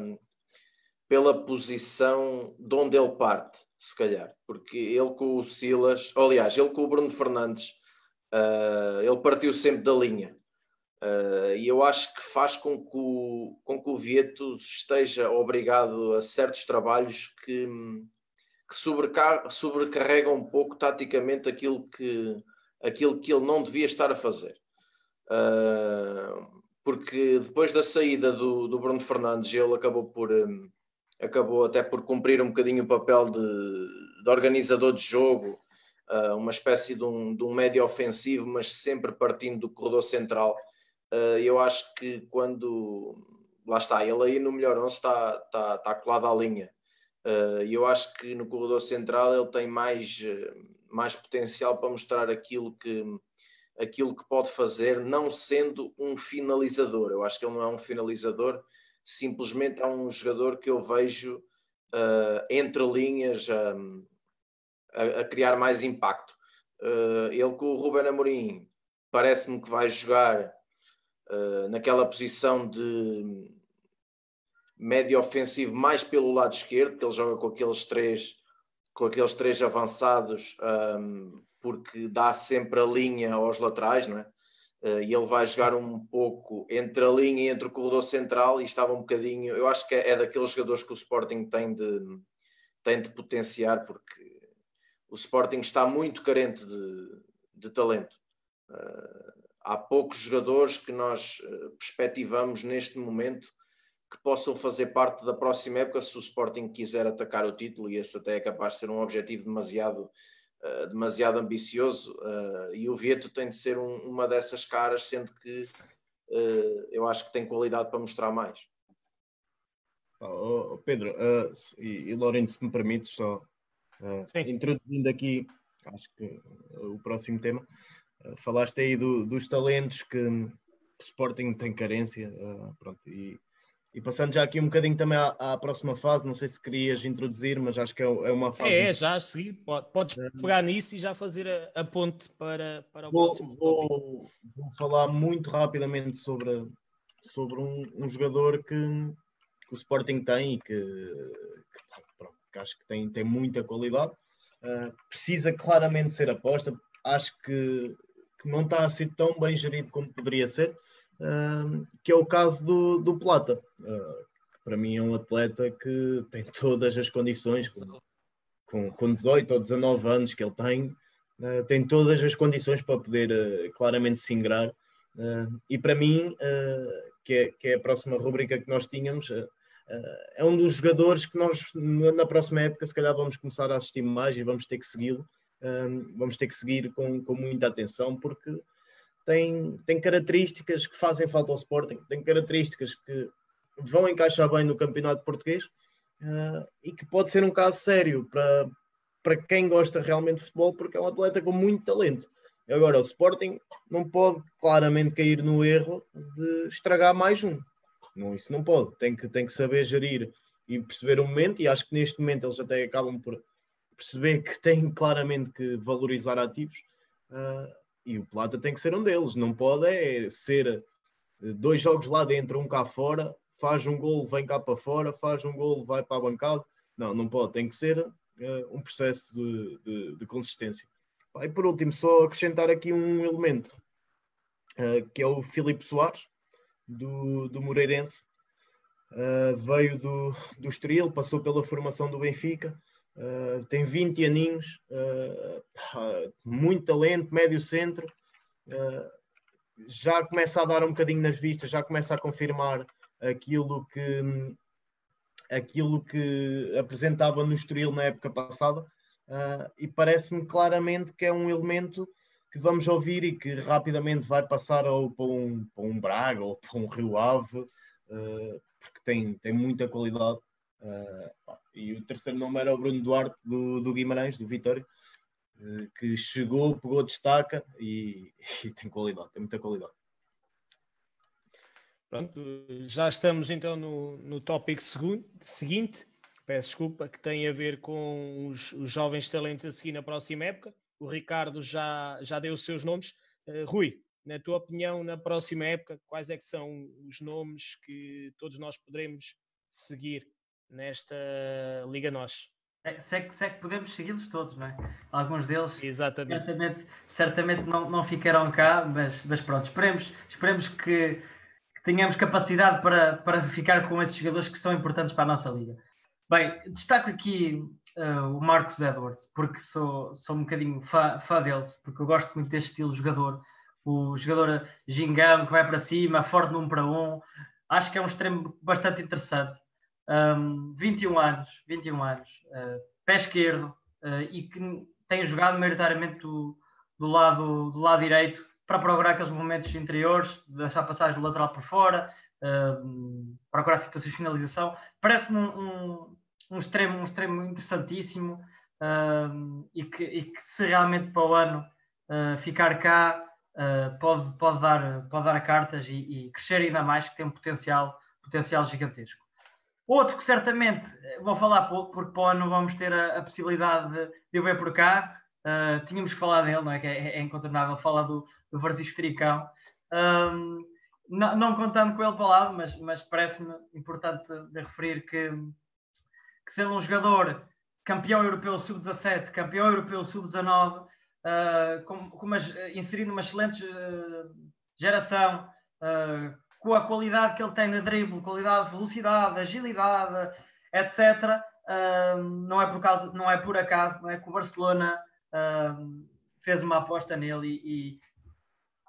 pela posição de onde ele parte, se calhar, porque ele com o Silas, aliás, ele com o Bruno Fernandes, uh, ele partiu sempre da linha. Uh, e eu acho que faz com que, o, com que o Vieto esteja obrigado a certos trabalhos que, que sobrecar, sobrecarregam um pouco taticamente aquilo que, aquilo que ele não devia estar a fazer. Uh, porque depois da saída do, do Bruno Fernandes, ele acabou por, um, acabou até por cumprir um bocadinho o papel de, de organizador de jogo, uh, uma espécie de um, de um médio ofensivo, mas sempre partindo do corredor central. Uh, eu acho que quando lá está, ele aí no melhor 11 está, está, está colado à linha. Uh, e eu acho que no corredor central ele tem mais, mais potencial para mostrar aquilo que, aquilo que pode fazer, não sendo um finalizador. Eu acho que ele não é um finalizador, simplesmente é um jogador que eu vejo uh, entre linhas um, a, a, criar mais impacto. Uh, ele com o Ruben Amorim parece-me que vai jogar uh, naquela posição de médio ofensivo mais pelo lado esquerdo, porque ele joga com aqueles três com aqueles três avançados um, porque dá sempre a linha aos laterais, não é? Uh, e ele vai jogar um pouco entre a linha e entre o corredor central e estava um bocadinho, eu acho que é, daqueles jogadores que o Sporting tem de, tem de potenciar porque o Sporting está muito carente de, de talento. Uh, há poucos jogadores que nós uh, perspectivamos neste momento que possam fazer parte da próxima época se o Sporting quiser atacar o título e esse até é capaz de ser um objetivo demasiado eh, demasiado ambicioso uh, e o Vieto tem de ser um, uma dessas caras, sendo que uh, eu acho que tem qualidade para mostrar mais.
Oh, oh, Pedro e, e Lourenço, se me permites, só introduzindo aqui, acho que o próximo tema, falaste aí do, dos talentos que o Sporting tem carência, pronto, e e passando já aqui um bocadinho também à, à, próxima fase, não sei se querias introduzir, mas acho que é, é uma fase.
É, já a seguir, podes pegar nisso e já fazer a, a ponte para, para o
vou,
próximo.
Vou, vou, falar muito rapidamente sobre, sobre um, um jogador que, que, o Sporting tem e que, que, pronto, que acho que tem, tem muita qualidade. Uh, precisa claramente ser aposta. Acho que, que não está a ser tão bem gerido como poderia ser que é o caso do, do Plata. Uh, para mim é um atleta que tem todas as condições, com, com, com 18 ou 19 anos que ele tem, uh, tem todas as condições para poder uh, claramente se ingrar. e para mim, que é, que, é, a próxima rubrica que nós tínhamos, é um dos jogadores que nós, na próxima época, se calhar vamos começar a assistir mais e vamos ter que segui-lo. vamos ter que seguir com, com muita atenção, porque tem, tem características que fazem falta ao Sporting, tem características que vão encaixar bem no campeonato português uh, e que pode ser um caso sério para, para quem gosta realmente de futebol, porque é um atleta com muito talento. Agora, o Sporting não pode claramente cair no erro de estragar mais um. Não, isso não pode. Tem que, tem que saber gerir e perceber o momento, e acho que neste momento eles até acabam por perceber que têm claramente que valorizar ativos. Uh, e o Plata tem que ser um deles. Não pode é ser eh, dois jogos lá dentro, um cá fora, faz um gol, vem cá para fora, faz um gol, vai para a bancada. Não, não pode. Tem que ser uh, um processo de, de, de consistência. E por último, só acrescentar aqui um elemento, uh, que é o Filipe Soares, do, do Moreirense. Uh, veio do, do Estoril, passou pela formação do Benfica, uh, tem 20 aninhos, muito talento, médio centro, já começa a dar um bocadinho nas vistas, já começa a confirmar aquilo que, aquilo que apresentava no Estoril na época passada uh, e parece-me claramente que é um elemento que vamos ouvir e que rapidamente vai passar ou para um, para um Braga ou para um Rio Ave, uh, porque tem, tem muita qualidade. Uh, e o terceiro nome era o Bruno Duarte do, do Guimarães, do Vitória, que chegou, pegou, destaca e, e tem qualidade, tem muita qualidade.
Pronto, já estamos então no, no tópico seguinte, peço desculpa, que tem a ver com os, os, jovens talentos a seguir na próxima época. O Ricardo já, já deu os seus nomes. Uh, Rui, na tua opinião, na próxima época, quais é que são os nomes que todos nós poderemos seguir nesta Liga Nós?
É, se, é que, se é que podemos segui-los todos, não é? Alguns deles
Exatamente.
certamente, certamente não, não ficarão cá, mas, mas pronto, esperemos, esperemos que tenhamos capacidade para, para ficar com esses jogadores que são importantes para a nossa liga. Bem, destaco aqui uh, o Marcos Edwards, porque sou, sou um bocadinho fã, fã deles, porque eu gosto muito deste estilo de jogador. O jogador gingão que vai para cima, forte num para um. Acho que é um extremo bastante interessante. Um, 21 anos, 21 anos, uh, pé esquerdo uh, e que tem jogado maioritariamente do, do, lado, do lado direito, para procurar aqueles momentos interiores, deixar passagem do lateral por fora, uh, procurar situações de finalização. Parece-me um, um, um, extremo, um extremo interessantíssimo e, que, e, que, se realmente para o ano uh, ficar cá pode, pode, dar, pode dar cartas e, e, crescer ainda mais, que tem um potencial, potencial gigantesco. Outro que certamente vou falar pouco, porque para o ano vamos ter a, a possibilidade de, o ver por cá, Uh, tínhamos que falar dele, não é? Que é, é incontornável falar do, do Francisco Tricão. Um, não, não, contando com ele para lá, mas, mas parece-me importante de referir que, que sendo um jogador campeão europeu sub-17, campeão europeu sub-19, uh, com, com inserindo uma excelente uh, geração, uh, com a qualidade que ele tem de drible, qualidade de velocidade, agilidade, etc. não, é por causa, não é por acaso não é que o Barcelona fez uma aposta nele e, e,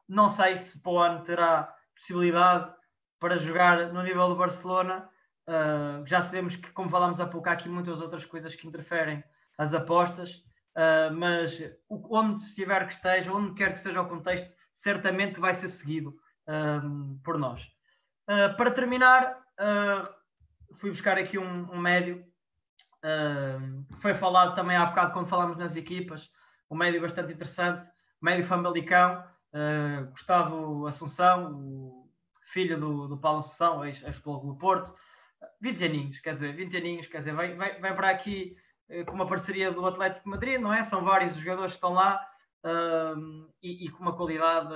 não sei se para o ano terá possibilidade para jogar no nível do Barcelona. Uh, já sabemos que, como falámos há pouco, há aqui muitas outras coisas que interferem as apostas, uh, mas onde estiver que esteja, onde quer que seja o contexto, certamente vai ser seguido por nós. Uh, para terminar, fui buscar aqui um, um médio Uh, foi falado também há bocado quando falámos nas equipas, um médio bastante interessante, médio Famalicão, uh, Gustavo Assunção, o filho do, do Paulo Assunção, ex-clube do Porto, 20 aninhos, quer dizer, 20 aninhos, quer dizer, vem, vem, vem para aqui uh, com uma parceria do Atlético Madrid, não é? São vários os jogadores que estão lá e, e, com uma qualidade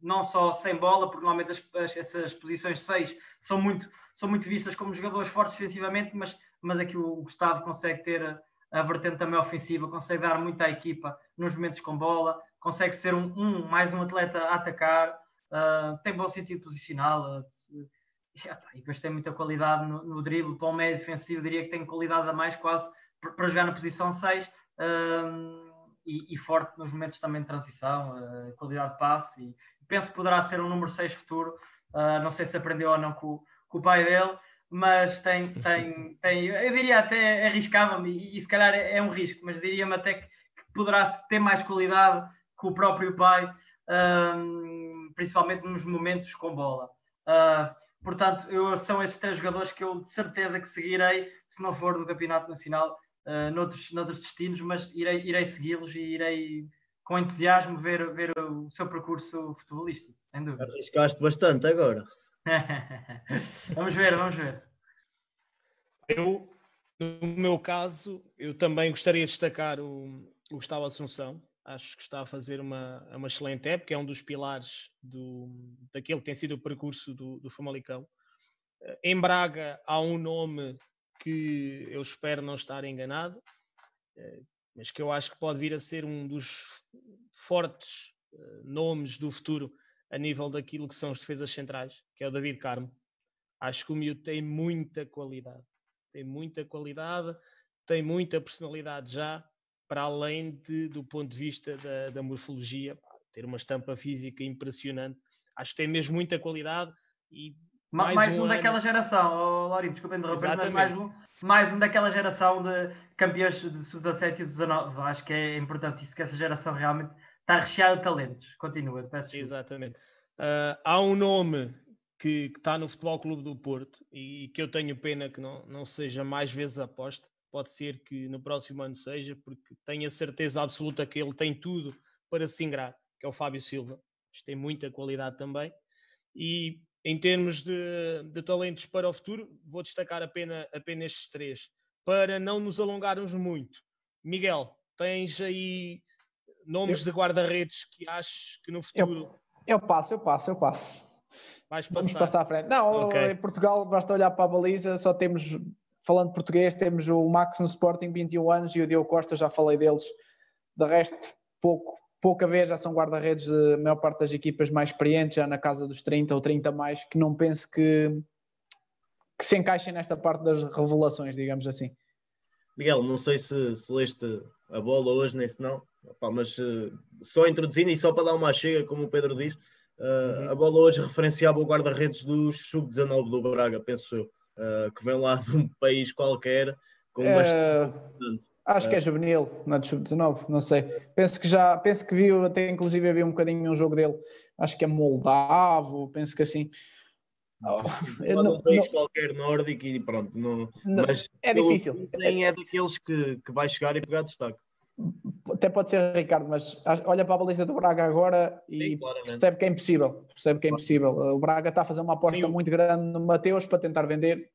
não só sem bola, porque normalmente as, as, essas posições 6 são muito, são muito vistas como jogadores fortes defensivamente, mas mas aqui o Gustavo consegue ter a, a vertente também ofensiva, consegue dar muito à equipa nos momentos com bola, consegue ser um, um mais um atleta a atacar, uh, tem bom sentido posicional uh, e depois tem muita qualidade no, no drible, para o meio defensivo diria que tem qualidade a mais quase para jogar na posição 6 uh, ah, e, e, forte nos momentos também de transição, uh, qualidade de passe e penso que poderá ser um número 6 futuro, não sei se aprendeu ou não com, com o pai dele, mas tem, tem, tem eu diria até arriscava-me, e, e, se calhar é, é um risco, mas diria-me até que, que, poderá ter mais qualidade que o próprio pai, principalmente nos momentos com bola. Uh, portanto, eu, são esses três jogadores que eu de certeza que seguirei, se não for no Campeonato Nacional, uh, noutros, noutros destinos, mas irei, irei segui-los e irei com entusiasmo ver, ver o seu percurso futebolístico, sem dúvida.
Arriscaste bastante agora.
vamos ver, vamos ver.
Eu, no meu caso, eu também gostaria de destacar o, o Gustavo Assunção. Acho que está a fazer uma, uma excelente época, é um dos pilares do, daquele que tem sido o percurso do, do Famalicão. Em Braga há um nome que eu espero não estar enganado, mas que eu acho que pode vir a ser um dos fortes eh, nomes do futuro a nível daquilo que são as defesas centrais, que é o David Carmo. Acho que o miúdo tem muita qualidade, tem muita qualidade, tem muita personalidade já, para além de, do ponto de vista da, da morfologia, ter uma estampa física impressionante. Acho que tem mesmo muita qualidade e
mais, mais um, um daquela geração, oh, Laurinho, desculpa interromper, mas mais um, mais um daquela geração de campeões de sub-17 e 19. Acho que é importante isso, porque essa geração realmente está recheada de talentos. Continua, peço desculpa.
Exatamente. Uh, há um nome que, que, está no Futebol Clube do Porto e que eu tenho pena que não, não seja mais vezes aposta. Pode ser que no próximo ano seja, porque tenho a certeza absoluta que ele tem tudo para se ingrar, que é o Fábio Silva. Isto tem muita qualidade também. E em termos de, de, talentos para o futuro, vou destacar apenas, apenas estes três, para não nos alongarmos muito. Miguel, tens aí nomes eu, de guarda-redes que achas que no futuro.
Eu, eu, passo, eu passo, eu passo.
Vais passar.
Vamos passar à frente. Não, okay. em Portugal basta olhar para a baliza, só temos, falando português, temos o Max no Sporting, 21 anos, e o Diogo Costa, já falei deles. De resto, pouco, pouca vez, já são guarda-redes da maior parte das equipas mais experientes, já na casa dos 30 ou 30 mais, que não penso que, que se encaixem nesta parte das revelações, digamos assim.
Miguel, não sei se, se leste a bola hoje, nem se não, mas uh, só introduzindo e só para dar uma chega, como o Pedro diz, uh, uhum. a bola hoje referenciava o guarda-redes do Sub-19 do Braga, penso eu, uh, que vem lá de um país qualquer, com uma
Acho que é juvenil, não é de sub-19, não sei. Penso que já, penso que viu, até inclusive havia um bocadinho um jogo dele, acho que é moldavo, penso que assim.
Não, não, um país não, qualquer nórdico e pronto, não,
não mas é difícil.
Nem é daqueles que, que vai chegar e pegar destaque.
Até pode ser Ricardo, mas olha para a baliza do Braga agora e Sim, percebe que é impossível. Percebe que é impossível. O Braga está a fazer uma aposta Sim. muito grande no Mateus para tentar vender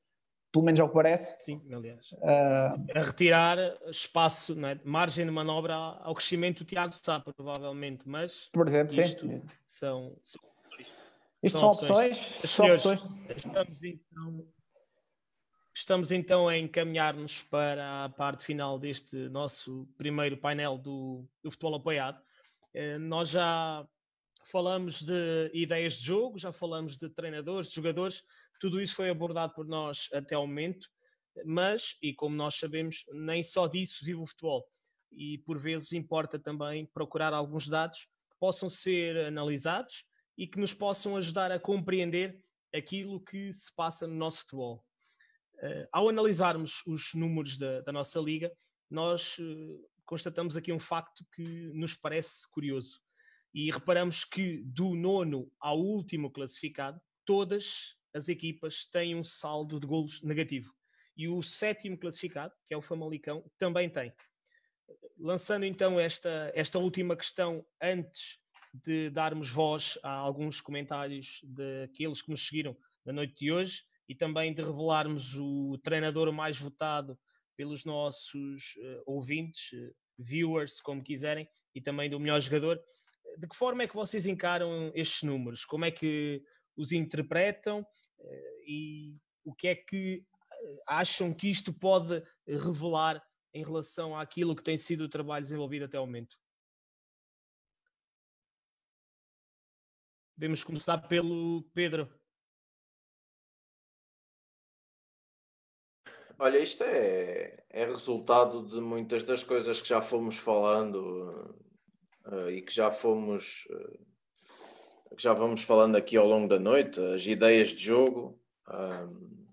pelo menos ao que parece.
Sim, aliás. Uh... A retirar espaço, é? margem de manobra ao crescimento do Tiago Sá, provavelmente, mas
por exemplo,
isto
sim.
são,
são isto são, opções. opções.
Senhores, estamos então, estamos então a encaminhar-nos para a parte final deste nosso primeiro painel do, do futebol apoiado. Uh, nós já falamos de ideias de jogo, já falamos de treinadores, de jogadores, tudo isso foi abordado por nós até ao momento, mas, e como nós sabemos, nem só disso vive o futebol. E por vezes importa também procurar alguns dados que possam ser analisados e que nos possam ajudar a compreender aquilo que se passa no nosso futebol. Uh, ao analisarmos os números da, da nossa liga, nós uh, constatamos aqui um facto que nos parece curioso. E reparamos que do nono ao último classificado, todas as equipas têm um saldo de golos negativo. E o sétimo classificado, que é o Famalicão, também tem. Lançando então esta, esta última questão antes de darmos voz a alguns comentários daqueles que nos seguiram na noite de hoje e também de revelarmos o treinador mais votado pelos nossos uh, ouvintes, uh, viewers, como quiserem, e também do melhor jogador. De que forma é que vocês encaram estes números? Como é que os interpretam eh, e o que é que eh, acham que isto pode revelar em relação àquilo que tem sido o trabalho desenvolvido até o momento? Podemos começar pelo Pedro.
Olha, isto é, é resultado de muitas das coisas que já fomos falando uh, e que já fomos uh, que já vamos falando aqui ao longo da noite, as ideias de jogo. Um,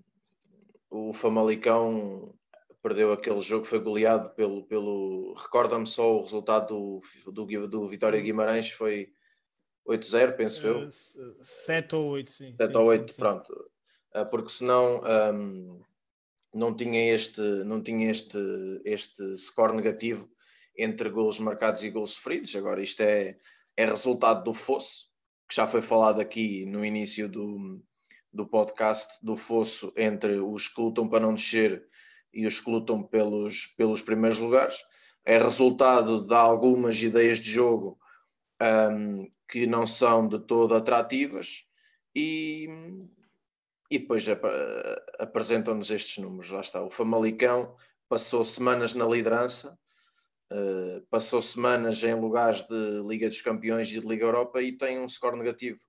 o Famalicão perdeu aquele jogo, foi goleado pelo. pelo Recorda-me só o resultado do, do, do Vitória Guimarães, foi 8-0, penso eu.
7 ou 8, sim.
7 ou 8, sim, pronto. Uh, porque senão um, não tinha este, não tinha este, este score negativo entre golos marcados e golos sofridos. Agora, isto é, é resultado do fosso que já foi falado aqui no início do, do podcast do fosso entre os que lutam para não descer e os que lutam pelos, pelos primeiros lugares. É resultado de algumas ideias de jogo um, que não são de todo atrativas e, e depois ap apresentam-nos estes números. Lá está, o Famalicão passou semanas na liderança, uh, passou semanas em lugares de Liga dos Campeões e de Liga Europa e tem um score negativo.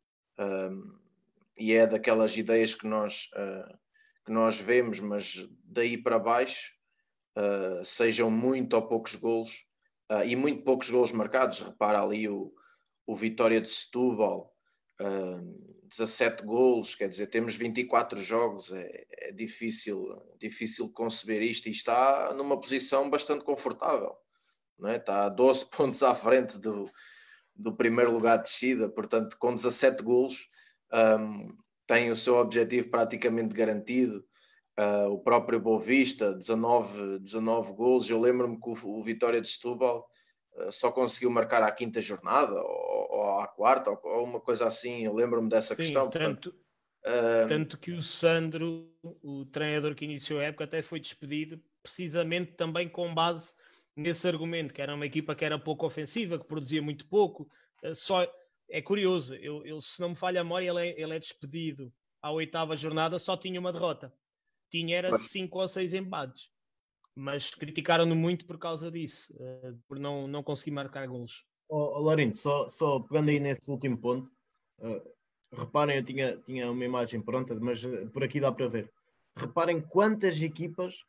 E é daquelas ideias que nós, uh, que nós vemos, mas daí para baixo, uh, sejam muito ou poucos golos, e muito poucos golos marcados. Repara ali o, o Vitória de Setúbal, uh, 17 golos, quer dizer, temos 24 jogos, é, é, difícil, difícil conceber isto e está numa posição bastante confortável, não é? está a 12 pontos à frente do, do primeiro lugar de descida, portanto, com 17 golos um, tem o seu objetivo praticamente garantido. Uh, o próprio Boavista, 19, 19 golos. Eu lembro-me que o, o, Vitória de Setúbal uh, só conseguiu marcar à quinta jornada ou, ou à quarta, ou, ou, uma coisa assim. Eu lembro-me dessa
Sim,
questão.
Tanto, uh, tanto que o Sandro, o treinador que iniciou a época, até foi despedido precisamente também com base nesse argumento, que era uma equipa que era pouco ofensiva, que produzia muito pouco. Só, é curioso, eu, eu, se não me falha a memória, ele é, ele é despedido à oitava jornada, só tinha uma derrota. Tinha era cinco ou seis embates. Mas criticaram-no muito por causa disso, uh, por não, não conseguir marcar golos.
Oh, oh só, só pegando aí nesse último ponto, uh, reparem, eu tinha, tinha uma imagem pronta, mas uh, por aqui dá para ver. Reparem quantas equipas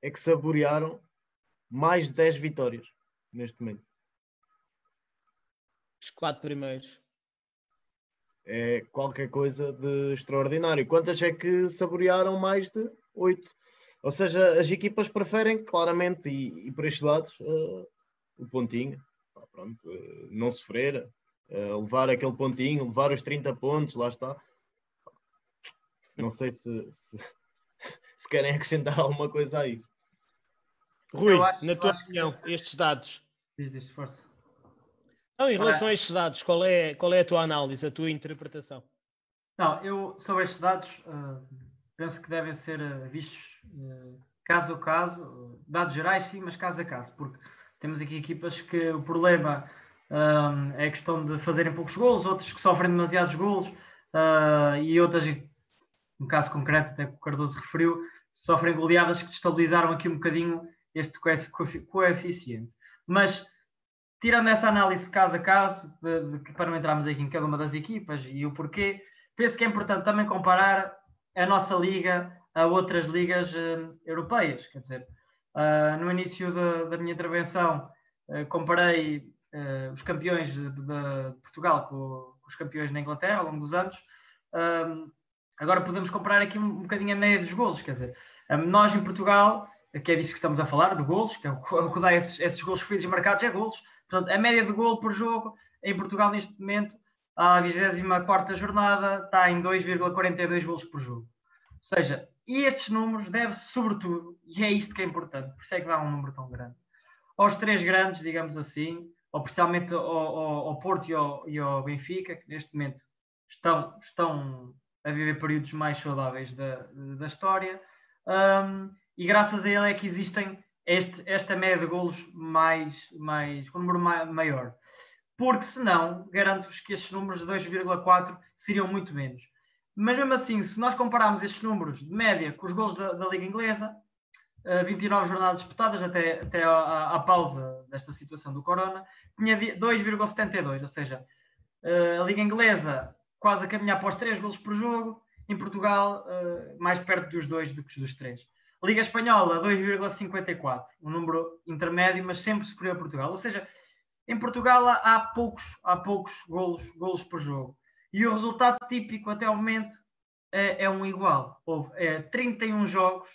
é que saborearam mais de 10 vitórias neste momento.
Os quatro primeiros.
É qualquer coisa de extraordinário. Quantas é que saborearam mais de oito? Ou seja, as equipas preferem claramente, e, e por estes lados, uh, o pontinho. pronto, uh, não sofrer, uh, levar aquele pontinho, levar os 30 pontos, lá está. Não sei se, se, se querem acrescentar alguma coisa a isso.
Rui, acho, na tua opinião, que... estes dados.
Diz, diz, força.
Então, em relação a estes dados, qual é, qual é a tua análise, a tua interpretação?
Não, eu sobre estes dados uh, penso que devem ser uh, vistos uh, caso a caso, dados gerais sim, mas caso a caso, porque temos aqui equipas que o problema é a questão de fazerem poucos golos, outros que sofrem demasiados golos e outras, no caso concreto, até que o Cardoso referiu, sofrem goleadas que destabilizaram aqui um bocadinho este coeficiente. Mas tirando essa análise caso a caso, de, de, para não entrarmos aqui em cada uma das equipas e o porquê, penso que é importante também comparar a nossa liga a outras ligas uh, europeias. Quer dizer, uh, no início de, da minha intervenção, uh, comparei os campeões de, de Portugal com, com, os campeões na Inglaterra ao longo dos anos. agora podemos comparar aqui um, um bocadinho a média dos golos. Quer dizer, nós em Portugal que é disso que estamos a falar, de golos, que é o que dá esses, esses golos feridos e marcados, é golos. Portanto, a média de gol por jogo em Portugal neste momento, a 24 jornada, está em 2,42 golos por jogo. Ou seja, estes números deve-se sobretudo, e é isto que é importante, por isso é que dá um número tão grande, aos três grandes, digamos assim, ou principalmente ao, ao, ao Porto e ao, e ao, Benfica, que neste momento estão, estão a viver períodos mais saudáveis da, da história, um, e graças a ele é que existem este, esta média de golos mais, mais, com um número maior. Porque senão, garanto-vos que estes números de 2,4 seriam muito menos. Mas mesmo assim, se nós compararmos estes números de média com os golos da, da Liga Inglesa, 29 jornadas disputadas até, até à, à, pausa desta situação do Corona, tinha 2,72, ou seja, a Liga Inglesa quase a caminhar para os 3 golos por jogo, em Portugal mais perto dos 2 do que dos 3. Liga Espanhola, 2,54, um número intermédio, mas sempre superior a Portugal. Ou seja, em Portugal há poucos, há poucos golos, golos por jogo. E o resultado típico até o momento é, é um igual. Houve é, 31 jogos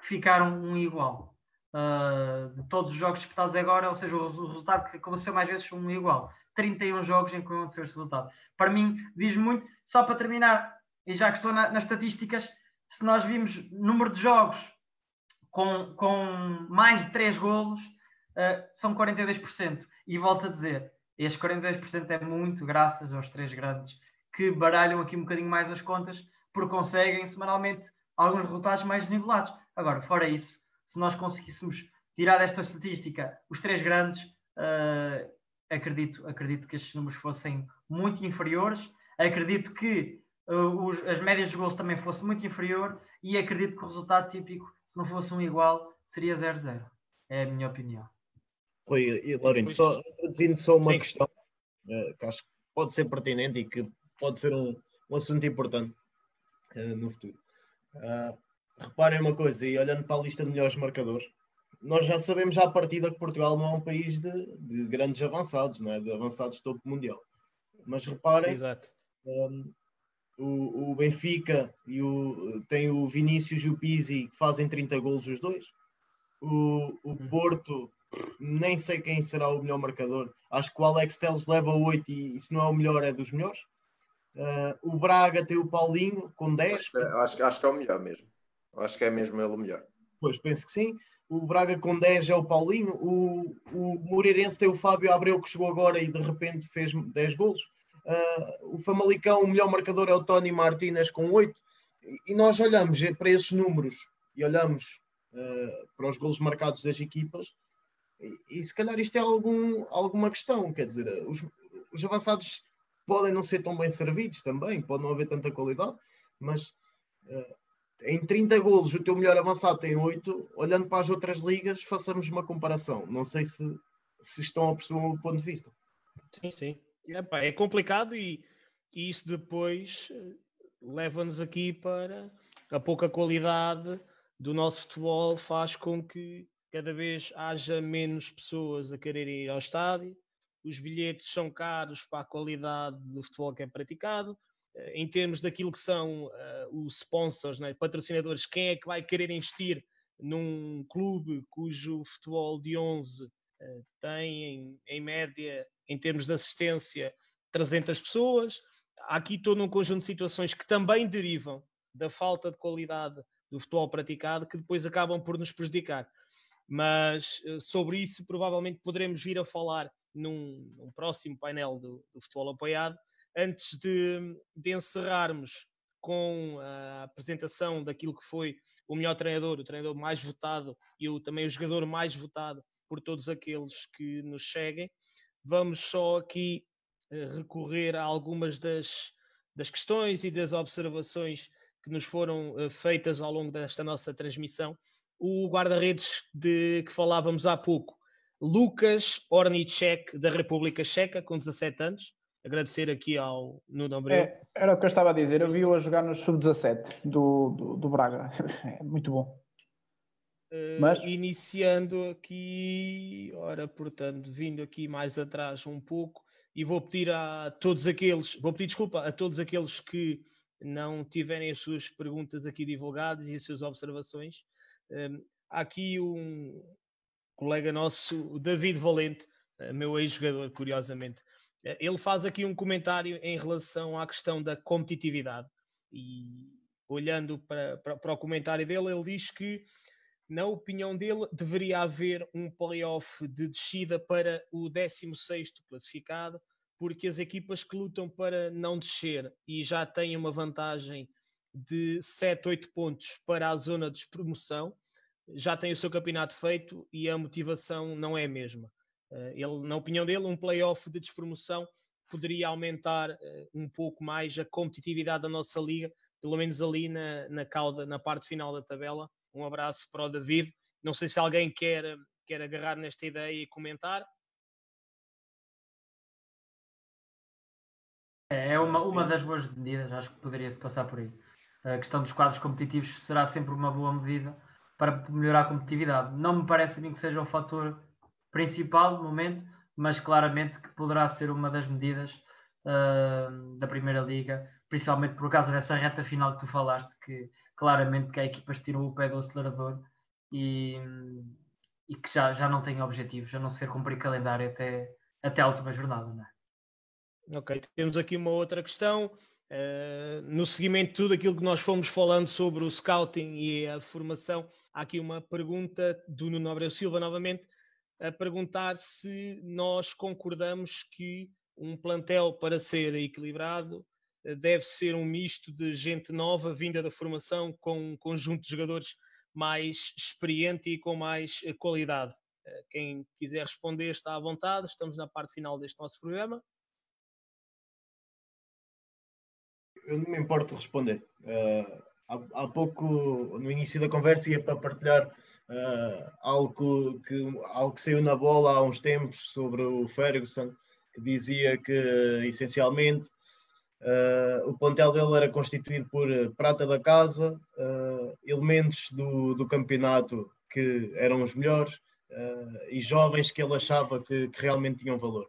que ficaram um igual. Uh, de todos os jogos disputados agora, ou seja, o, o resultado que aconteceu mais vezes um igual. 31 jogos em que aconteceu este resultado. Para mim, diz muito. Só para terminar, e já que estou na, nas estatísticas, se nós vimos número de jogos com, com mais de 3 golos, uh, são 42%. E volto a dizer, estes 42% é muito graças aos três grandes que baralham aqui um bocadinho mais as contas, porque conseguem semanalmente alguns resultados mais nivelados. Agora, fora isso, se nós conseguíssemos tirar desta estatística os três grandes, uh, acredito, acredito que estes números fossem muito inferiores. Acredito que uh, os, as médias de gols também fossem muito inferior e acredito que o resultado típico, se não fosse um igual, seria 0-0. É a minha opinião.
Rui e Lourenço, só introduzindo só uma Sim. questão uh, que acho que pode ser pertinente e que pode ser um, um assunto importante uh, no futuro. Uh, reparem uma coisa, e olhando para a lista de melhores marcadores, nós já sabemos já à partida que Portugal não é um país de, de grandes avançados, não é? de avançados topo mundial. Mas reparem, um, o, o, Benfica e o, tem o Vinícius e o Pizzi que fazem 30 golos os dois. O, o uhum. Porto, nem sei quem será o melhor marcador. Acho que o Alex Teles leva 8 e se não é o melhor, é dos melhores. Uh, o Braga tem o Paulinho com 10.
Acho que, é, acho, acho que é o melhor mesmo. Acho que é mesmo ele o melhor.
Pois, penso que sim. O Braga com 10 é o Paulinho. O, o Moreirense tem o Fábio Abreu que chegou agora e de repente fez 10 golos. Uh, o Famalicão, o melhor marcador é o Tony Martinez com 8. E nós olhamos para esses números e olhamos uh, para os golos marcados das equipas e, e, se calhar isto é algum, alguma questão. Quer dizer, os, os avançados podem não ser tão bem servidos também, pode não haver tanta qualidade, mas uh, em 30 golos o teu melhor avançado tem 8, olhando para as outras ligas, façamos uma comparação. Não sei se, se estão a perceber o ponto de vista.
Sim, sim. É, complicado e, e isso depois eh, leva-nos aqui para a pouca qualidade do nosso futebol faz com que cada vez haja menos pessoas a quererem ir ao estádio, os bilhetes são caros para a qualidade do futebol que é praticado. Eh, em termos daquilo que são uh, os sponsors, né, patrocinadores, quem é que vai querer investir num clube cujo futebol de 11 uh, tem, em, em, média, em termos de assistência, 300 pessoas? Aqui todo um conjunto de situações que também derivam da falta de qualidade do futebol praticado que depois acabam por nos prejudicar. Mas uh, sobre isso provavelmente poderemos vir a falar num, num próximo painel do, do, futebol apoiado, antes de, de encerrarmos com a apresentação daquilo que foi o melhor treinador, o treinador mais votado e o, também o jogador mais votado por todos aqueles que nos seguem. Vamos só aqui uh, recorrer a algumas das, das questões e das observações que nos foram uh, feitas ao longo desta nossa transmissão. O guarda-redes de que falávamos há pouco Lucas Ornicek, da República Checa, com 17 anos. Agradecer aqui ao Nuno Abreu. É,
era o que eu estava a dizer, eu vi-o a jogar no Sub-17 do, do, do, Braga. É muito bom.
Mas... Iniciando aqui, ora, portanto, vindo aqui mais atrás um pouco, e vou pedir a todos aqueles, vou pedir desculpa a todos aqueles que não tiverem as suas perguntas aqui divulgadas e as suas observações. Um, eh, há aqui um, colega nosso, o David Valente, eh, meu ex-jogador, curiosamente. Eh, ele faz aqui um comentário em relação à questão da competitividade. E olhando para, para, para o comentário dele, ele diz que, na opinião dele, deveria haver um playoff de descida para o 16 classificado, porque as equipas que lutam para não descer e já têm uma vantagem de 7, 8 pontos para a zona de promoção, já tem o seu campeonato feito e a motivação não é a mesma. Eh, ele, na opinião dele, um playoff de despromoção poderia aumentar eh, um pouco mais a competitividade da nossa liga, pelo menos ali na, na cauda, na parte final da tabela. Um abraço para o David. Não sei se alguém quer, quer agarrar nesta ideia e comentar.
É, é uma, uma das boas medidas, acho que poderia-se passar por aí. A questão dos quadros competitivos será sempre uma boa medida para melhorar a competitividade. Não me parece a mim que seja o fator principal no momento, mas claramente que poderá ser uma das medidas uh, da Primeira Liga, principalmente por causa dessa reta final que tu falaste, que claramente que a equipas tiram o pé do acelerador e, e que já, já não têm objetivos, a não ser cumprir calendário até, até a última jornada. Não é?
Ok, temos aqui uma outra questão. Uh, no seguimento de tudo aquilo que nós fomos falando sobre o scouting e a formação, há aqui uma pergunta do Nuno Abreu Silva novamente, a perguntar se nós concordamos que um plantel para ser equilibrado deve ser um misto de gente nova vinda da formação com um conjunto de jogadores mais experiente e com mais qualidade. Quem quiser responder está à vontade, estamos na parte final deste nosso programa.
Eu não me importo de responder. Uh, há, há, pouco, no início da conversa, ia para partilhar uh, algo, que, algo que saiu na bola há uns tempos sobre o Ferguson, que dizia que essencialmente uh, o plantel dele era constituído por prata da casa, elementos do, do campeonato que eram os melhores e jovens que ele achava que, que realmente tinham valor.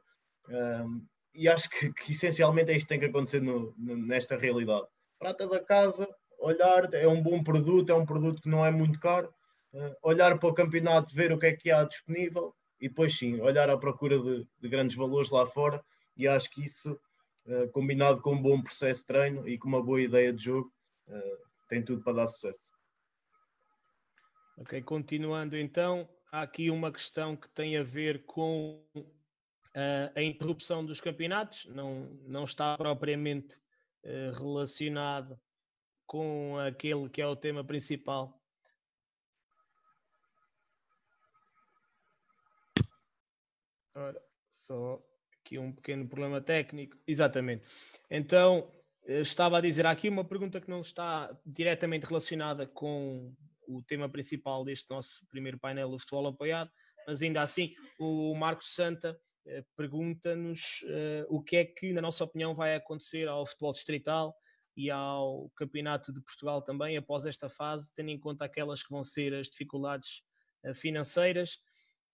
E acho que, que, essencialmente é isto que tem que acontecer no, nesta realidade. Prata da casa, olhar, é um bom produto, é um produto que não é muito caro, uh, olhar para o campeonato, ver o que é que há disponível e depois sim, olhar à procura de, de grandes valores lá fora. E acho que isso, uh, combinado com um bom processo de treino e com uma boa ideia de jogo, uh, tem tudo para dar sucesso.
Ok, continuando então, há aqui uma questão que tem a ver com Uh, a interrupção dos campeonatos não, não está propriamente relacionado com aquele que é o tema principal. Ora, só aqui um pequeno problema técnico. Exatamente. Então, eh, estava a dizer aqui uma pergunta que não está diretamente relacionada com o tema principal deste nosso primeiro painel do futebol apoiado, mas ainda assim, o Marcos Santa eh, pergunta-nos uh, o que é que, na nossa opinião, vai acontecer ao futebol distrital e ao Campeonato de Portugal também após esta fase, tendo em conta aquelas que vão ser as dificuldades financeiras.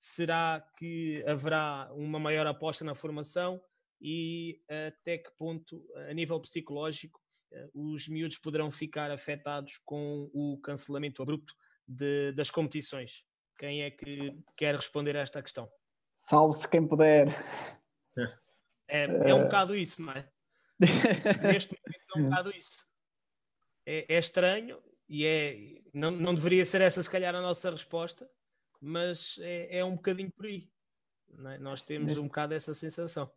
Será que haverá uma maior aposta na formação e até que ponto, a nível psicológico, uh, os miúdos poderão ficar afetados com o cancelamento abrupto de, das competições? Quem é que quer responder a esta questão?
Salve-se quem puder.
É, é um bocado isso, não é? Neste momento é um bocado isso. É, é estranho e é, não, não deveria ser essa, se calhar, a nossa resposta, mas é, é um bocadinho por aí. É? Nós temos neste, um bocado essa sensação.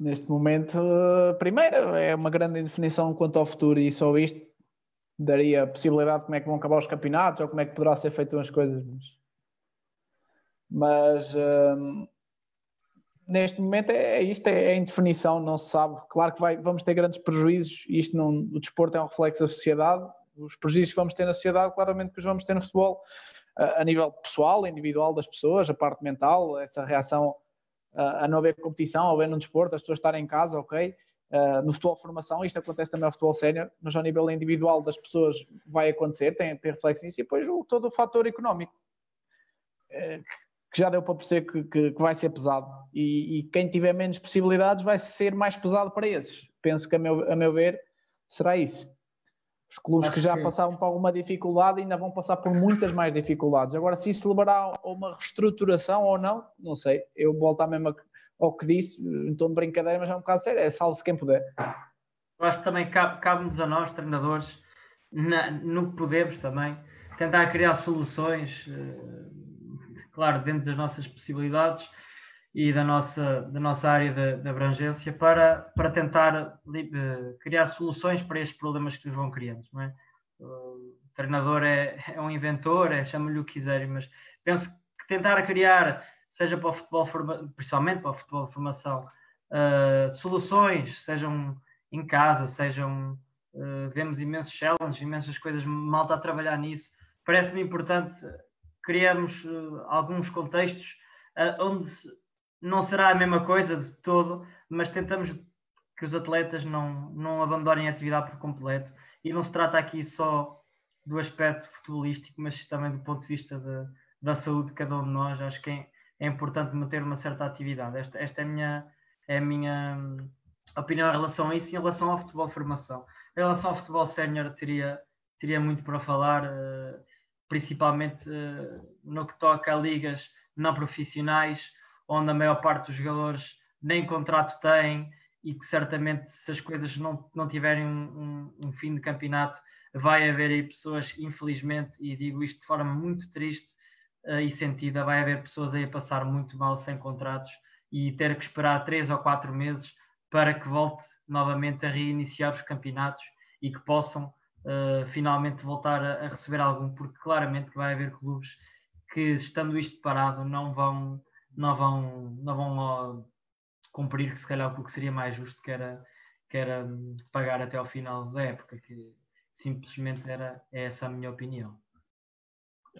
Neste momento, primeiro, é uma grande indefinição quanto ao futuro e só isto daria a possibilidade de como é que vão acabar os campeonatos ou como é que poderá ser feito as coisas. Mas mas um, neste momento é, é isto, é, é indefinição, não se sabe. Claro que vai, vamos ter grandes prejuízos, isto não, o desporto é um reflexo da sociedade, os prejuízos que vamos ter na sociedade, claramente que os vamos ter no futebol, a, nível pessoal, individual das pessoas, a parte mental, essa reação a, a não haver competição, a haver no desporto, as pessoas estarem em casa, ok. Uh, no futebol formação, isto acontece também ao futebol sénior, mas ao nível individual das pessoas vai acontecer, tem, tem reflexo nisso, e depois o, todo o fator económico, uh, que já deu para perceber que, que, que vai ser pesado. E, e, quem tiver menos possibilidades vai ser mais pesado para esses. Penso que, a meu, a meu ver, será isso. Os clubes que já passavam por alguma dificuldade ainda vão passar por muitas mais dificuldades. Agora, se isso levará a uma reestruturação ou não, não sei. Eu volto à mesma ao que disse, em tom de brincadeira, mas é um bocado sério. É salve-se quem puder.
Eu acho que também cabe-nos a nós, treinadores, na, no que podemos também, tentar criar soluções. Uh claro, dentro das nossas possibilidades e da nossa, da nossa área de, de abrangência, para, para tentar uh, criar soluções para estes problemas que nos vão criando. Não é? O treinador é, é um inventor, é, chama-lhe o que quiserem, mas penso que tentar criar, seja para o futebol, principalmente para o futebol de formação, uh, soluções, sejam em casa, sejam. Uh, vemos imensos challenges, imensas coisas, malta a trabalhar nisso. Parece-me importante criamos uh, alguns contextos onde não será a mesma coisa de todo, mas tentamos que os atletas não, não abandonem a atividade por completo. E não se trata aqui só do aspecto futebolístico, mas também do ponto de vista de, da saúde de cada um de nós. Acho que é, é importante manter uma certa atividade. Esta, esta é, a minha, é a minha hum, opinião em relação a isso em relação ao futebol de formação. Em relação ao futebol sénior, teria, teria muito para falar. Uh, principalmente uh, no que toca a ligas não profissionais, onde a maior parte dos jogadores nem contrato têm e que certamente se as coisas não, não tiverem um, um, fim de campeonato, vai haver aí pessoas, infelizmente, e digo isto de forma muito triste uh, e sentida, vai haver pessoas aí a passar muito mal sem contratos e ter que esperar três ou quatro meses para que volte novamente a reiniciar os campeonatos e que possam uh, finalmente voltar a, a, receber algum, porque claramente vai haver clubes que, estando isto parado, não vão, não vão, não vão cumprir que se calhar o que seria mais justo, que era, que era um, pagar até ao final da época, que simplesmente era é essa a minha opinião.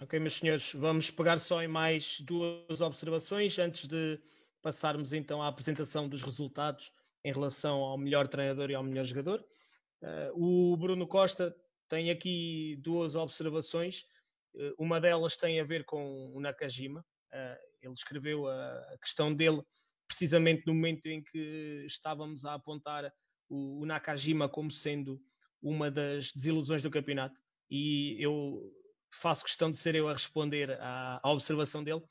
Ok, meus senhores, vamos pegar só em mais duas observações antes de passarmos então à apresentação dos resultados em relação ao melhor treinador e ao melhor jogador. Uh, o Bruno Costa tem aqui duas observações. Uh, uma delas tem a ver com o Nakajima. Uh, ele escreveu a, questão dele precisamente no momento em que estávamos a apontar o, o Nakajima como sendo uma das desilusões do campeonato. E eu faço questão de ser eu a responder à, à observação dele.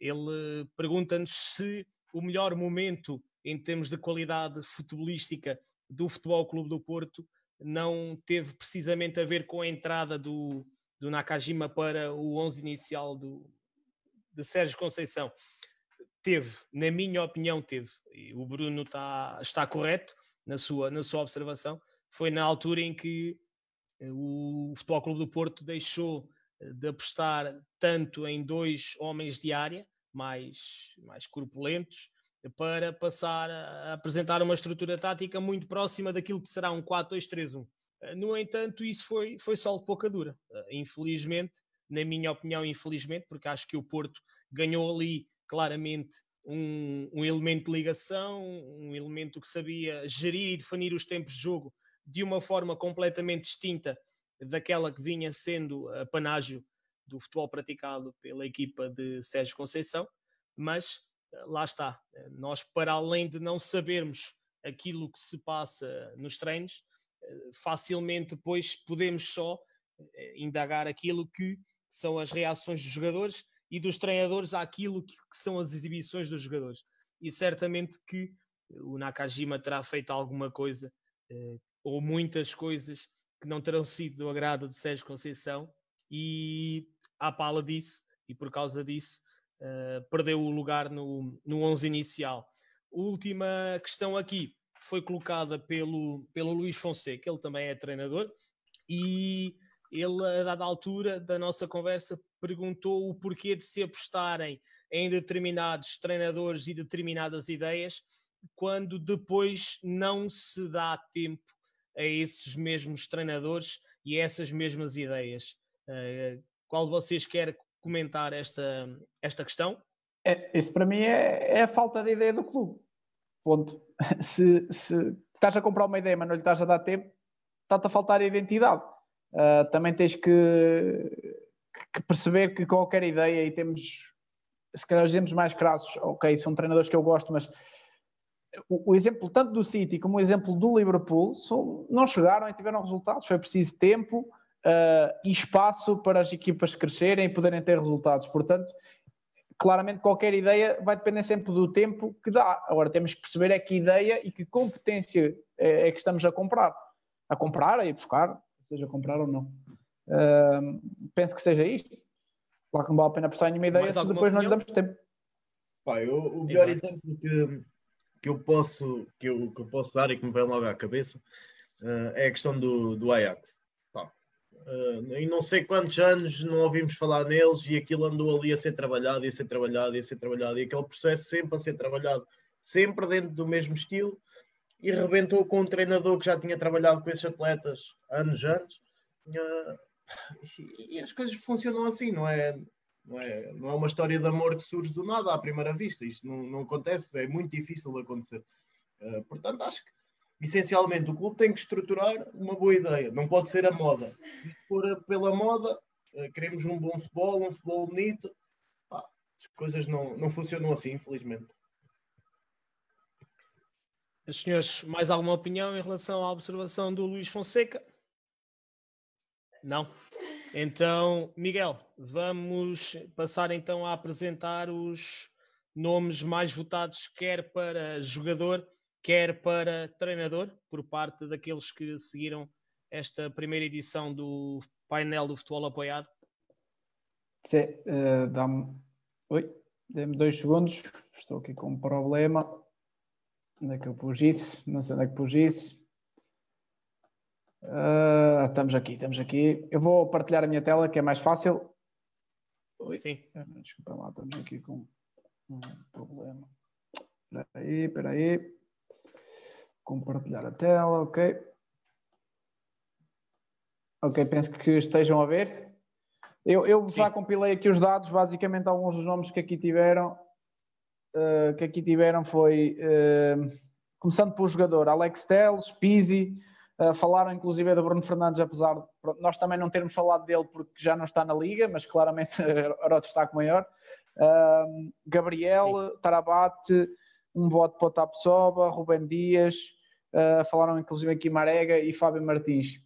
Ele pergunta-nos se o melhor momento em termos de qualidade futebolística do Futebol Clube do Porto não teve precisamente a ver com a entrada do, do Nakajima para o 11 inicial do, de Sérgio Conceição. Teve, na minha opinião, teve. E o Bruno está, está correto na sua, na sua observação. Foi na altura em que o Futebol Clube do Porto deixou de apostar tanto em dois homens de área mais, mais corpulentos para passar a apresentar uma estrutura tática muito próxima daquilo que será um 4-2-3-1. Eh, no entanto, isso foi, foi só de pouca dura. Eh, infelizmente, na minha opinião, infelizmente, porque acho que o Porto ganhou ali claramente um, um, elemento de ligação, um elemento que sabia gerir e definir os tempos de jogo de uma forma completamente distinta daquela que vinha sendo a panágio do futebol praticado pela equipa de Sérgio Conceição, mas eh, lá está, eh, nós para além de não sabermos aquilo que se passa nos treinos, eh, facilmente depois podemos só indagar aquilo que são as reações dos jogadores e dos treinadores àquilo que, são as exibições dos jogadores. E certamente que o Nakajima terá feito alguma coisa ou muitas coisas que não terão sido do agrado de Sérgio Conceição e à pala disso e por causa disso uh, perdeu o lugar no, no 11 inicial. Última questão aqui foi colocada pelo, pelo Luís Fonseca, ele também é treinador, e ele, a dada altura da nossa conversa, perguntou o porquê de se apostarem em determinados treinadores e determinadas ideias, quando depois não se dá tempo a esses mesmos treinadores e a essas mesmas ideias. Uh, qual de vocês quer comentar esta, esta questão?
É, isso para mim é, é, a falta de ideia do clube. Ponto. Se, se estás a comprar uma ideia, mas não lhe estás a dar tempo, está-te a faltar a identidade. Uh, também tens que, que, perceber que qualquer ideia, e temos, se calhar, exemplos mais crassos, ok, são treinadores que eu gosto, mas o, o exemplo tanto do City como o exemplo do Liverpool são, não chegaram e tiveram resultados. Foi preciso tempo uh, e espaço para as equipas crescerem e poderem ter resultados. Portanto, claramente qualquer ideia vai depender sempre do tempo que dá. Agora temos que perceber é que ideia e que competência é, é que estamos a comprar. A comprar, a ir buscar, seja comprar ou não. Uh, penso que seja isto. Claro que não vale a pena apostar em nenhuma ideia se depois opinião? não lhe damos tempo.
Pai, o, o melhor Exato. exemplo que, que, eu posso, que, eu, que eu posso dar e que me vem logo à cabeça uh, é a questão do, do Ajax. Uh, em não sei quantos anos não ouvimos falar neles e aquilo andou ali a ser trabalhado, e a ser trabalhado, e a ser trabalhado, e aquele processo sempre a ser trabalhado, sempre dentro do mesmo estilo, e rebentou com um treinador que já tinha trabalhado com esses atletas anos antes. E, as coisas funcionam assim, não é, não é? Não é uma história de amor que surge do nada à primeira vista. Isto não, não acontece, é muito difícil de acontecer. Uh, portanto, acho que essencialmente o clube tem que estruturar uma boa ideia, não pode ser a moda. Se for pela moda, eh, queremos um bom futebol, um futebol bonito, as coisas não, não funcionam assim, infelizmente.
Senhores, mais alguma opinião em relação à observação do Luís Fonseca? Não? Então, Miguel, vamos passar então a apresentar os nomes mais votados, quer para jogador, quer para treinador, por parte daqueles que seguiram esta primeira edição do painel do futebol apoiado?
Sim, uh, dá-me. Oi, dê-me dois segundos, estou aqui com um problema. Onde é que eu pus isso? Não sei onde é que pus isso. Uh, estamos aqui, estamos aqui. Eu vou partilhar a minha tela, que é mais fácil.
Oi. Sim.
Ah, desculpa lá, estamos aqui com um problema. Espera aí, espera aí. Compartilhar a tela, ok. Ok, penso que estejam a ver. Eu, eu já compilei aqui os dados, basicamente alguns dos nomes que aqui tiveram, uh, que aqui tiveram foi, uh, começando pelo jogador, Alex Telles, Pizzi, Uh, falaram inclusive do Bruno Fernandes, apesar de nós também não termos falado dele porque já não está na liga, mas claramente era o destaque maior. Gabriel, Sim. Tarabate, um voto para o Tapsoba, Rubem Dias, falaram inclusive aqui Marega e Fábio Martins.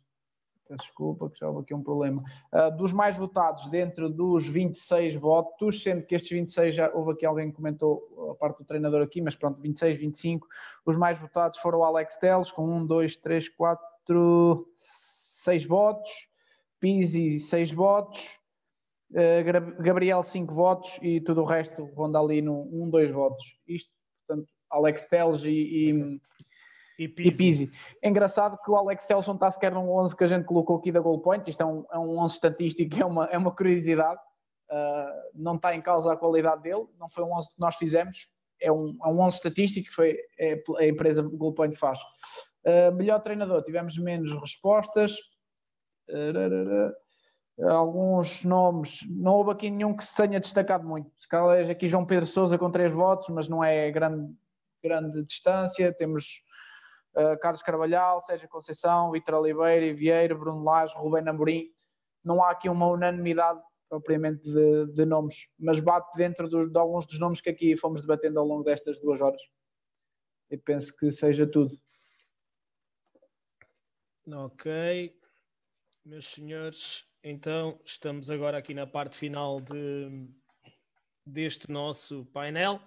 Peço desculpa, que já houve aqui um problema. Uh, dos mais votados dentro dos 26 votos, sendo que estes 26 já houve aqui alguém que comentou a parte do treinador aqui, mas pronto, 26, 25. Os mais votados foram o Alex Teles, com 1, 2, 3, 4, 6 votos. Pizzi, 6 votos. Uh, Gabriel, 5 votos. E tudo o resto ronda ali no 1, 2 votos. Isto, portanto, Alex Teles e, e e Pizzi. e Pizzi. É engraçado que o Alex Selson está sequer num 11 que a gente colocou aqui da Goal Point. Isto é um, é um 11 estatístico, é uma, é uma curiosidade. Uh, não está em causa a qualidade dele. Não foi um 11 que nós fizemos. É um, é um 11 estatístico que foi, é, a empresa Goal Point faz. Uh, melhor treinador, tivemos menos respostas. Uh, alguns nomes, não houve aqui nenhum que se tenha destacado muito. Se calhar aqui João Pedro Souza com três votos, mas não é grande, grande distância. Temos uh, Carlos Carvalhal, Sérgio Conceição, Vitor Oliveira, Vieira, Bruno Lage, Rubén Amorim. Não há aqui uma unanimidade propriamente de, de nomes, mas bate dentro dos, de alguns dos nomes que aqui fomos debatendo ao longo destas duas horas. E penso que seja tudo.
Ok, meus senhores, então estamos agora aqui na parte final de, deste nosso painel.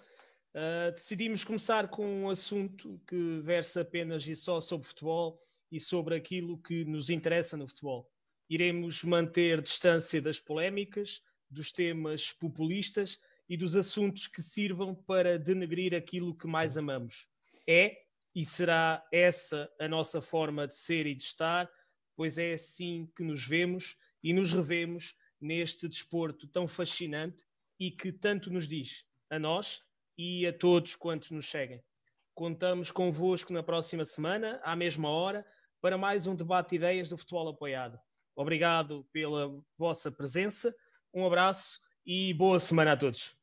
Uh, decidimos começar com um assunto que versa apenas e só sobre futebol e sobre aquilo que nos interessa no futebol. Iremos manter distância das polémicas, dos temas populistas e dos assuntos que sirvam para denegrir aquilo que mais amamos. É e será essa a nossa forma de ser e de estar, pois é assim que nos vemos e nos revemos neste desporto tão fascinante e que tanto nos diz a nós e a todos quantos nos seguem. Contamos convosco na próxima semana, à mesma hora, para mais um debate de ideias do futebol apoiado. Obrigado pela vossa presença, um abraço e boa semana a todos.